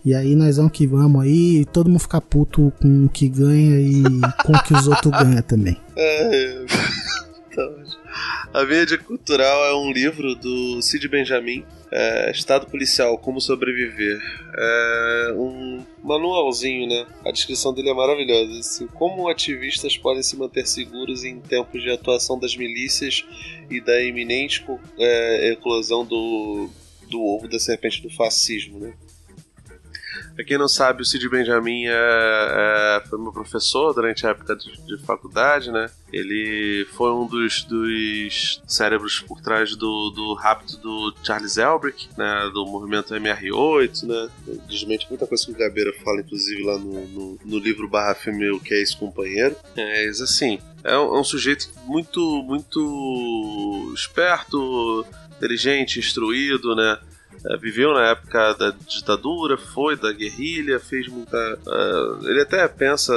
E aí nós vamos que vamos aí, todo mundo ficar puto com o que ganha e com o que os outros ganham também. É. Tá. A minha dica cultural é um livro do Cid Benjamin, é, Estado Policial, Como Sobreviver. É um manualzinho, né? A descrição dele é maravilhosa. Assim, como ativistas podem se manter seguros em tempos de atuação das milícias e da iminente é, eclosão do, do ovo da serpente do fascismo, né? Pra quem não sabe, o Cid Benjamin é, é, foi meu professor durante a época de, de, faculdade, né? Ele foi um dos, dos cérebros por trás do, do rapto do Charles Elbrick, né? Do movimento MR8, né? Desmente muita coisa que o Gabeira fala, inclusive, lá no, no, no livro barra filme O Que é Esse Companheiro. Mas assim, é um, é um sujeito muito, muito esperto, inteligente, instruído, né? É, viveu na época da ditadura, foi da guerrilha, fez muita. Uh, ele até pensa,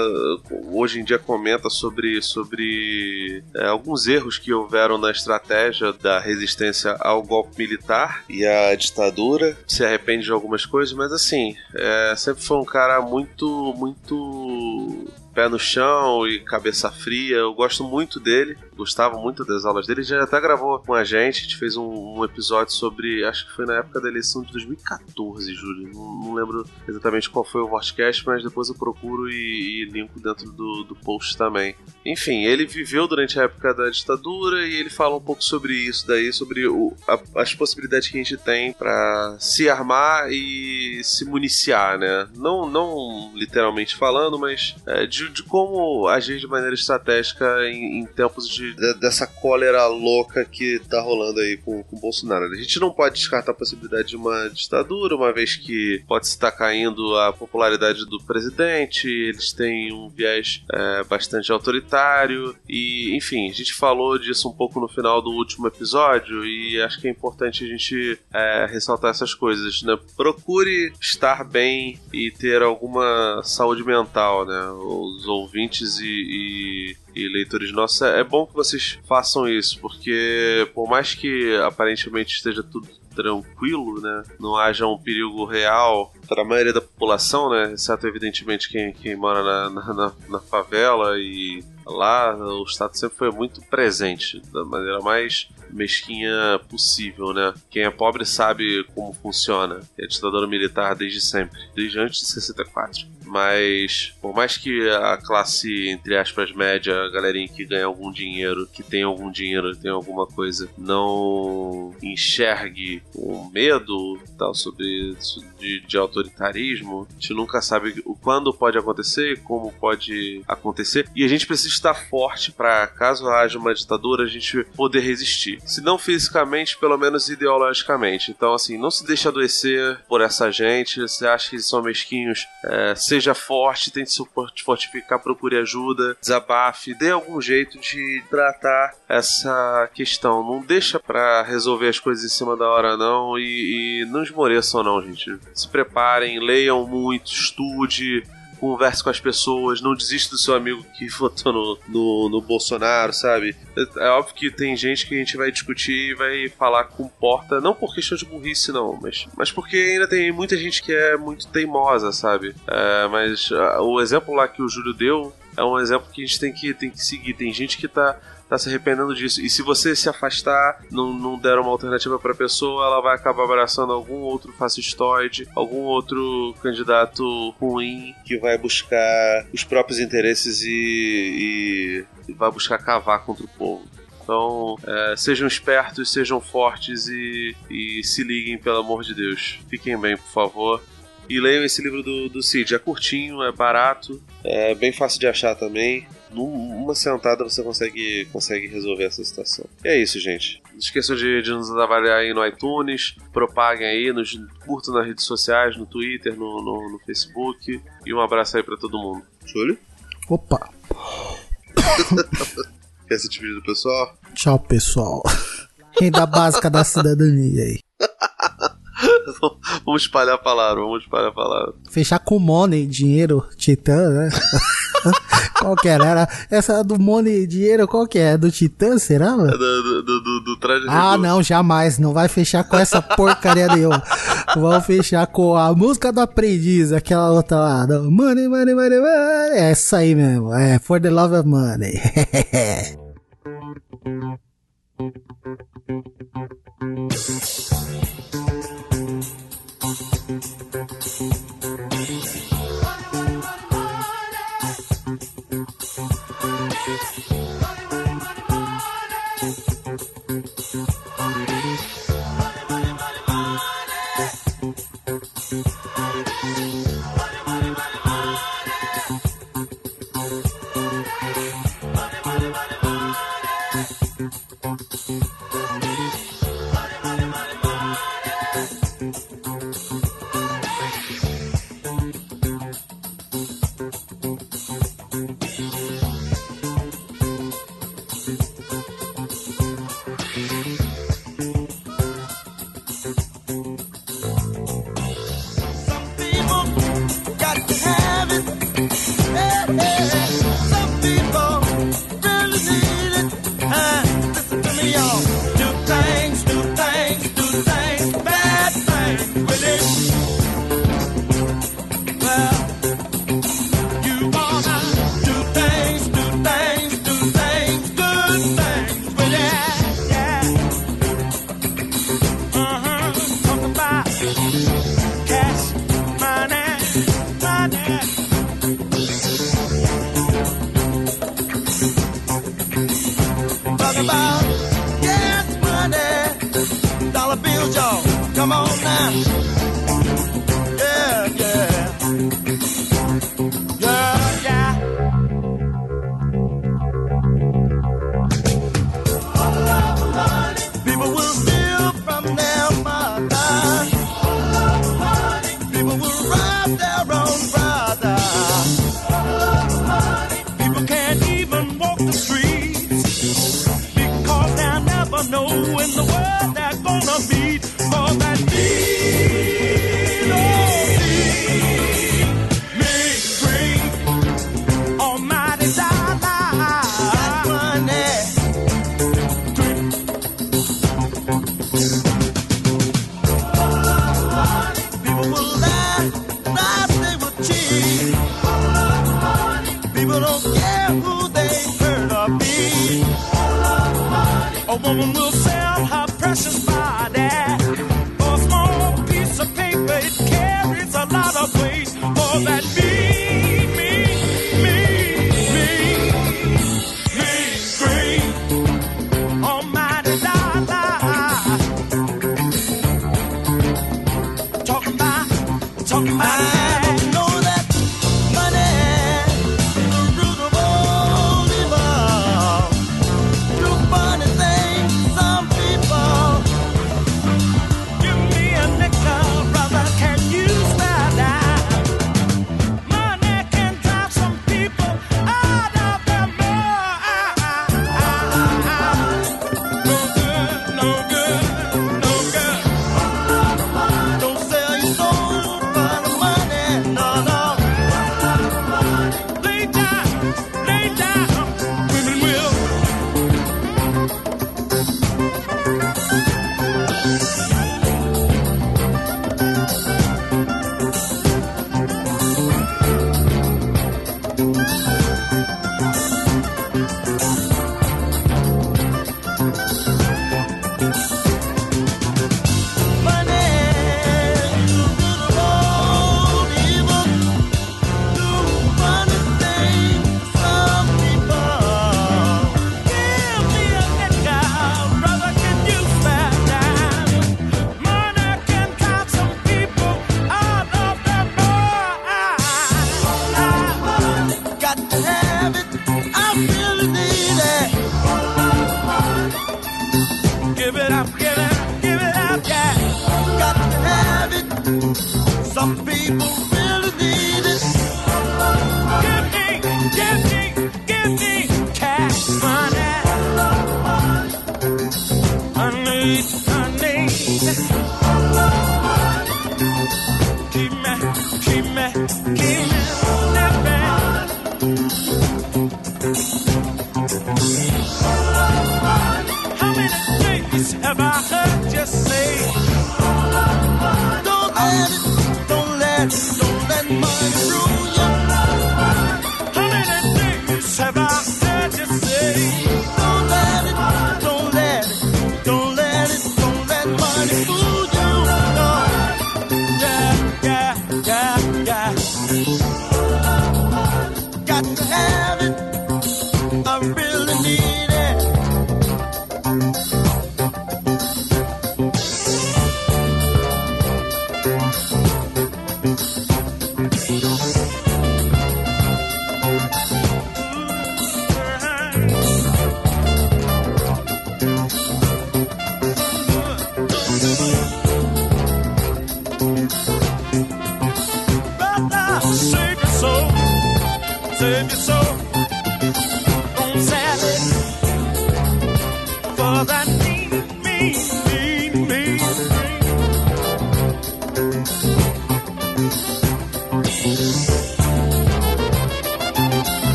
hoje em dia comenta sobre, sobre uh, alguns erros que houveram na estratégia da resistência ao golpe militar e à ditadura. Se arrepende de algumas coisas, mas assim, é, sempre foi um cara muito, muito pé no chão e cabeça fria. Eu gosto muito dele, gostava muito das aulas dele. Ele já até gravou com a gente, a gente fez um, um episódio sobre, acho que foi na época da eleição de 2014, Júlio. Não, não lembro exatamente qual foi o podcast, mas depois eu procuro e, e linko dentro do, do post também. Enfim, ele viveu durante a época da ditadura e ele fala um pouco sobre isso daí, sobre o, a, as possibilidades que a gente tem para se armar e se municiar, né? Não, não literalmente falando, mas é, de de, de como agir de maneira estratégica em, em tempos de, de, dessa cólera louca que tá rolando aí com, com o Bolsonaro. A gente não pode descartar a possibilidade de uma ditadura, uma vez que pode estar caindo a popularidade do presidente, eles têm um viés é, bastante autoritário, e enfim, a gente falou disso um pouco no final do último episódio, e acho que é importante a gente é, ressaltar essas coisas, né? Procure estar bem e ter alguma saúde mental, né? Os ouvintes e, e, e, leitores nossos, é, bom que vocês façam isso, porque por mais que aparentemente esteja tudo tranquilo, né? Não haja um perigo real para a maioria da população, né? Exceto, evidentemente, quem, quem mora na, na, na, favela e lá o Estado sempre foi muito presente, da maneira mais mesquinha possível, né? Quem é pobre sabe como funciona. É ditadura militar desde sempre, desde antes de 64. Mas, por mais que a classe, entre aspas, média, a galerinha que ganha algum dinheiro, que tem algum dinheiro, tem alguma coisa, não enxergue o medo tal sobre de, de autoritarismo, a gente nunca sabe o quando pode acontecer, como pode acontecer, e a gente precisa estar forte para caso haja uma ditadura, a gente poder resistir. Se não fisicamente, pelo menos ideologicamente. Então, assim, não se deixe adoecer por essa gente. Você acha que são mesquinhos? É, seja forte, tente se fortificar, procure ajuda, desabafe, dê algum jeito de tratar essa questão. Não deixa para resolver as coisas em cima da hora, não, e, e não esmoreçam, não, gente. Se preparem, leiam muito, estude converse com as pessoas, não desista do seu amigo que votou no, no, no, Bolsonaro, sabe? É, é óbvio que tem gente que a gente vai discutir e vai falar com porta, não por questão de burrice, não, mas, mas porque ainda tem muita gente que é muito teimosa, sabe? É, mas uh, o exemplo lá que o Júlio deu é um exemplo que a gente tem que, tem que seguir. Tem gente que tá, tá se arrependendo disso. E se você se afastar, não, não der uma alternativa pra pessoa, ela vai acabar abraçando algum outro fascistoide, algum outro candidato ruim que vai buscar os próprios interesses e, e- e vai buscar cavar contra o povo. Então, é, sejam espertos, sejam fortes e, e se liguem, pelo amor de Deus. Fiquem bem, por favor. E leiam esse livro do, do Cid. É curtinho, é barato, é bem fácil de achar também. Numa sentada você consegue, consegue resolver essa situação. E é isso, gente. Não esqueçam de, de nos avaliar aí no iTunes, propaguem aí, nos curtam nas redes sociais, no Twitter, no, no, no Facebook. E um abraço aí pra todo mundo. Júlio? Opa, Quer se despedir do pessoal? tchau pessoal. Renda básica da cidadania aí. vamos espalhar a palavra, vamos espalhar a palavra. Fechar com money, dinheiro, titã, né? qual que era? Era Essa do money, dinheiro, qual que é? Do titã, será, É mano? do, do, do, do, traje Ah, não, jamais. Não vai fechar com essa porcaria nenhuma. Vamos fechar com a música do aprendiz, aquela outra lá. do Money, money, money, money. É essa aí mesmo. É For the Love of Money.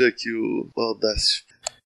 fechar aqui o Audacity